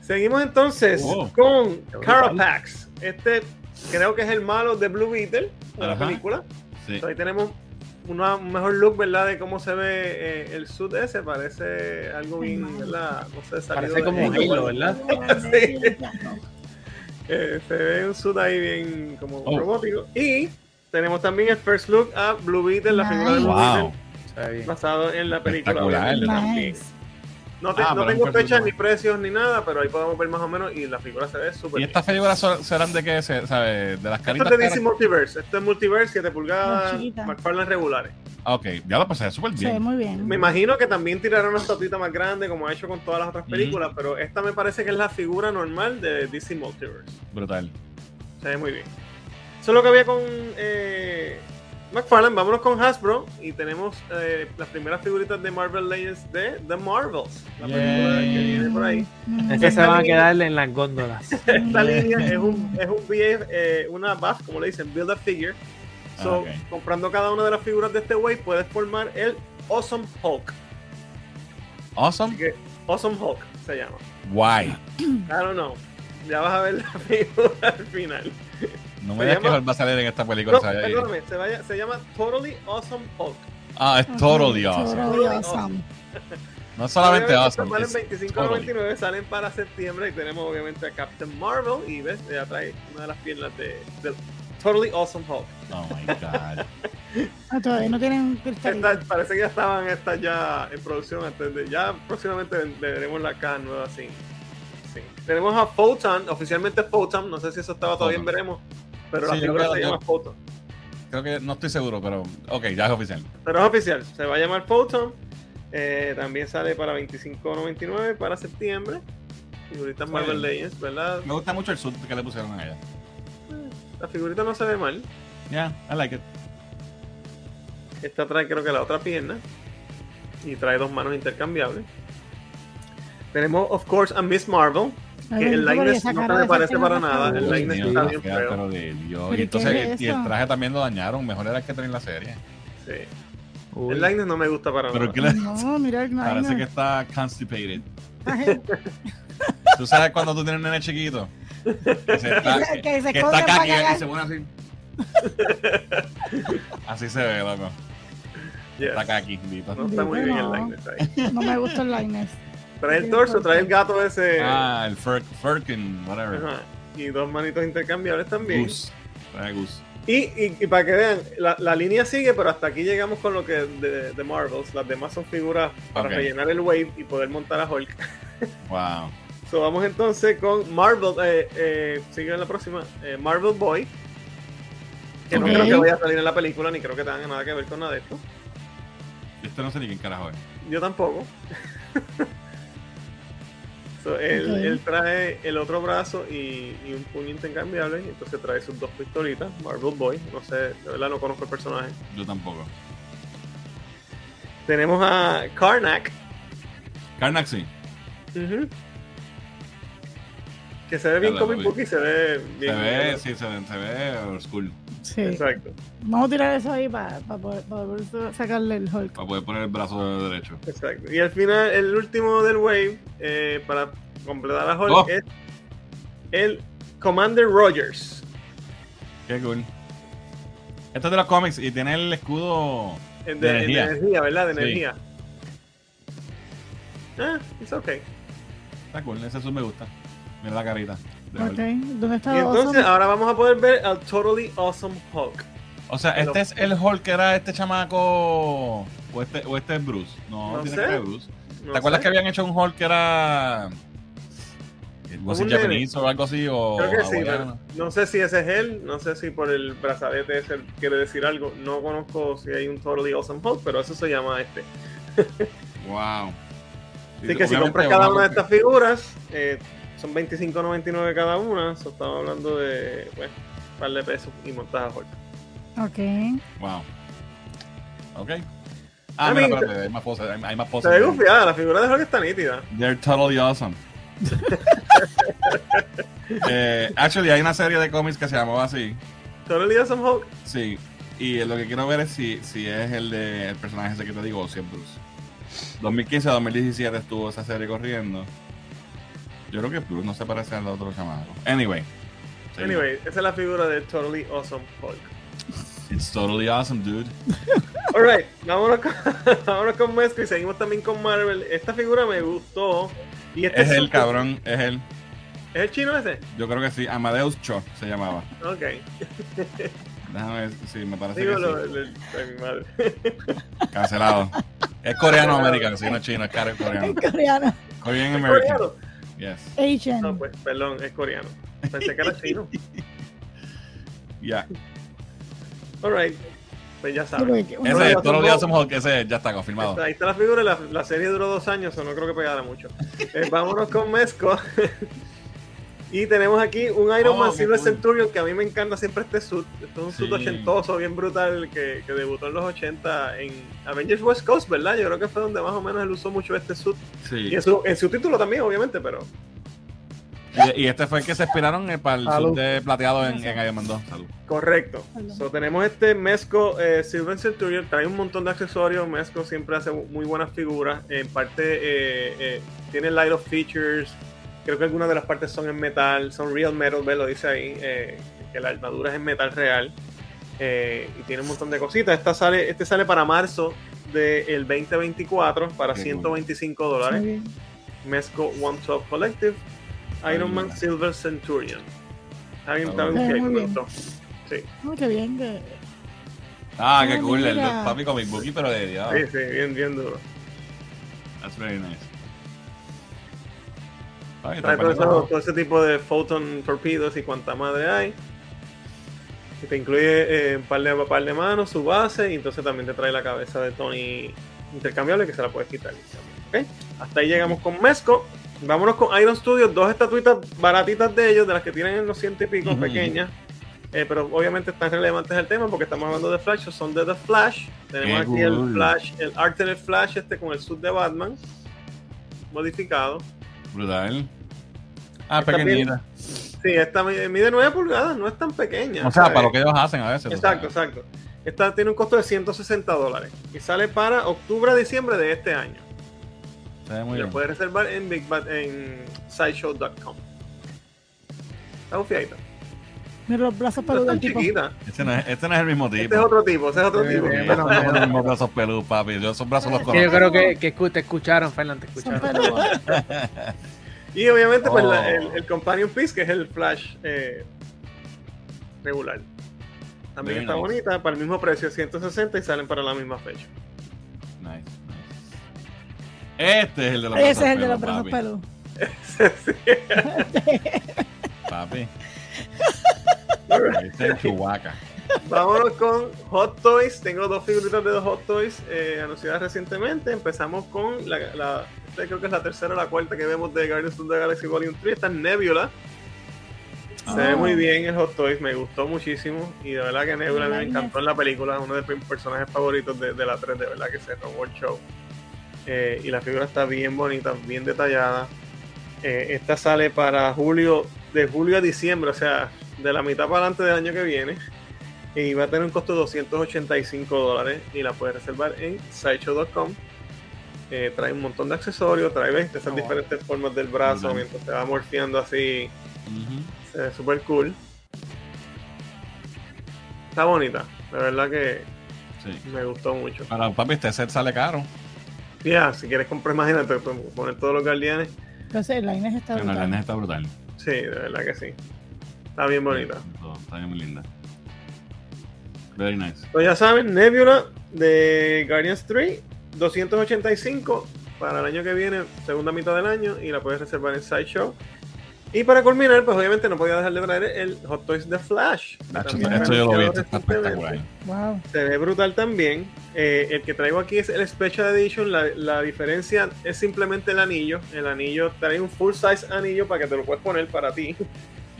Seguimos entonces Oh. con. Carapax. Este creo que es el malo de Blue Beetle de la película. Sí. So, ahí tenemos una- un mejor look, ¿verdad? De cómo se ve eh, el suit ese. Parece algo bien, ¿verdad? No sé, salido Parece como Halo, ¿verdad? Sí. Eh, se ve un suit ahí bien como Oh. robótico. Y tenemos también el first look a Blue Beetle, la figura de Blue Wow. Beetle, basado en la película. Espectacular. Nice. No, te- Ah, no tengo fechas ni precios ni nada, pero ahí podemos ver más o menos y la figura se ve súper ¿Y estas figuras serán de qué? Se, sabe, ¿De las Esto caritas? es de DC caras? Multiverse. Esto es Multiverse, 7 pulgadas. McFarlane regulares. Ah, ok, ya lo pasé súper Se ve bien. muy bien. Me imagino que también tirarán una estatuita más grande como ha hecho con todas las otras películas, pero esta me parece que es la figura normal de DC Multiverse. Brutal. Se ve muy bien. Eso es lo que había con eh, McFarlane. Vámonos con Hasbro y tenemos eh, las primeras figuritas de Marvel Legends de The Marvels. La película que viene por ahí. Mm. Esas se van a quedar en las góndolas. Esta línea es un, es un BF, eh, una buff, como le dicen, Build a Figure. So, Ah, comprando cada una de las figuras de este way, puedes formar el Awesome Hulk. Awesome. Que Awesome Hulk se llama. Guay. I don't know. Ya vas a ver la figura al final. No me digas que Hulk va a salir en esta película. No, perdóname, se, vaya- se llama Totally Awesome Hulk. Ah, es totally awesome. Totally awesome. No solamente Obviamente, Awesome. Salen it's 25.99, salen para septiembre y tenemos obviamente a Captain Marvel y ves, ya trae una de las piernas de, de Totally Awesome Hulk. Oh my god. Ah, todavía no tienen. Esta- parece que ya estaban estas ya en producción antes de, ya próximamente ven- veremos la caja nueva así. Sí. Tenemos a Photon, oficialmente Photon, no sé si eso estaba todavía en veremos, pero la Sí, creo se llama Photon. Creo que no estoy seguro, pero ok, ya es oficial. Pero es oficial, se va a llamar Photon. Eh, también sale para 25.99 para septiembre. Figuritas Sí. Marvel Legends, ¿verdad? Me gusta mucho el suit que le pusieron a ella. La figurita no se ve mal. Yeah, I like it. Esta trae creo que la otra pierna. Y trae dos manos intercambiables. Tenemos, of course, a Miss Marvel. Que el esa no se esa parece para nada, el Dios está bien feo. pero de Dios. ¿Pero Y entonces es y el traje también lo dañaron. Mejor era el que tenía en la serie. Sí. Uy. El likeness no me gusta para Pero nada. ¿qué le- No, mira el parece que está constipated. ¿Tú sabes cuando tú tienes un nene chiquito? Que, se está, Que- que se que está y se pone así. Así se ve, loco. Yes. Está caqui, Vito. No está muy bien el No. likeness ahí. No me gusta el likeness. Trae el torso, trae el gato ese. Ah, el Fir Firkin, whatever. Ajá. Y dos manitos intercambiables también. Goose. Trae Goose. Y, y, y para que vean, la, la línea sigue, pero hasta aquí llegamos con lo que de, de Marvels. Las demás son figuras para rellenar el wave y poder montar a Hulk. Wow. So, vamos entonces con Marvel. Eh, eh, sigue en la próxima. eh, Marvel Boy. Que no creo que vaya a salir en la película, ni creo que tenga nada que ver con nada de esto. Este no sé ni quién carajo es. Yo tampoco. So, él, trae el otro brazo y, y un puño intercambiable. Y entonces trae sus dos pistolitas. Marvel Boy. No sé, de verdad no conozco el personaje. Yo tampoco. Tenemos a Karnak. Karnak sí. Ujú. Que se ve bien la comic book y se ve bien. Se ve, sí, se ve, se ve old school. Sí. Exacto. Vamos a tirar eso ahí para poder, pa poder sacarle el Hulk. Para poder poner el brazo derecho. Exacto. Y al final, el último del Wave, eh, para completar a Hulk, Oh. es el Commander Rogers. Qué cool. Esto es de los cómics y tiene el escudo. De de, energía. de energía, ¿verdad? De Sí. energía. Ah, it's okay. Está cool, ese suit me gusta. Mira la carita. de Ok, Hulk. ¿dónde está Y entonces Awesome? ahora vamos a poder ver al Totally Awesome Hulk. O sea, Pero- este es el Hulk que era este chamaco. O este, o este es Bruce. No, No tiene sé. que ser Bruce. No ¿Te acuerdas sé. que habían hecho un Hulk que era. Was un it nene. Japanese o algo así? O Creo que sí, pero no sé si ese es él, no sé si por el brazalete ese quiere decir algo. No conozco si hay un Totally Awesome Hulk, pero eso se llama este. Wow. Así que si compras cada una de estas figuras, eh, son 25.99 cada una. So, estamos hablando de pues, un par de pesos y montas a. Ok. Wow. Ok. Ah, I mira, mean, espérate, hay más poses. Hay, hay más Se poses. ve gufiada, la figura de Hulk está nítida. They're totally awesome. eh, actually, hay una serie de cómics que se llamaba así. Totally Awesome Hulk. Sí. Y lo que quiero ver es si, si es el de el personaje ese que te digo o si es Bruce. 2015 a 2017 estuvo esa serie corriendo. Yo creo que Bruce no se parece al otro chamaco. Anyway. Sí. Anyway, esa es la figura de Totally Awesome Hulk. It's totally awesome, dude. Alright, vámonos con, vámonos con Mesco y seguimos también con Marvel. Esta figura me gustó. Y este Es el cabrón, es él. ¿Es el chino ese? Yo creo que sí. Amadeus Cho se llamaba. Ok. Déjame ver si me parece Digo que lo, sí. lo- mi madre. Cancelado. Es coreano americano, si no es chino, es coreano. En coreano. Korean ¿Es American. Yes. Asian. No, pues, perdón, es coreano. Pensé que era chino. Ya. Alright. Pues ya sabes. Ese todos los días somos Hulk, ese ya está confirmado. Ahí está la figura, la, la serie duró dos años, o no creo que pegara mucho. Eh, vámonos con Mesco. y tenemos aquí un Iron Oh, Man Silver cool. Centurion, que a mí me encanta siempre este suit. Este es un suit Sí. ochentoso, bien brutal, que, que debutó en los 80 en Avengers West Coast, ¿verdad? Yo creo que fue donde más o menos él usó mucho este suit. Sí. Y en su, en su título también, obviamente, pero Y, y este fue el que se inspiraron eh, para el Salud. sur de plateado en, en Iron Man 2. Salud. correcto. So, tenemos este Mesco eh, Silver Centurion, trae un montón de accesorios. Mesco siempre hace muy buenas figuras. En parte eh, eh, tiene light of features. Creo que algunas de las partes son en metal, son real metal, ¿ves? Lo dice ahí, eh, que la armadura es en metal real. Eh, y tiene un montón de cositas. Esta sale, este sale para marzo del 2024 para Qué 125 Muy dólares. Mezco 112 Collective, Iron Man. Silver Centurion. Está bien, Está está bien, me gustó. Sí, qué bien. Que... Ah, qué cool. El papi comic bookie, pero de Dios. sí, sí, bien, bien duro. That's very nice. Ay, Trae todo, eso- poniendo- todo ese tipo de photon torpedos y cuanta madre hay. Y te incluye eh, un par de, un par de manos, su base, y entonces también te trae la cabeza de Tony intercambiable que se la puedes quitar. Hasta ahí llegamos con Mesco. Vámonos con Iron Studios, dos estatuitas baratitas de ellos, de las que tienen en los ciento y pico, pequeñas. Eh, pero obviamente están relevantes al tema porque estamos hablando de Flash, son de The Flash. Tenemos Qué aquí el. Flash, el arte del Flash este con el suit de Batman modificado. Brutal. Ah, pequeñita. Sí, esta mi- mide 9 pulgadas, no es tan pequeña. O sea, ¿sabes? para lo que ellos hacen a veces. Exacto, exacto. Esta tiene un costo de 160 dólares y sale para octubre a diciembre de este año. Se ve muy Y lo bien. puedes reservar en, Big Bad- en sideshow.com. Está bufiadita. Mira los brazos No es peludos tan del tipo. Este no, es, este no es el mismo tipo. Este es otro tipo, ese es otro Sí, tipo. sí, estos no son los mismos brazos peludos, papi. Yo esos brazos los conozco. yo creo que, que te escucharon, Fernando, te escucharon. peludos. Y obviamente, pues Oh. la- el, el Companion Piece, que es el Flash eh, regular. También Very está nice. bonita, para el mismo precio, 160 y salen para la misma fecha. Nice, nice. Este es el de los brazos Ese es el de los peludos, brazos papi. peludos. Papi. Vámonos con Hot Toys. Tengo dos figuritas de dos Hot Toys eh, anunciadas recientemente. Empezamos con la, creo que es la tercera o la cuarta que vemos de Guardians of the Galaxy Volume 3. Esta es Nebula. Se ve Ah. muy bien el Hot Toys, me gustó muchísimo. Y de verdad que Nebula a mí me encantó en la película. Es uno de mis personajes favoritos de, de la 3, de verdad que se robó el show. Eh, y la figura está bien bonita, bien detallada. Eh, esta sale para julio, de julio a diciembre, o sea, de la mitad para adelante del año que viene. Y va a tener un costo de 285 dólares y la puedes reservar en sideshow.com. Eh, trae un montón de accesorios, trae ¿ves? esas Oh, wow. diferentes formas del brazo mientras te va morfeando así. Se ve súper cool. Está bonita, de verdad que Sí. me gustó mucho. Para papi, este set sale caro. Ya, si quieres comprar, imagínate, pues, poner todos los guardianes. Entonces, el line está la brutal. lana está brutal. Sí, de verdad que sí. Está bien bonita. Está bien muy linda. Very nice. Pues ya saben, Nebula de Guardians 3, 285 para el año que viene, segunda mitad del año, y la puedes reservar en Sideshow. Y para culminar, pues obviamente no podía dejar de traer el Hot Toys de Flash. Nacho, esto yo lo vi, está espectacular. Wow. Se ve brutal también. Eh, el que traigo aquí es el Special Edition. La, la diferencia es simplemente el anillo. El anillo trae un full size anillo para que te lo puedes poner para ti.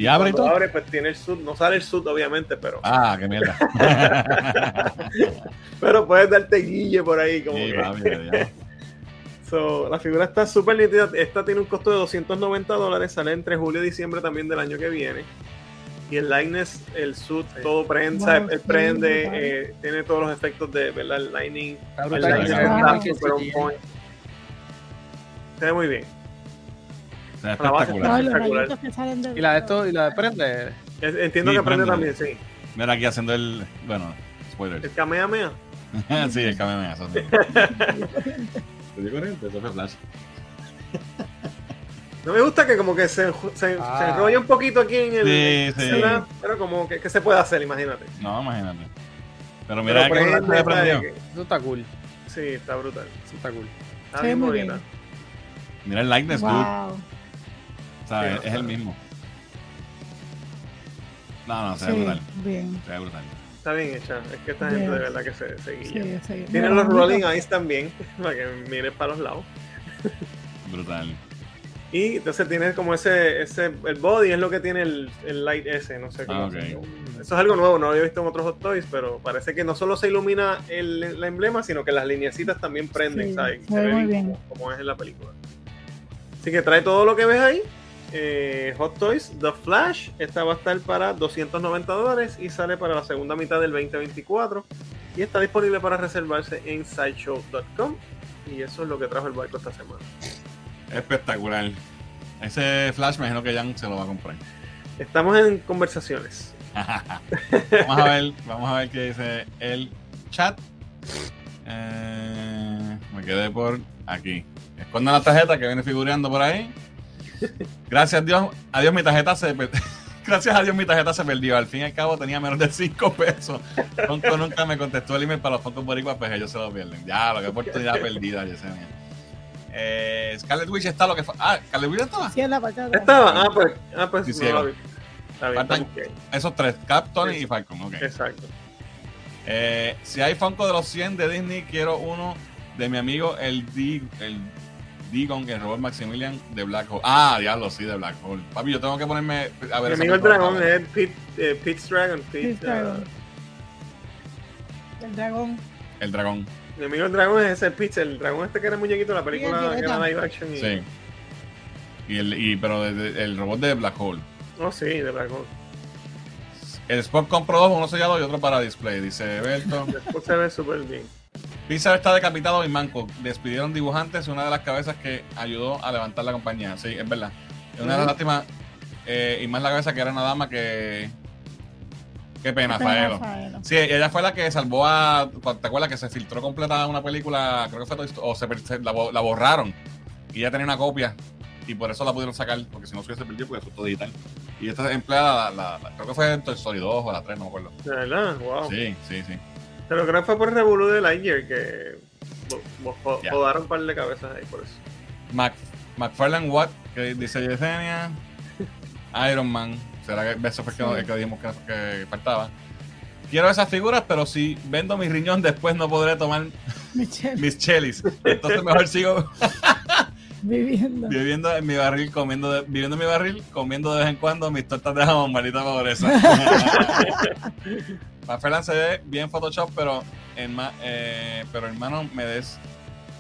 ¿Y abre y todo? abre, pues tiene el sud. No sale el sud, obviamente, pero, Ah, qué mierda. pero puedes darte guille por ahí. Como Sí, que- de Dios. So, la figura está súper nítida. Esta tiene un costo de 290 dólares. Sale entre julio y diciembre también del año que viene. Y el likeness, el suit, Sí. todo. Él sí, prende, eh, tiene todos los efectos de, ¿verdad? El lining, Está el ay. está super on point. Se ve muy bien. La espectacular. No, y Espectacular. la de esto, y la de prende. Es- Entiendo Sí, que prende prende. también, sí. Mira aquí haciendo el. Bueno, spoilers. El Kamehameha. sí, el cambio eso. ¿Te dio corriente? Eso fue Flash. No me gusta que como que se, se, Ah. se enrolla un poquito aquí en el... Sí, sí. ¿verdad? Pero como que, que se puede hacer, imagínate. No, imagínate. Pero mira Pero que. Eso está cool. Sí, está brutal. Eso está cool. Está ve bien muy bonita. bien. Mira el likeness, dude. Wow. ¿Sabes? Sí, es el mismo. No, no, se ve Sí, brutal. bien. Se ve brutal. Está bien hecha. Es que esta Bien. gente de verdad que se, se Sí, guilla. sí. Tiene Mira, los. Rolling Eyes también, para que mires para los lados. Brutal. Y entonces tiene como ese, ese, el body es lo que tiene el, el light ese, no sé cómo. Ah, llama. Eso es algo nuevo, no lo había visto en otros Hot Toys, pero parece que no solo se ilumina el, el emblema, sino que las lineecitas también prenden, Sí, ¿sabes? se ve muy bien. Como, como es en la película. Así que trae todo lo que ves ahí. Eh, Hot Toys, The Flash, esta va a estar para 290 dólares y sale para la segunda mitad del 2024. Y está disponible para reservarse en sideshow.com. Y eso es lo que trajo el barco esta semana. Espectacular. Ese Flash, me imagino que Jan se lo va a comprar. Estamos en conversaciones. vamos a ver, vamos a ver qué dice el chat. Eh, me quedé por aquí. Escondan la tarjeta que viene figureando por ahí. Gracias a Dios, adiós mi tarjeta se Gracias a Dios mi tarjeta se perdió. Al fin y al cabo tenía menos de 5 pesos. Fonco nunca me contestó el email para los Foncos Boricuas, pues ellos se lo pierden. Ya, lo que oportunidad perdida, Yesenia. Eh, Scarlet Witch está lo que Ah, Scarlet Witch estaba. Sí, en la. Estaba, ah, pues, ah, pues Sí, no Faltan-. Esos tres, Cap, Tony y. Falcon. ok. Exacto. Eh, si hay Funko de los 100 de Disney, quiero uno de mi amigo el D, el Digon, el robot Maximilian de Black Hole. Ah, diablo, sí, de Black Hole. Papi, yo tengo que ponerme a ver Mi amigo el dragón es Pete, eh, Pete's Dragon. Dragon. ah, El dragón. El dragón. mi amigo el dragón es ese Pete, el dragón este que era muñequito de la película Sí, el que era live action. Y... Sí. Y el, y, pero de- de- el robot de Black Hole. Oh, sí, de Black Hole. El Spot compró dos, uno sellado y otro para display, dice Berto. Después se ve súper bien. Pixar está decapitado y manco. Despidieron dibujantes, una de las cabezas que ayudó a levantar la compañía. Sí, es verdad. Es una de las lástimas. eh, y más la cabeza que era una dama que. Qué pena, Qué pena, Faelo. Faelo. Sí, ella fue la que salvó a. ¿Te acuerdas que se filtró completa una película? Creo que fue Toy Story, O se, se- la, bo- la borraron. Y ella tenía una copia. Y por eso la pudieron sacar. Porque si no se hubiese perdido, porque fue todo digital. Y esta empleada, la, la- la- creo que fue en Toy Story 2 o la 3, no me acuerdo. De verdad, wow. Sí, sí, sí. Pero creo que fue por el revolú de Lightyear que jodaron un par de cabezas ahí por eso. Mac, McFarlane Watt, que dice Yesenia. Iron Man. Será que eso fue que, Sí. que dijimos que, que faltaba. Quiero esas figuras, pero si vendo mi riñón, después no podré tomar Michelle mis chelis. Entonces mejor sigo viviendo. viviendo en mi barril, comiendo de- viviendo en mi barril, comiendo de vez en cuando mis tortas de jamón, maldita pobreza. McFarlane se ve bien Photoshop, pero, en ma- eh, pero hermano, me, des,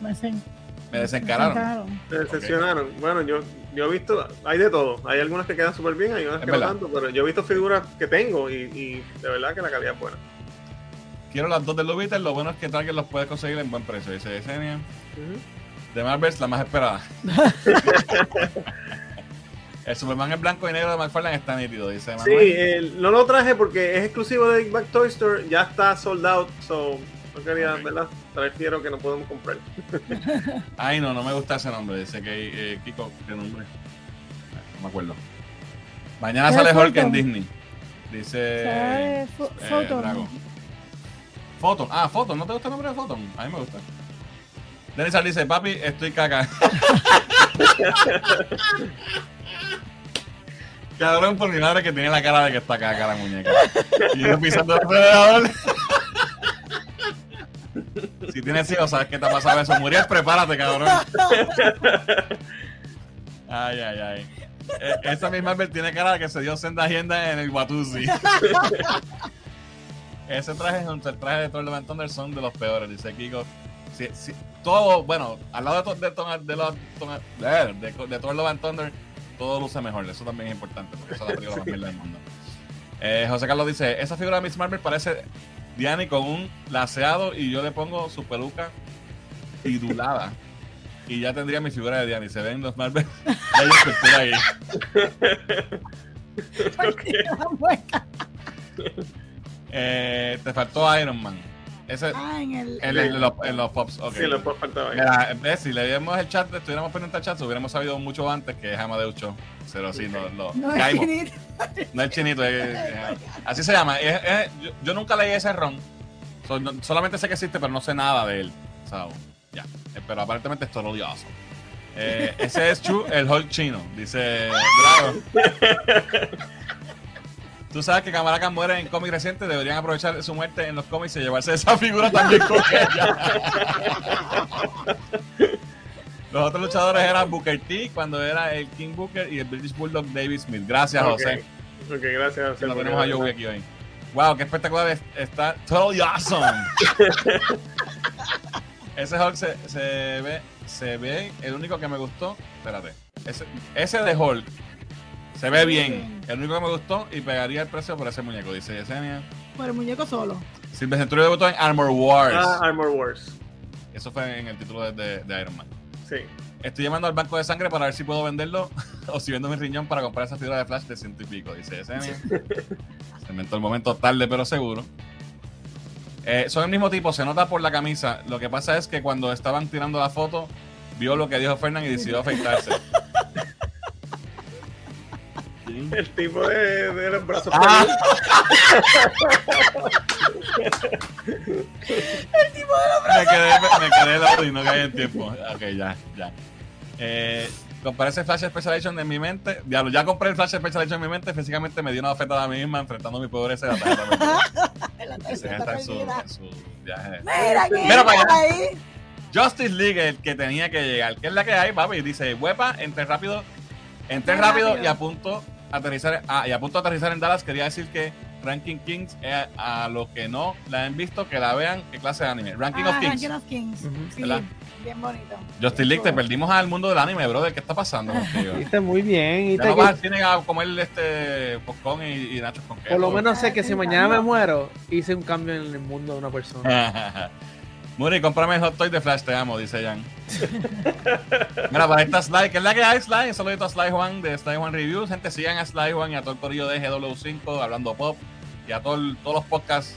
Me, desen- me desencararon. Se decepcionaron. Bueno, yo, yo he visto, hay de todo. Hay algunas que quedan súper bien, hay unas Es que no verdad. tanto, pero yo he visto figuras que tengo y, y de verdad que la calidad es buena. Quiero las dos de Lubiter, lo bueno es que Target los puede conseguir en buen precio, dice Yesenia. Ujú. De Marvels, la más esperada. el Superman en blanco y negro de McFarlane está nítido, dice Sí, Manuel. el- no lo traje porque es exclusivo de Big Back Toy Store, ya está sold out, so no quería, Ok. ¿verdad? Traer fiero que no podemos comprar. Ay, no, no me gusta ese nombre. Dice que eh, Kiko, ¿qué nombre? No me acuerdo. Mañana ¿Qué sale? Hulk en Disney. Dice. Fo- eh. Photon. Ah, Photon. ¿No te gusta el nombre de Photon? A mí me gusta. Denis dice, papi, estoy caca. Cabrón por mi madre que tiene la cara de que está caca la muñeca. Y yo pisando el acelerador. Si tienes hijos, sabes qué te ha pasado eso. Muriel, prepárate, cabrón. Ay, ay, ay. Eh, esa misma tiene cara de que se dio senda agenda en el Watusi. Ese traje junto al traje de Thor Love Thunder son de los peores, dice Kiko. Sí, sí, todo, bueno, al lado de, de, de, los- to- de, de, de Thor Thunder, todo luce mejor. Eso también es importante, porque esa es la película más mierda del mundo. Eh, José Carlos dice, esa figura de Miss Marvel parece Diani con un laseado y yo le pongo su peluca idulada. Y ya tendría mi figura de Diani. Se ven los Marvel. Ahí. Eh, te faltó Iron Man. Ese, Ah, en el. en, en los, en los pops. ok. Sí, lo faltar ahí. Mira, ves, si le diéramos el chat, estuviéramos pendientes al chat, hubiéramos sabido mucho antes que es Amadeus Cho. Pero sí, lo, lo No es caímos. finito. No es chinito, es- es- así se llama. Es- es- yo, yo nunca leí ese ron. So, no- solamente sé que existe, pero no sé nada de él. So, ya. Eh, Pero aparentemente es totally awesome. Eh, ese es Chu, el Hulk chino, dice Drago. Tú sabes que Kamala Khan muere en cómic reciente, deberían aprovechar su muerte en los cómics y llevarse esa figura también con ella. Los otros luchadores eran Booker T cuando era el King Booker y el British Bulldog David Smith. Gracias. José. Ok, gracias. José, lo tenemos a Joey aquí hoy. Wow, qué espectacular es- está. Totally awesome. ese Hulk se, se ve, se ve, el único que me gustó, espérate, ese, ese de Hulk se ve bien, el único que me gustó y pegaría el precio por ese muñeco, dice Yesenia. Por el muñeco solo. Silver Centurion debutó en Armor Wars. Ah, Armor Wars. Eso fue en el título de, de- de Iron Man. Sí. Estoy llamando al banco de sangre para ver si puedo venderlo o si vendo mi riñón para comprar esa figura de Flash de ciento y pico, dice Yesenia. Se inventó el momento tarde pero seguro. Eh, son el mismo tipo, se nota por la camisa. Lo que pasa es que cuando estaban tirando la foto, vio lo que dijo Fernán y decidió afeitarse. El tipo de, de los brazos Ah. me quedé, me, me quedé loco y no caí en tiempo. Ok, ya, ya. Eh, compré ese Flash Special Edition en mi mente. Diablo, ya compré el Flash Special Edition en mi mente. Físicamente me dio una oferta a mí misma enfrentando mi pobreza de la tarjeta en su, en su viaje. Mira, ¿quién Mira para está allá. ahí? Justice League el que tenía que llegar. ¿Qué es la que hay, papi? Dice, huepa, entre rápido, entre Entre rápido, rápido. y a punto a aterrizar, ah, y a punto de aterrizar en Dallas. Quería decir que Ranking Kings, eh, a los que no la han visto, que la vean, qué clase de anime. Ranking Ah, of Kings. Ranking of Kings. Ujú. Sí, ¿Verdad? bien bonito. Justice League, te perdimos al mundo del anime, brother. ¿Qué está pasando contigo? Viste muy bien. Y Ya te no que- vas al cine a comer este popcorn y, y nachos con queso. por lo menos sé que si mañana me muero, hice un cambio en el mundo de una persona. Muri, cómprame el hot toy de Flash, te amo, dice Jan. Mira, para esta Sly, que es la que hay, Sly. Un saludito a Sly Juan de Sly Juan Reviews. Gente, sigan a Sly Juan y a todo el corillo de GW5, hablando pop, y a todo todos los podcasts,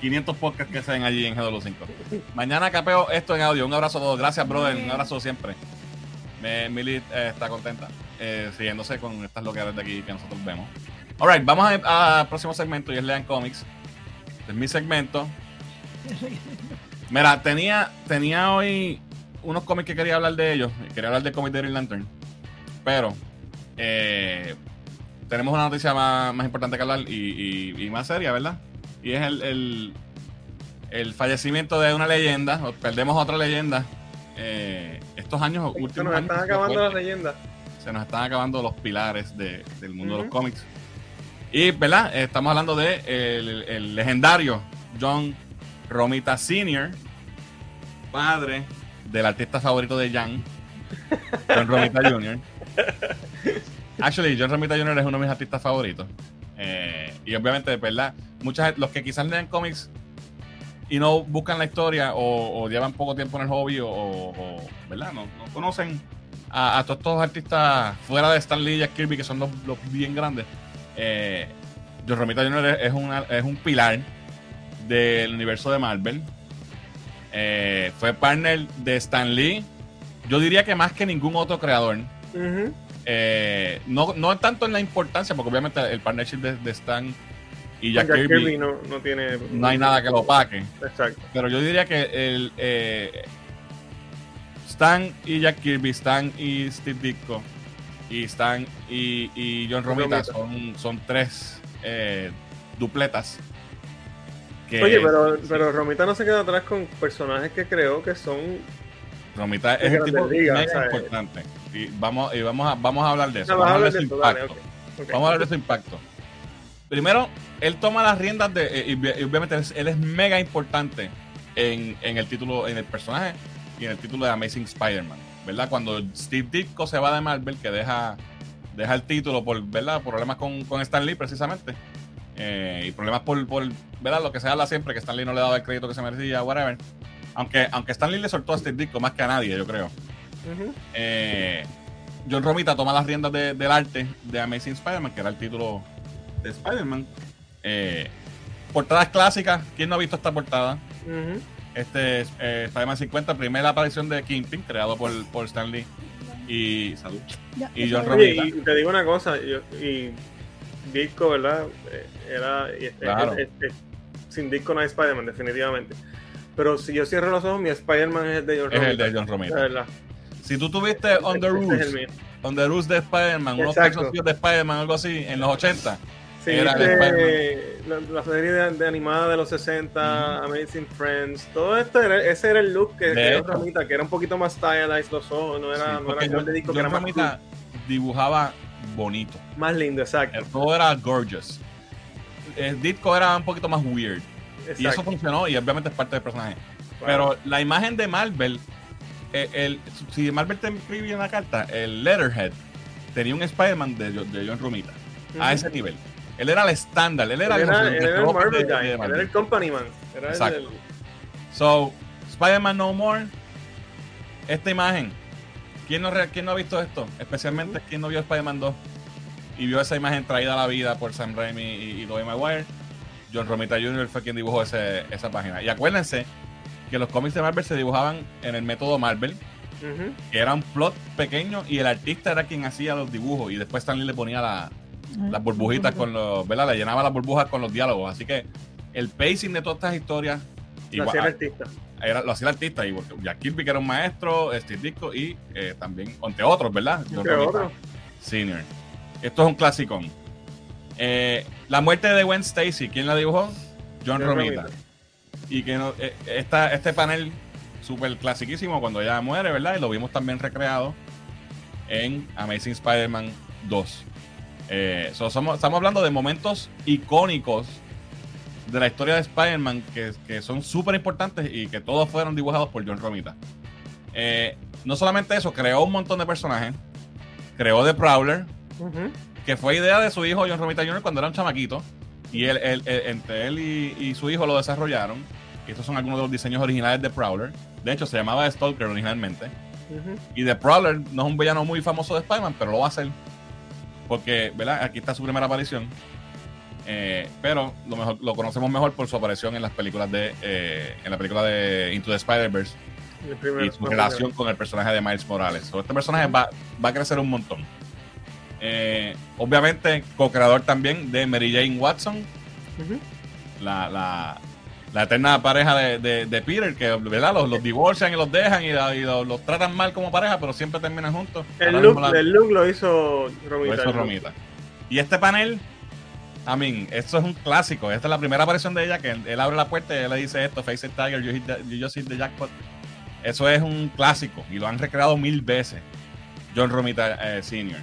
500 podcasts que se ven allí en GW5. Mañana capeo esto en audio. Un abrazo a todos. Gracias, brother. Un abrazo siempre. Me, Mili eh, está contenta, eh, siguiéndose con estas loqueras de aquí que nosotros vemos. Alright, vamos al próximo segmento y es Lean Comics. Este es mi segmento. Mira, tenía, tenía hoy unos cómics que quería hablar de ellos. Quería hablar del cómic de Green Lantern. Pero eh, tenemos una noticia más, más importante que hablar y, y- y más seria, ¿verdad? Y es el, el, el fallecimiento de una leyenda. Perdemos otra leyenda. Eh, estos años, Se últimos nos años, están acabando las leyendas. se nos están acabando los pilares de- del mundo de los cómics. Y, ¿verdad? Estamos hablando de el, el legendario John Romita Sr., padre del artista favorito de Jan, John Romita Jr. Actually, John Romita Jr. es uno de mis artistas favoritos. Eh, y obviamente, ¿verdad? Muchas, los que quizás leen cómics y no buscan la historia o, llevan poco tiempo en el hobby o, ¿verdad? No, no conocen a, todos estos artistas fuera de Stan Lee y Kirby, que son los, bien grandes. Eh, John Romita Jr. es una- es un pilar del universo de Marvel. Eh, fue partner de Stan Lee. Yo diría que más que ningún otro creador. Eh, no, no tanto en la importancia, porque obviamente el partnership de, de Stan y Jack, Jack Kirby, Kirby no, no tiene. no hay nada que lo opaque. Exacto. Pero yo diría que el eh, Stan y Jack Kirby, Stan y Steve Ditko, y Stan y, y John Romita, Romita. son, son tres eh, dupletas. Que- Oye, pero, pero Romita no se queda atrás con personajes que creó que son. Romita es un tipo Ligas, mega ¿sabes? importante. Y vamos, y vamos, a, vamos a hablar de eso. No, vas a Vamos a hablar de de su dale, impacto. Vamos a hablar de su impacto. Primero, él toma las riendas de. eh, Y, y obviamente él es mega importante en, en el título, en el personaje y en el título de Amazing Spider-Man. ¿Verdad? Cuando Steve Ditko se va de Marvel, que deja, deja el título por ¿verdad? problemas con, con Stan Lee, precisamente. Eh, y problemas por, por ¿verdad? lo que se habla siempre, que Stan Lee no le daba el crédito que se merecía, whatever. Aunque, aunque Stan Lee le soltó a Steve Ditko más que a nadie, yo creo. Eh, John Romita toma las riendas de- del arte de Amazing Spider-Man, que era el título de Spider-Man. Eh, portadas clásicas. ¿Quién no ha visto esta portada? Este es eh, Spider-Man 50, primera aparición de Kingpin, creado por, por Stan Lee. Y salud. Y John. Romita. Y te digo una cosa, yo, y Disco, ¿verdad? Eh, Era, este- Claro. sin Disco no hay Spider-Man, definitivamente. Pero si yo cierro los ojos, mi Spider-Man es el de John Es el Romita, de John de Romita. verdad. Si tú tuviste On the Roots. On the Roots de Spider-Man, unos calzoncillos de Spider-Man, algo así, en los 80. Sí, Era viste la, la serie de, de animada de los 60, Amazing Friends, todo esto, era, ese era el look que, De que era. Romita, que era un poquito más stylized los ojos, no era, Sí, no era de John, disco, que era más, Romita dibujaba bonito. más lindo, exacto. El todo era gorgeous. El Ditko era un poquito más weird. Y eso exacto. funcionó y obviamente es parte del personaje. Wow. Pero la imagen de Marvel, eh, el, si Marvel te escribía una carta, el Letterhead tenía un Spider-Man de, de John Romita. A ese nivel. Él era el estándar. Él era, Él el- era, el él era el top Marvel de- guy, de él Marvel. era el company man. Era Exacto. So, Spider-Man No More. Esta imagen. ¿Quién no, re- quién no ha visto esto? Especialmente quien no vio Spider-Man 2 y vio esa imagen traída a la vida por Sam Raimi y, y Tobey Maguire. John Romita Jr. fue quien dibujó ese- esa página. Y acuérdense que los cómics de Marvel se dibujaban en el método Marvel, que era un plot pequeño y el artista era quien hacía los dibujos y después Stanley le ponía la- las burbujitas con los, ¿verdad? Le llenaba las burbujas con los diálogos. Así que el pacing de todas estas historias Lo igual- hacía el artista. Era, lo hacía el artista. Y Jack Kirby, que era un maestro, Steve Ditko y eh, también, entre otros, ¿verdad? Romita otros. Senior. Esto es un clasicón. Eh, la muerte de Gwen Stacy, ¿quién la dibujó? John, John Romita. Romita. Y que no, eh, esta, este panel súper clasiquísimo cuando ella muere, ¿verdad? Y lo vimos también recreado en Amazing Spider-Man 2. Eh, so, somos- estamos hablando de momentos icónicos de la historia de Spider-Man que, que son súper importantes y que todos fueron dibujados por John Romita. Eh, no solamente eso, creó un montón de personajes. Creó The Prowler, que fue idea de su hijo John Romita Jr. cuando era un chamaquito. Y él, él- él- entre él y, y su hijo lo desarrollaron. Estos son algunos de los diseños originales de Prowler. De hecho, se llamaba Stalker originalmente. Y The Prowler no es un villano muy famoso de Spider-Man, pero lo va a hacer. Porque, ¿verdad? Aquí está su primera aparición. Eh, pero lo, mejor, lo conocemos mejor por su aparición en las películas de. eh, en la película de Into the Spider-Verse y su relación con el personaje de Miles Morales. So, este personaje va, va a crecer un montón. Eh, obviamente, co-creador también de Mary Jane Watson, la, la, la eterna pareja de, de- de Peter, que ¿verdad? Los, los divorcian y los dejan y, la- y los, los tratan mal como pareja, pero siempre terminan juntos. El look, el look lo hizo Romita. lo hizo Romita. Y este panel, I mean, esto es un clásico. Esta es la primera aparición de ella, que él, él abre la puerta y él le dice esto, Face it Tiger, you, hit the- you just hit the jackpot. Eso es un clásico y lo han recreado mil veces. John Romita eh, Sr.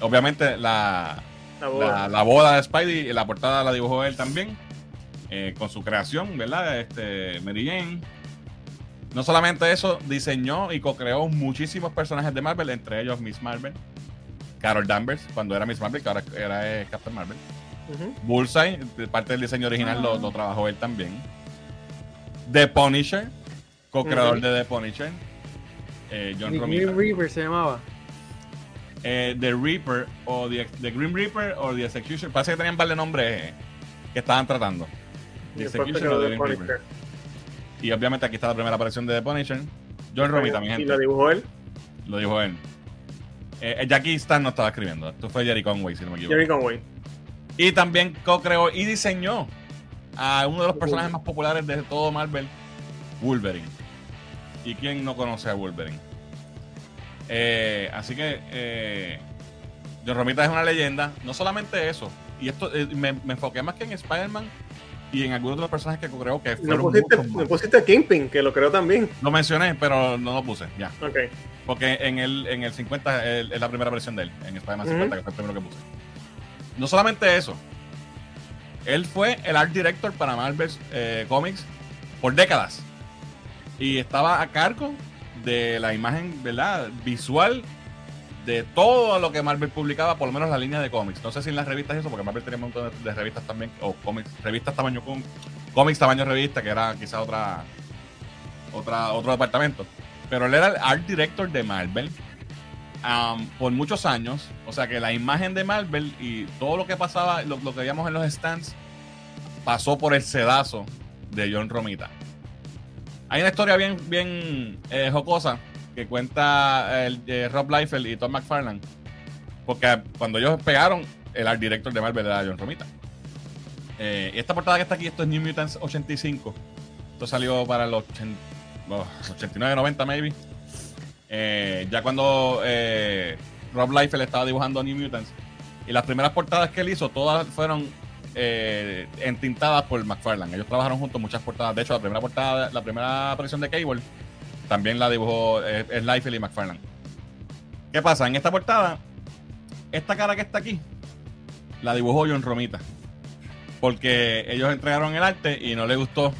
Obviamente la, La boda. la, la boda de Spidey, la portada la dibujó él también, eh, con su creación, ¿verdad? Este, Mary Jane. No solamente eso, diseñó y co-creó muchísimos personajes de Marvel, entre ellos Miss Marvel, Carol Danvers, cuando era Miss Marvel, que ahora era eh, Captain Marvel. Bullseye, parte del diseño original, lo, lo trabajó él también. The Punisher, co-creador de The Punisher, eh, John The Romita. Green Reaper se llamaba. Eh, The Reaper o the, the Grim Reaper o The Executioner. Parece que tenían varios nombres eh, que estaban tratando. The Y quedó o The Punisher. Reaper. Y obviamente aquí está la primera aparición de The Punisher. John Romita, mi Y gente. la dibujó él, Lo dijo él. Eh, Jackie Stan no estaba escribiendo. Esto fue Jerry Conway, si no me equivoco. Jerry Conway. Y también co-creó y diseñó a uno de los personajes más populares de todo Marvel, Wolverine. ¿Y quién no conoce a Wolverine? Eh, así que eh, John Romita es una leyenda. No solamente eso. Y esto eh, me, me enfoqué más que en Spider-Man y en algunos de los personajes que co-creó que No fueron pusiste, muchos no pusiste a Kingpin, que lo creo también. Lo mencioné, pero no lo puse, ya. Ok. Porque en el, en el 50 el- es la primera versión de él, en Spider-Man Ujú. 50, que fue el primero que puse. No solamente eso, él fue el art director para Marvel eh, Comics por décadas. Y estaba a cargo de la imagen, ¿verdad? Visual de todo lo que Marvel publicaba, por lo menos la línea de cómics. No sé si en las revistas eso, porque Marvel tenía un montón de, revistas también, o cómics, revistas tamaño cómics tamaño revista, que era quizá otra, otra, otro departamento. Pero él era el art director de Marvel por muchos años. O sea que la imagen de Marvel y todo lo que pasaba, lo, que veíamos en los stands, pasó por el sedazo de John Romita. Hay una historia bien, bien eh, jocosa que cuenta el, eh, Rob Liefeld y Tom McFarlane. Porque cuando ellos pegaron, el art director de Marvel era John Romita. Eh, esta portada que está aquí, esto es New Mutants 85. Esto salió para los 80 oh, 89, 90 maybe. Eh, ya cuando eh, Rob Liefeld estaba dibujando New Mutants. Y las primeras portadas que él hizo, todas fueron eh, entintadas por McFarlane. Ellos trabajaron juntos muchas portadas. De hecho, la primera portada, la primera aparición de Cable también la dibujó eh, Liefeld y McFarlane. ¿Qué pasa? En esta portada, esta cara que está aquí, la dibujó John Romita. Porque ellos entregaron el arte y no le gustó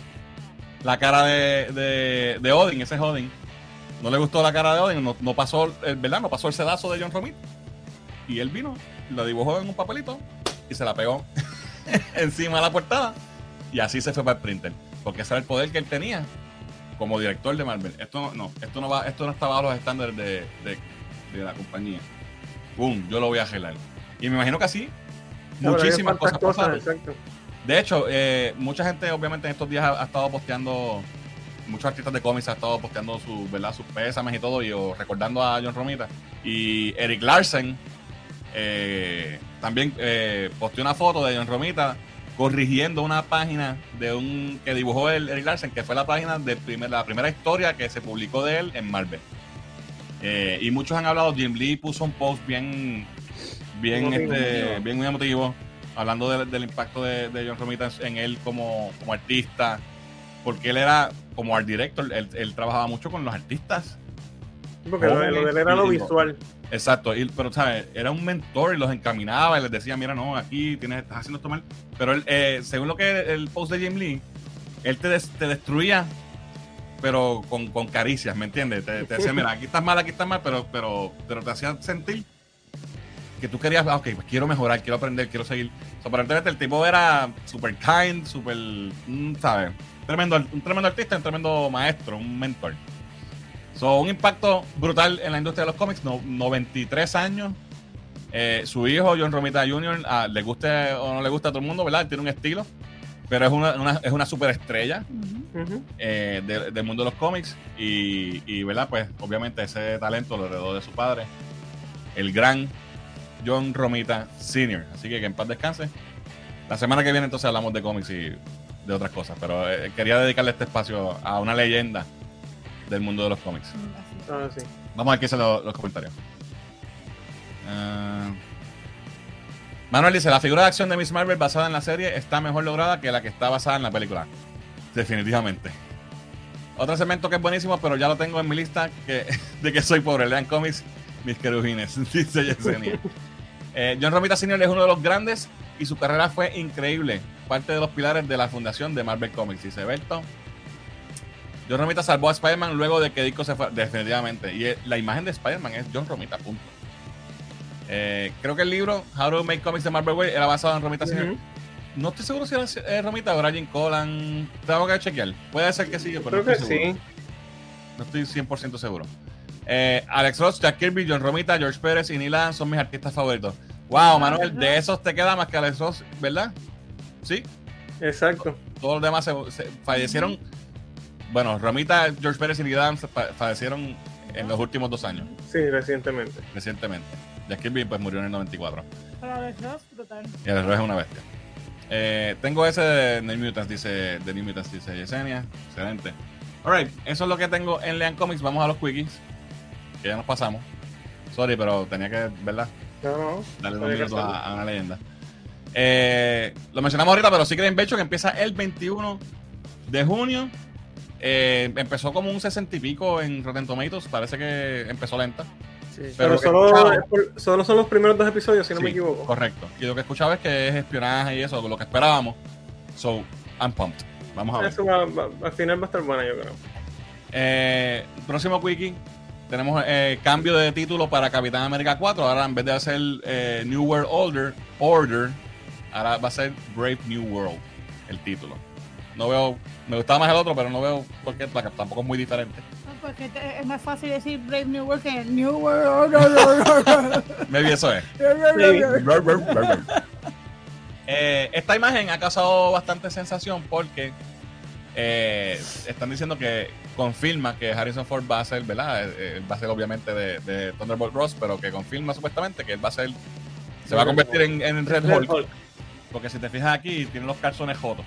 la cara de, de, de Odin, ese es Odin. No le gustó la cara de Odin, no, no pasó el, ¿verdad? No pasó el sedazo de John Romita. Y él vino, lo dibujó en un papelito y se la pegó encima de la portada. Y así se fue para el printer. Porque ese era el poder que él tenía como director de Marvel. Esto no, no, esto no va, esto no está bajo los estándares de, de- de la compañía. Boom, yo lo voy a gelar. Y me imagino que así, muchísimas cosas pasaron. De hecho, eh, mucha gente obviamente en estos días ha, ha estado posteando, muchos artistas de cómics han estado posteando su, ¿verdad? sus pésames y todo, y o recordando a John Romita. Y Eric Larsen eh, también eh, posteó una foto de John Romita corrigiendo una página de un que dibujó el Eric Larsen, que fue la página de primer, la primera historia que se publicó de él en Marvel. Eh, y muchos han hablado, Jim Lee puso un post bien, bien, Emotivo. este, bien muy emotivo, hablando de- del impacto de, de John Romita en él como, como artista, porque él era como art director, él, él trabajaba mucho con los artistas. Porque lo, de- lo de él era lo visual. Exacto, y- pero ¿sabes? Era un mentor y los encaminaba y les decía, mira, no, aquí tienes, estás haciendo esto mal. Pero él, eh, según lo que el post de Jim Lee, él te, des- te destruía, pero con, con caricias, ¿me entiendes? Te, te decía, mira, aquí estás mal, aquí estás mal, pero, pero, pero te hacía sentir que tú querías, ah, ok, pues quiero mejorar, quiero aprender, quiero seguir. O sea, aparentemente el tipo era super kind, super, mm, ¿sabes? Tremendo, un tremendo artista, un tremendo maestro, un mentor. So, un impacto brutal en la industria de los cómics, no, 93 años. Eh, su hijo, John Romita Jr., ah, le guste o no le gusta a todo el mundo, ¿verdad? Tiene un estilo, pero es una, una- es una superestrella eh, de- del mundo de los cómics y, y, ¿verdad? Pues obviamente ese talento lo heredó de su padre, el gran John Romita Sr. Así que que en paz descanse. La semana que viene entonces hablamos de cómics y de otras cosas, pero eh, quería dedicarle este espacio a una leyenda del mundo de los cómics. Ah, sí. Vamos a ver qué dicen los, los comentarios. Ah, Manuel dice, la figura de acción de Miss Marvel basada en la serie está mejor lograda que la que está basada en la película. Definitivamente. Otro segmento que es buenísimo, pero ya lo tengo en mi lista que, de que soy pobre. Lean cómics, mis querubines, dice Yesenia. Eh, John Romita Sr. es uno de los grandes y su carrera fue increíble. Parte de los pilares de la fundación de Marvel Comics, dice Berto. John Romita salvó a Spider-Man luego de que Disco se fue. Definitivamente. Y eh, la imagen de Spider-Man es John Romita, punto. Eh, creo que el libro How to Make Comics de Marvel Way era basado en Romita. Ujú. No estoy seguro si era eh, Romita o era Jim Collan. Tengo que chequear. Puede ser que sí, pero Creo no que estoy seguro. sí. No estoy 100% seguro. Eh, Alex Ross, Jack Kirby, John Romita, George Pérez y Neil son mis artistas favoritos. Wow, Manuel, de esos te queda más que Alex Ross, ¿verdad? Sí. Exacto. Todos los demás se, se- fallecieron. Bueno, Romita, George Pérez y Adams fa- fallecieron en los últimos dos años, Sí, recientemente. recientemente. Jack Kirby pues murió en el 94. Pero Alex Ross, brutal. Y el es una bestia. Eh, tengo ese de New Mutants, dice, de New Mutants, dice Yesenia. Excelente. Alright, eso es lo que tengo en Lean Comics. Vamos a los quickies. Que ya nos pasamos. Sorry, pero tenía que, ¿verdad? No, no. Darle dos minutos a, a una leyenda. Eh, lo mencionamos ahorita, pero Secret Invasion que empieza el 21 de junio. Eh, empezó como un 60 y pico en Rotten Tomatoes. Parece que empezó lenta. Sí. Pero solo, escuchaba- solo son los primeros dos episodios, si no Sí, me equivoco. Correcto. Y lo que escuchaba es que es espionaje y eso, lo que esperábamos. So, I'm pumped. Vamos a ver. Eso va- va- al final va a estar buena, yo creo. Eh, próximo quickie. Tenemos eh, cambio de título para Capitán América 4. Ahora en vez de hacer eh, New World Order, Order, ahora va a ser Brave New World el título. No veo, me gustaba más el otro, pero no veo por qué, porque tampoco es muy diferente. Porque es más fácil decir Brave New World que New World. Maybe eso es. Eh, esta imagen ha causado bastante sensación porque eh, están diciendo que confirma que Harrison Ford va a ser, ¿verdad? Eh, va a ser obviamente de, de Thunderbolt Ross, pero que confirma supuestamente que él va a ser, se va a convertir en, en Red Red Hulk. Porque si te fijas aquí, tiene los calzones jotos.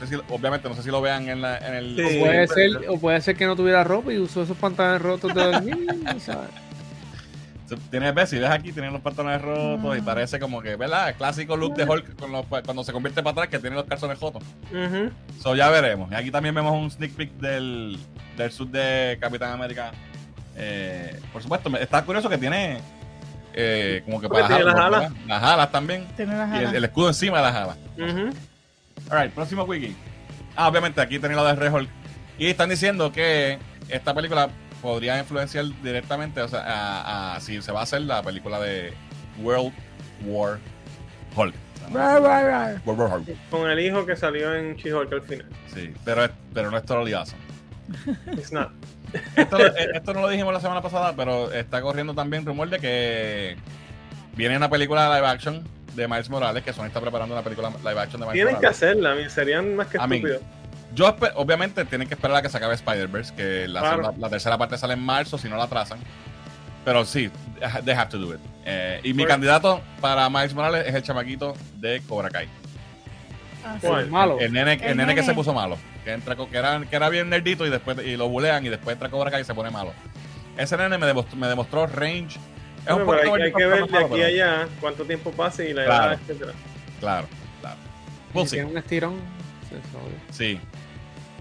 No sé si, obviamente, no sé si lo vean en, la- en el. Sí. Puede ser, o puede ser que no tuviera ropa y usó esos pantalones rotos de dormir, ¿sabes? Tienes, ves, si ves aquí, tiene los pantalones rotos y Ah. parece como que, ¿verdad? El clásico look de Hulk con los- cuando se convierte para atrás, que tiene los calzones jotos. Ujú. So ya veremos. Y aquí también vemos un sneak peek del, del sud de Capitán América. Eh, por supuesto, está curioso que tiene eh, como que para tiene las alas. Las alas también. Tiene las Y el, escudo encima de las alas. Ujú. Alright, próximo wiki. Ah, obviamente aquí tenía lo de Red Hulk. Y están diciendo que esta película podría influenciar directamente, o sea, a, a- si se va a hacer la película de World War Hulk. World War Hulk. Con el hijo que salió en She-Hulk al final. Sí, pero, pero no es totally awesome. It's not. Esto, eh, esto no lo dijimos la semana pasada, pero está corriendo también rumor de que viene una película de live action de Miles Morales, que Sony está preparando una película live action de Miles Tienen que Morales. hacerla, a mí, serían más que estúpidos. Yo obviamente tienen que esperar a que se acabe Spider-Verse, que la, Claro. segunda- la tercera parte sale en marzo, si no la atrasan. Pero sí, they have to do it. Eh, y mi candidato para Miles Morales es el chamaquito de Cobra Kai. Ah, sí. ¿Cuál? Malo. El nene, el El nene que nene. se puso malo. Que, entra, que, era, que era bien nerdito y después y lo bulean y después entra Cobra Kai y se pone malo. Ese nene me demostró, me demostró range. Es un Bueno, pero poquito hay, hay que ver de malo, aquí a allá cuánto tiempo pase y la Claro. edad, etcétera. Claro, claro. We'll Si tiene un estirón. sí.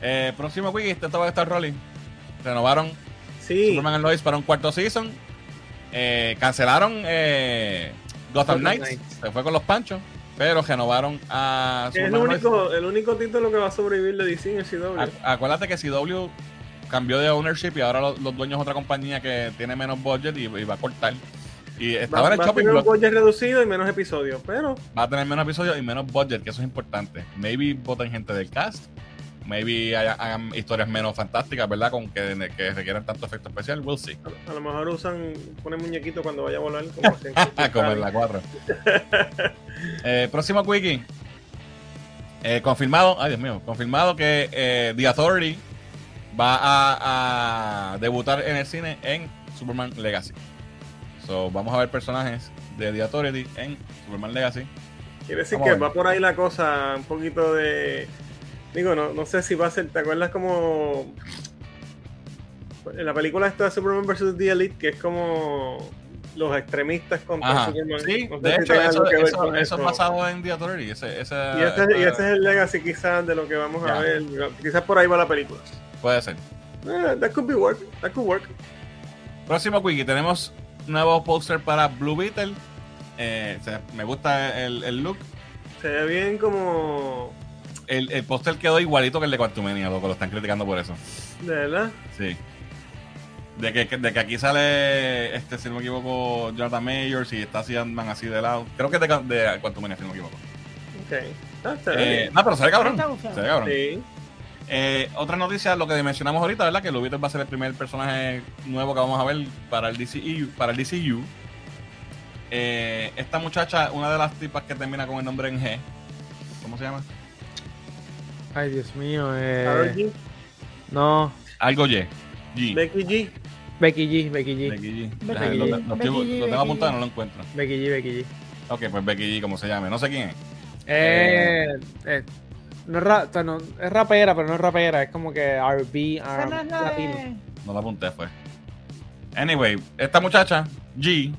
Eh, próximo wiki, este va a estar Rolling. Renovaron Sí, Superman and Lois para un cuarto season. Eh, cancelaron eh, Gotham Gotham Knights. Knights. Se fue con los panchos. Pero renovaron a es el único, el único título que va a sobrevivir de DC el CW. Ac- Acuérdate que CW cambió de ownership y ahora los, los dueños es otra compañía que tiene menos budget y, y va a cortar. Y estaba va, en el va a shopping tener un budget reducido y menos episodios, pero Va a tener menos episodios y menos budget, que eso es importante. Maybe voten gente del cast. Maybe hagan historias menos fantásticas, ¿verdad? Con que, que requieran tanto efecto especial. We'll see. a, lo mejor usan, ponen muñequito cuando vaya a volar. Como, Como en la 4. eh, próximo quickie. Eh, confirmado, ay Dios mío, confirmado que eh, The Authority va a, a debutar en el cine en Superman Legacy. So, vamos a ver personajes de The Authority en Superman Legacy. Quiere decir Vamos que va por ahí la cosa, un poquito de. Digo, no, no sé si va a ser. ¿Te acuerdas como. En la película esta de Superman vs. The Elite, que es como. Los extremistas contra Ajá. Superman. Sí, No sé de si hecho, eso, que ver eso- con eso es basado en The Authority. Ese, ese- Y ese, y ese es el legacy, quizás, de lo que vamos a ver. Quizás por ahí va la película. Puede ser. Eh, that could be work. That could work. Próximo quickie, tenemos nuevo póster para Blue Beetle. Eh, me gusta el, el look. Se ve bien como. El, el póster quedó igualito que el de Quantumania, loco. Lo están criticando por eso. De verdad. Sí. De que, de que aquí sale, este, si no me equivoco, Jonathan Mayors y está así, andan así de lado. Creo que es de, de Quantumania, si no me equivoco. Ok. Ah, Eh, no, pero se ve cabrón. Ve cabrón. Sí. Eh, otra noticia, lo que mencionamos ahorita, ¿verdad? Que Lubiter va a ser el primer personaje nuevo que vamos a ver para el DCU. Para el DCU. Eh, esta muchacha, una de las tipas que termina con el nombre en G. ¿Cómo se llama? Ay, Dios mío. Eh, G, no. Algo Y. G. Becky G. Becky G, Becky G. Becky G. Becky Lo, G. lo Becky G, lo tengo apuntado no lo encuentro. Becky G, Becky G. Ok, pues Becky G, como se llame. No sé quién es. Eh, eh, no es, ra- o sea, no- es rapera, pero no es rapera. Es como que RB, Esa no R- la latino. de- No la apunté, fue. Anyway, esta muchacha, G,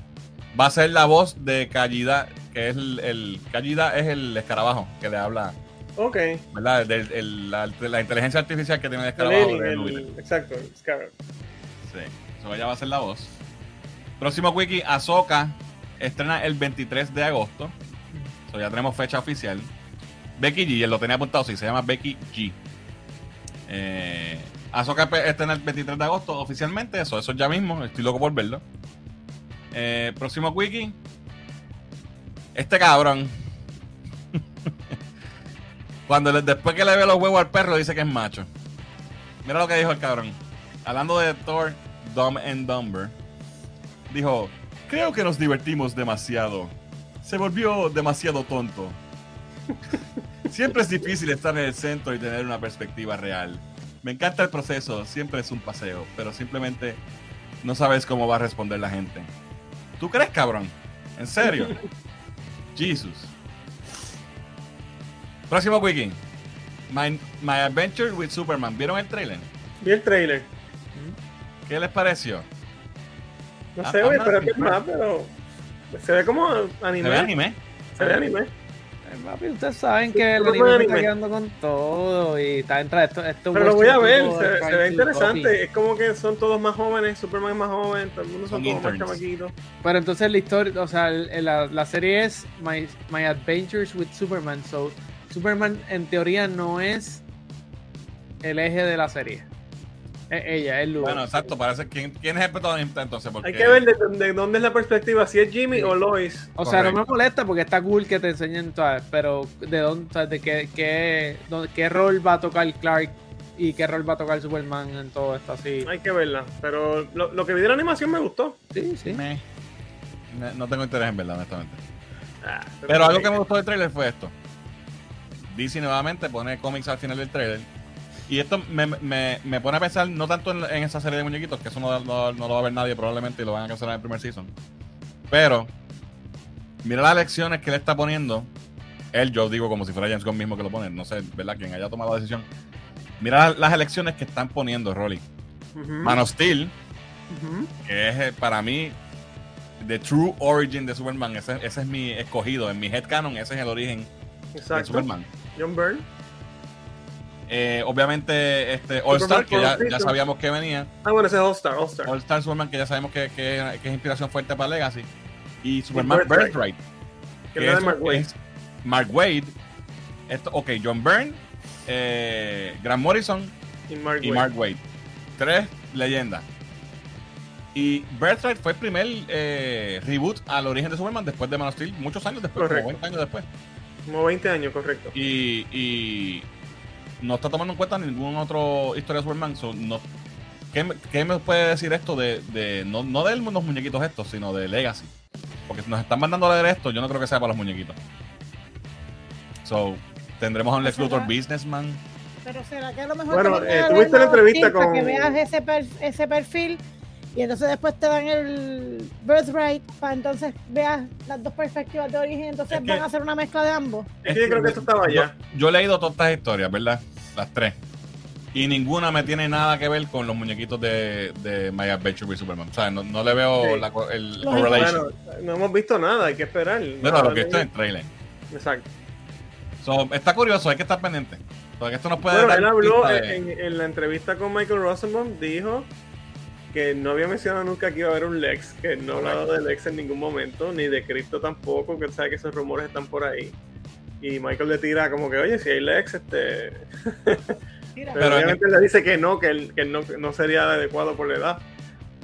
va a ser la voz de Callida, que es el, el Callida es el escarabajo que le habla, Ok. ¿verdad? Del- la, la inteligencia artificial que tiene el escarabajo. de el- exacto, el Scarab. Sí, so ella va a ser la voz. Próximo wiki, Ahsoka estrena el 23 de agosto. So ya tenemos fecha oficial. Becky G, él lo tenía apuntado, sí, se llama Becky G. Eh, Ahsoka estrena el 23 de agosto oficialmente, eso, eso ya mismo, estoy loco por verlo. Eh, próximo wiki. Este cabrón. Cuando le- después que le ve los huevos al perro dice que es macho. Mira lo que dijo el cabrón. Hablando de Thor, Dumb and Dumber, dijo: Creo que nos divertimos demasiado. Se volvió demasiado tonto. Siempre es difícil estar en el centro y tener una perspectiva real. Me encanta el proceso, siempre es un paseo, pero simplemente no sabes cómo va a responder la gente. ¿Tú crees, cabrón? ¿En serio? Jesus. Próximo wiki. My, My Adventure with Superman. ¿Vieron el trailer? Vi el trailer. ¿Qué les pareció? No Ah, sé, esperar no, que más, pero se ve como anime. ¿Se ve anime? Se ve anime. Eh, papi, ustedes saben que el Pero anime se está anime. quedando con todo y está entra esto, esto Pero lo voy a ver, se, se ve interesante. Es como que son todos más jóvenes, Superman es más joven, todo el mundo son, Son todos más chamaquitos. Pero entonces la historia, o sea, la serie es My, My Adventures with Superman. So, Superman en teoría no es el eje de la serie. Es ella, es Lugo. Bueno, exacto. Parece ¿quién, quién es el protagonista entonces. Porque Hay que ver de, de dónde es la perspectiva, si es Jimmy o Lois. o sea, no me molesta porque está cool que te enseñen todas, pero de dónde, o sea, de qué, qué, dónde- qué rol va a tocar Clark y qué rol va a tocar Superman en todo esto así. Hay que verla. Pero lo, lo que vi de la animación me gustó. Sí, sí. Me- me- no tengo interés en verla, honestamente. Ah, Pero algo que me gustó del trailer fue esto. DC nuevamente pone cómics al final del trailer. Y esto me, me, me pone a pensar no tanto en, en esa serie de muñequitos, que eso no, no- no lo va a ver nadie probablemente y lo van a cancelar en el primer season. Pero, mira las lecciones que le está poniendo. Él, yo digo como si fuera James Gunn mismo que lo pone, no sé, ¿verdad? Quien haya tomado la decisión. Mira las, las elecciones que están poniendo, Rolly. Man of Steel, que es eh, para mí the true origin de Superman. Ese, ese es mi escogido. En mi headcanon, ese es el origen de. Superman. John Byrne. Eh, obviamente, este All Star, Superman que ya, sabíamos que venía. Ah, bueno, ese es All Star, All Star. All Star Superman, que ya sabemos que, que- que es inspiración fuerte para Legacy. Y Superman Birthright. Birthright, que que es de Mark Waid. es Mark Wade. Esto, ok, John Byrne, eh, Grant Morrison Y Mark y Waid. Mark Wade. Tres leyendas. Y Birthright fue el primer eh, reboot al origen de Superman después de Man of Steel, muchos años después, como 20 años después. Como 20 años, correcto. Y, y no está tomando en cuenta ningún otro historia de Superman. so, no, ¿qué, me- qué me puede decir esto de, de- no, no de los muñequitos estos, sino de Legacy? Porque si nos están mandando a leer esto, yo no creo que sea para los muñequitos. So, tendremos a un Lex Businessman. Pero será que a lo mejor Bueno, eh, tuviste la entrevista con- que veas ese, per- ese perfil y entonces después te dan el birthright para entonces veas las dos perspectivas de origen entonces Es que- van a hacer una mezcla de ambos. Es que yo creo que esto estaba allá. Yo, yo he leído todas estas historias, ¿verdad? Las tres. Y ninguna me tiene nada que ver con los muñequitos de, de My Adventure with Superman. O sea, no, no le veo Sí. la, co- el correlation. Bueno, no hemos visto nada, hay que esperar. Bueno, No, lo que no- esto es en trailer. Exacto. So, está curioso, hay que estar pendiente. Porque esto nos puede Bueno, dar él habló pista de- en, en la entrevista con Michael Rosenbaum, dijo que no había mencionado nunca que iba a haber un Lex, que no ha hablado de Lex en ningún momento, ni de Crypto tampoco, que él sabe que esos rumores están por ahí. Y Michael le tira como que, oye, si hay Lex, este... Pero, Pero en- obviamente le dice que no, que, él, que no, no sería adecuado por la edad.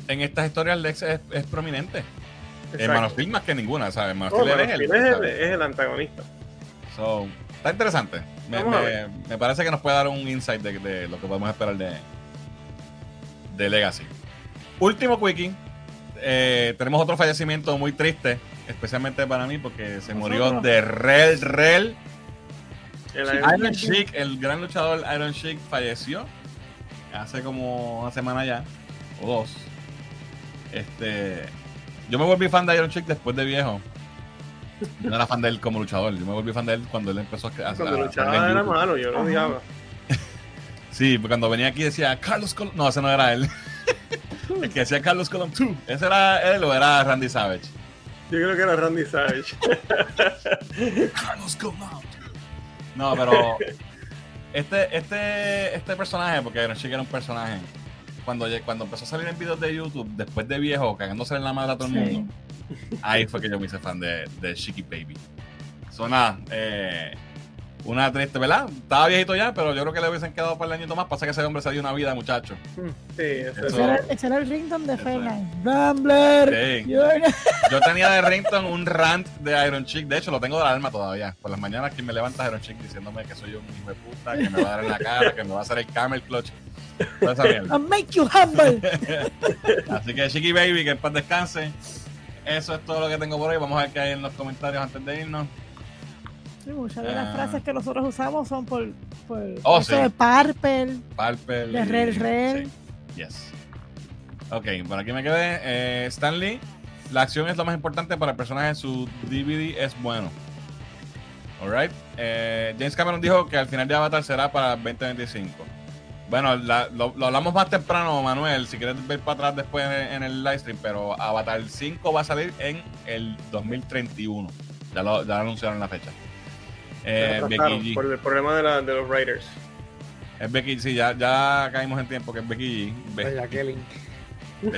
en estas historias Lex es, es prominente. En Exacto. Man of Steel más que ninguna, ¿sabes? Man of Oh, Steel Man es el, es el antagonista. So, está interesante. Me, me- me parece que nos puede dar un insight de, de lo que podemos esperar de, de Legacy. Último quickie. Eh, tenemos otro fallecimiento muy triste, especialmente para mí, porque se murió de Rel Rel. El Sí. Iron Sheik, el gran luchador Iron Sheik, falleció hace como una semana ya, o dos. Este, yo me volví fan de Iron Sheik después de viejo. Yo no era fan de él como luchador, yo me volví fan de él cuando él empezó a, a- Cuando luchaba era YouTube. malo, yo lo odiaba. Sí, porque cuando venía aquí decía Carlos Colón. No, ese no era él. el que decía Carlos Colón 2. ¿Ese era él o era Randy Savage? Yo creo que era Randy Savage. Carlos Colón. No, pero este, este, este personaje, porque Sheik era un personaje, cuando, cuando empezó a salir en videos de YouTube, después de viejo, cagándose en la madre a todo el Sí. mundo, ahí fue que yo me hice fan de, de Shiki Baby. So, nada, eh, una triste, ¿verdad? Estaba viejito ya, pero yo creo que le hubiesen quedado para el añito más. Pasa que ese hombre se dio una vida, muchacho. Sí, ese Eso- ese, era, ese era el ringtone de Eso Fernan. Rambler. Sí. Yo tenía de Rington un rant de Iron Chick. De hecho, lo tengo de la alma todavía. Por las mañanas, quien me levanta Iron Chick diciéndome que soy un hijo de puta, que me va a dar en la cara, que me va a hacer el camel clutch. Toda esa mierda. I'll make you humble. Así que, Chiqui Baby, que en paz descanse. Eso es todo lo que tengo por hoy. Vamos a ver qué hay en los comentarios antes de irnos. Sí, muchas de las Ah. frases que nosotros usamos son por, por Oh, eso sí. de Parpel. Palpel. De y- Rel Rel. sí. Yes. Ok, por aquí me quedé. Eh, Stan Lee. La acción es lo más importante para el personaje. Su DVD es bueno. Alright. Eh, James Cameron dijo que al final de Avatar será para el 2025. Bueno, la- lo, lo hablamos más temprano, Manuel, si quieres ver para atrás después en, en el live stream, pero Avatar 5 va a salir en el 2031. Ya lo, ya lo anunciaron la fecha. Eh, Becky G. por el problema de, la, de los Raiders. Es Becky, sí, ya, ya caímos en tiempo que es Becky G. Be- Ay, Jacqueline.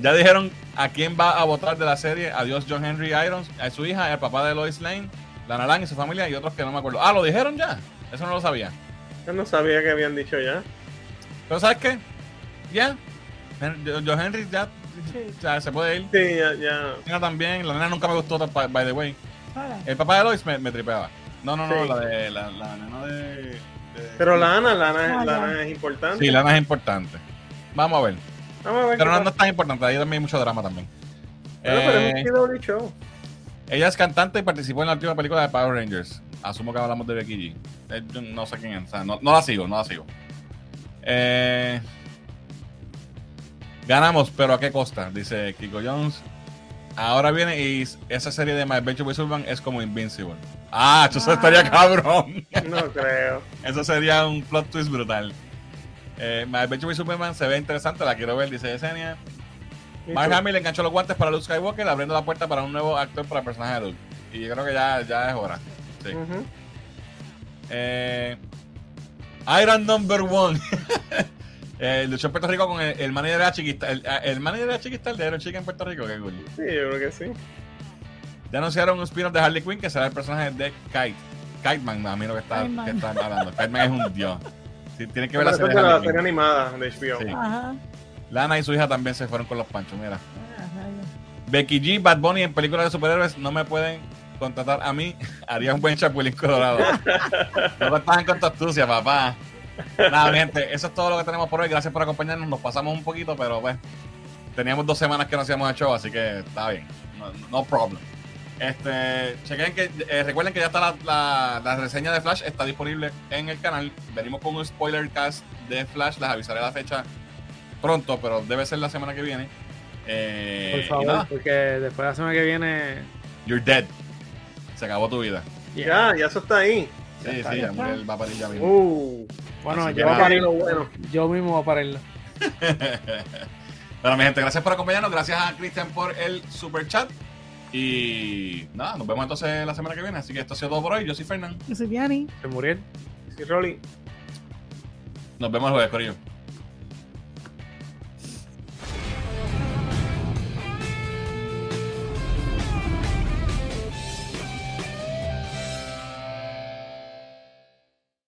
Ya dijeron a quién va a votar de la serie. Adiós John Henry Irons, a su hija, el papá de Lois Lane, Lana Lang y su familia y otros que no me acuerdo. Ah, lo dijeron ya. Eso no lo sabía. Yo no sabía que habían dicho ya. Pero ¿sabes qué? Ya. John Henry ya, ya se puede ir. Sí, ya, ya. Tina también. La nena nunca me gustó, by the way. El papá de Lois me, me tripeaba. No, no, no, Sí. la de la, la nena de, de- Pero la Ana, la Ana, Ah, la ya. Ana es importante. Sí, Lana es importante. Vamos a ver. Vamos a ver Pero no, no es tan importante. Ahí también hay mucho drama también. Bueno, pero Eh, es un CW show. Ella es cantante y participó en la última película de Power Rangers. Asumo que hablamos de Becky G. Eh, no sé quién es. o sea, no, no la sigo, no la sigo. Eh, ganamos, pero ¿a qué costa? Dice Kiko Jones. Ahora viene y esa serie de My Adventure with Superman es como Invincible. Ah, eso Ah. estaría cabrón. No creo. Eso sería un plot twist brutal. Eh, My Adventure with Superman se ve interesante, la quiero ver, dice Yesenia. Mark Hamill enganchó los guantes para Luke Skywalker, abriendo la puerta para un nuevo actor para el personaje de Luke. Y yo creo que ya, ya es hora. Sí. Eh, Iron Number One. eh, luchó en Puerto Rico con el, el manager de la chiquista. El, el manager de la chiquista de Iron Chica en Puerto Rico. Qué cool. Sí, yo creo que sí. Ya anunciaron un spin-off de Harley Quinn que será el personaje de Kite. Kite Man, a mí lo que está, que están hablando. Kite Man es un dios. Sí, tienen que ver Pero la serie de de la serie animada de HBO. Sí. Ajá. Lana y su hija también se fueron con los panchos, mira. Ajá. Becky G, Bad Bunny en películas de superhéroes no me pueden contratar a mí. Haría un buen chapulín colorado. no estaban con tu astucia, papá. Nada, mi gente, eso es todo lo que tenemos por hoy. Gracias por acompañarnos. Nos pasamos un poquito, pero pues teníamos dos semanas que no hacíamos el show, así que está bien. No, no problem. Este, chequen que, eh, recuerden que ya está la, la- la reseña de Flash, está disponible en el canal. Venimos con un spoiler cast de Flash, les avisaré la fecha pronto, pero debe ser la semana que viene. Eh, Por favor, nada, porque después de la semana que viene. You're dead. Se acabó tu vida. Ya, ya eso está ahí. Sí, sí, ya va a parir ya mismo. Uh, Bueno, yo, voy a parir- lo bueno. yo mismo voy a parirlo. Bueno, mi gente, gracias por acompañarnos. Gracias a Cristian por el super chat. Y nada, nos vemos entonces la semana que viene. Así que esto ha sido todo por hoy. Yo soy Fernán. Yo soy Diani. Se murió. Sí, Rolly. Nos vemos el jueves, Corillo.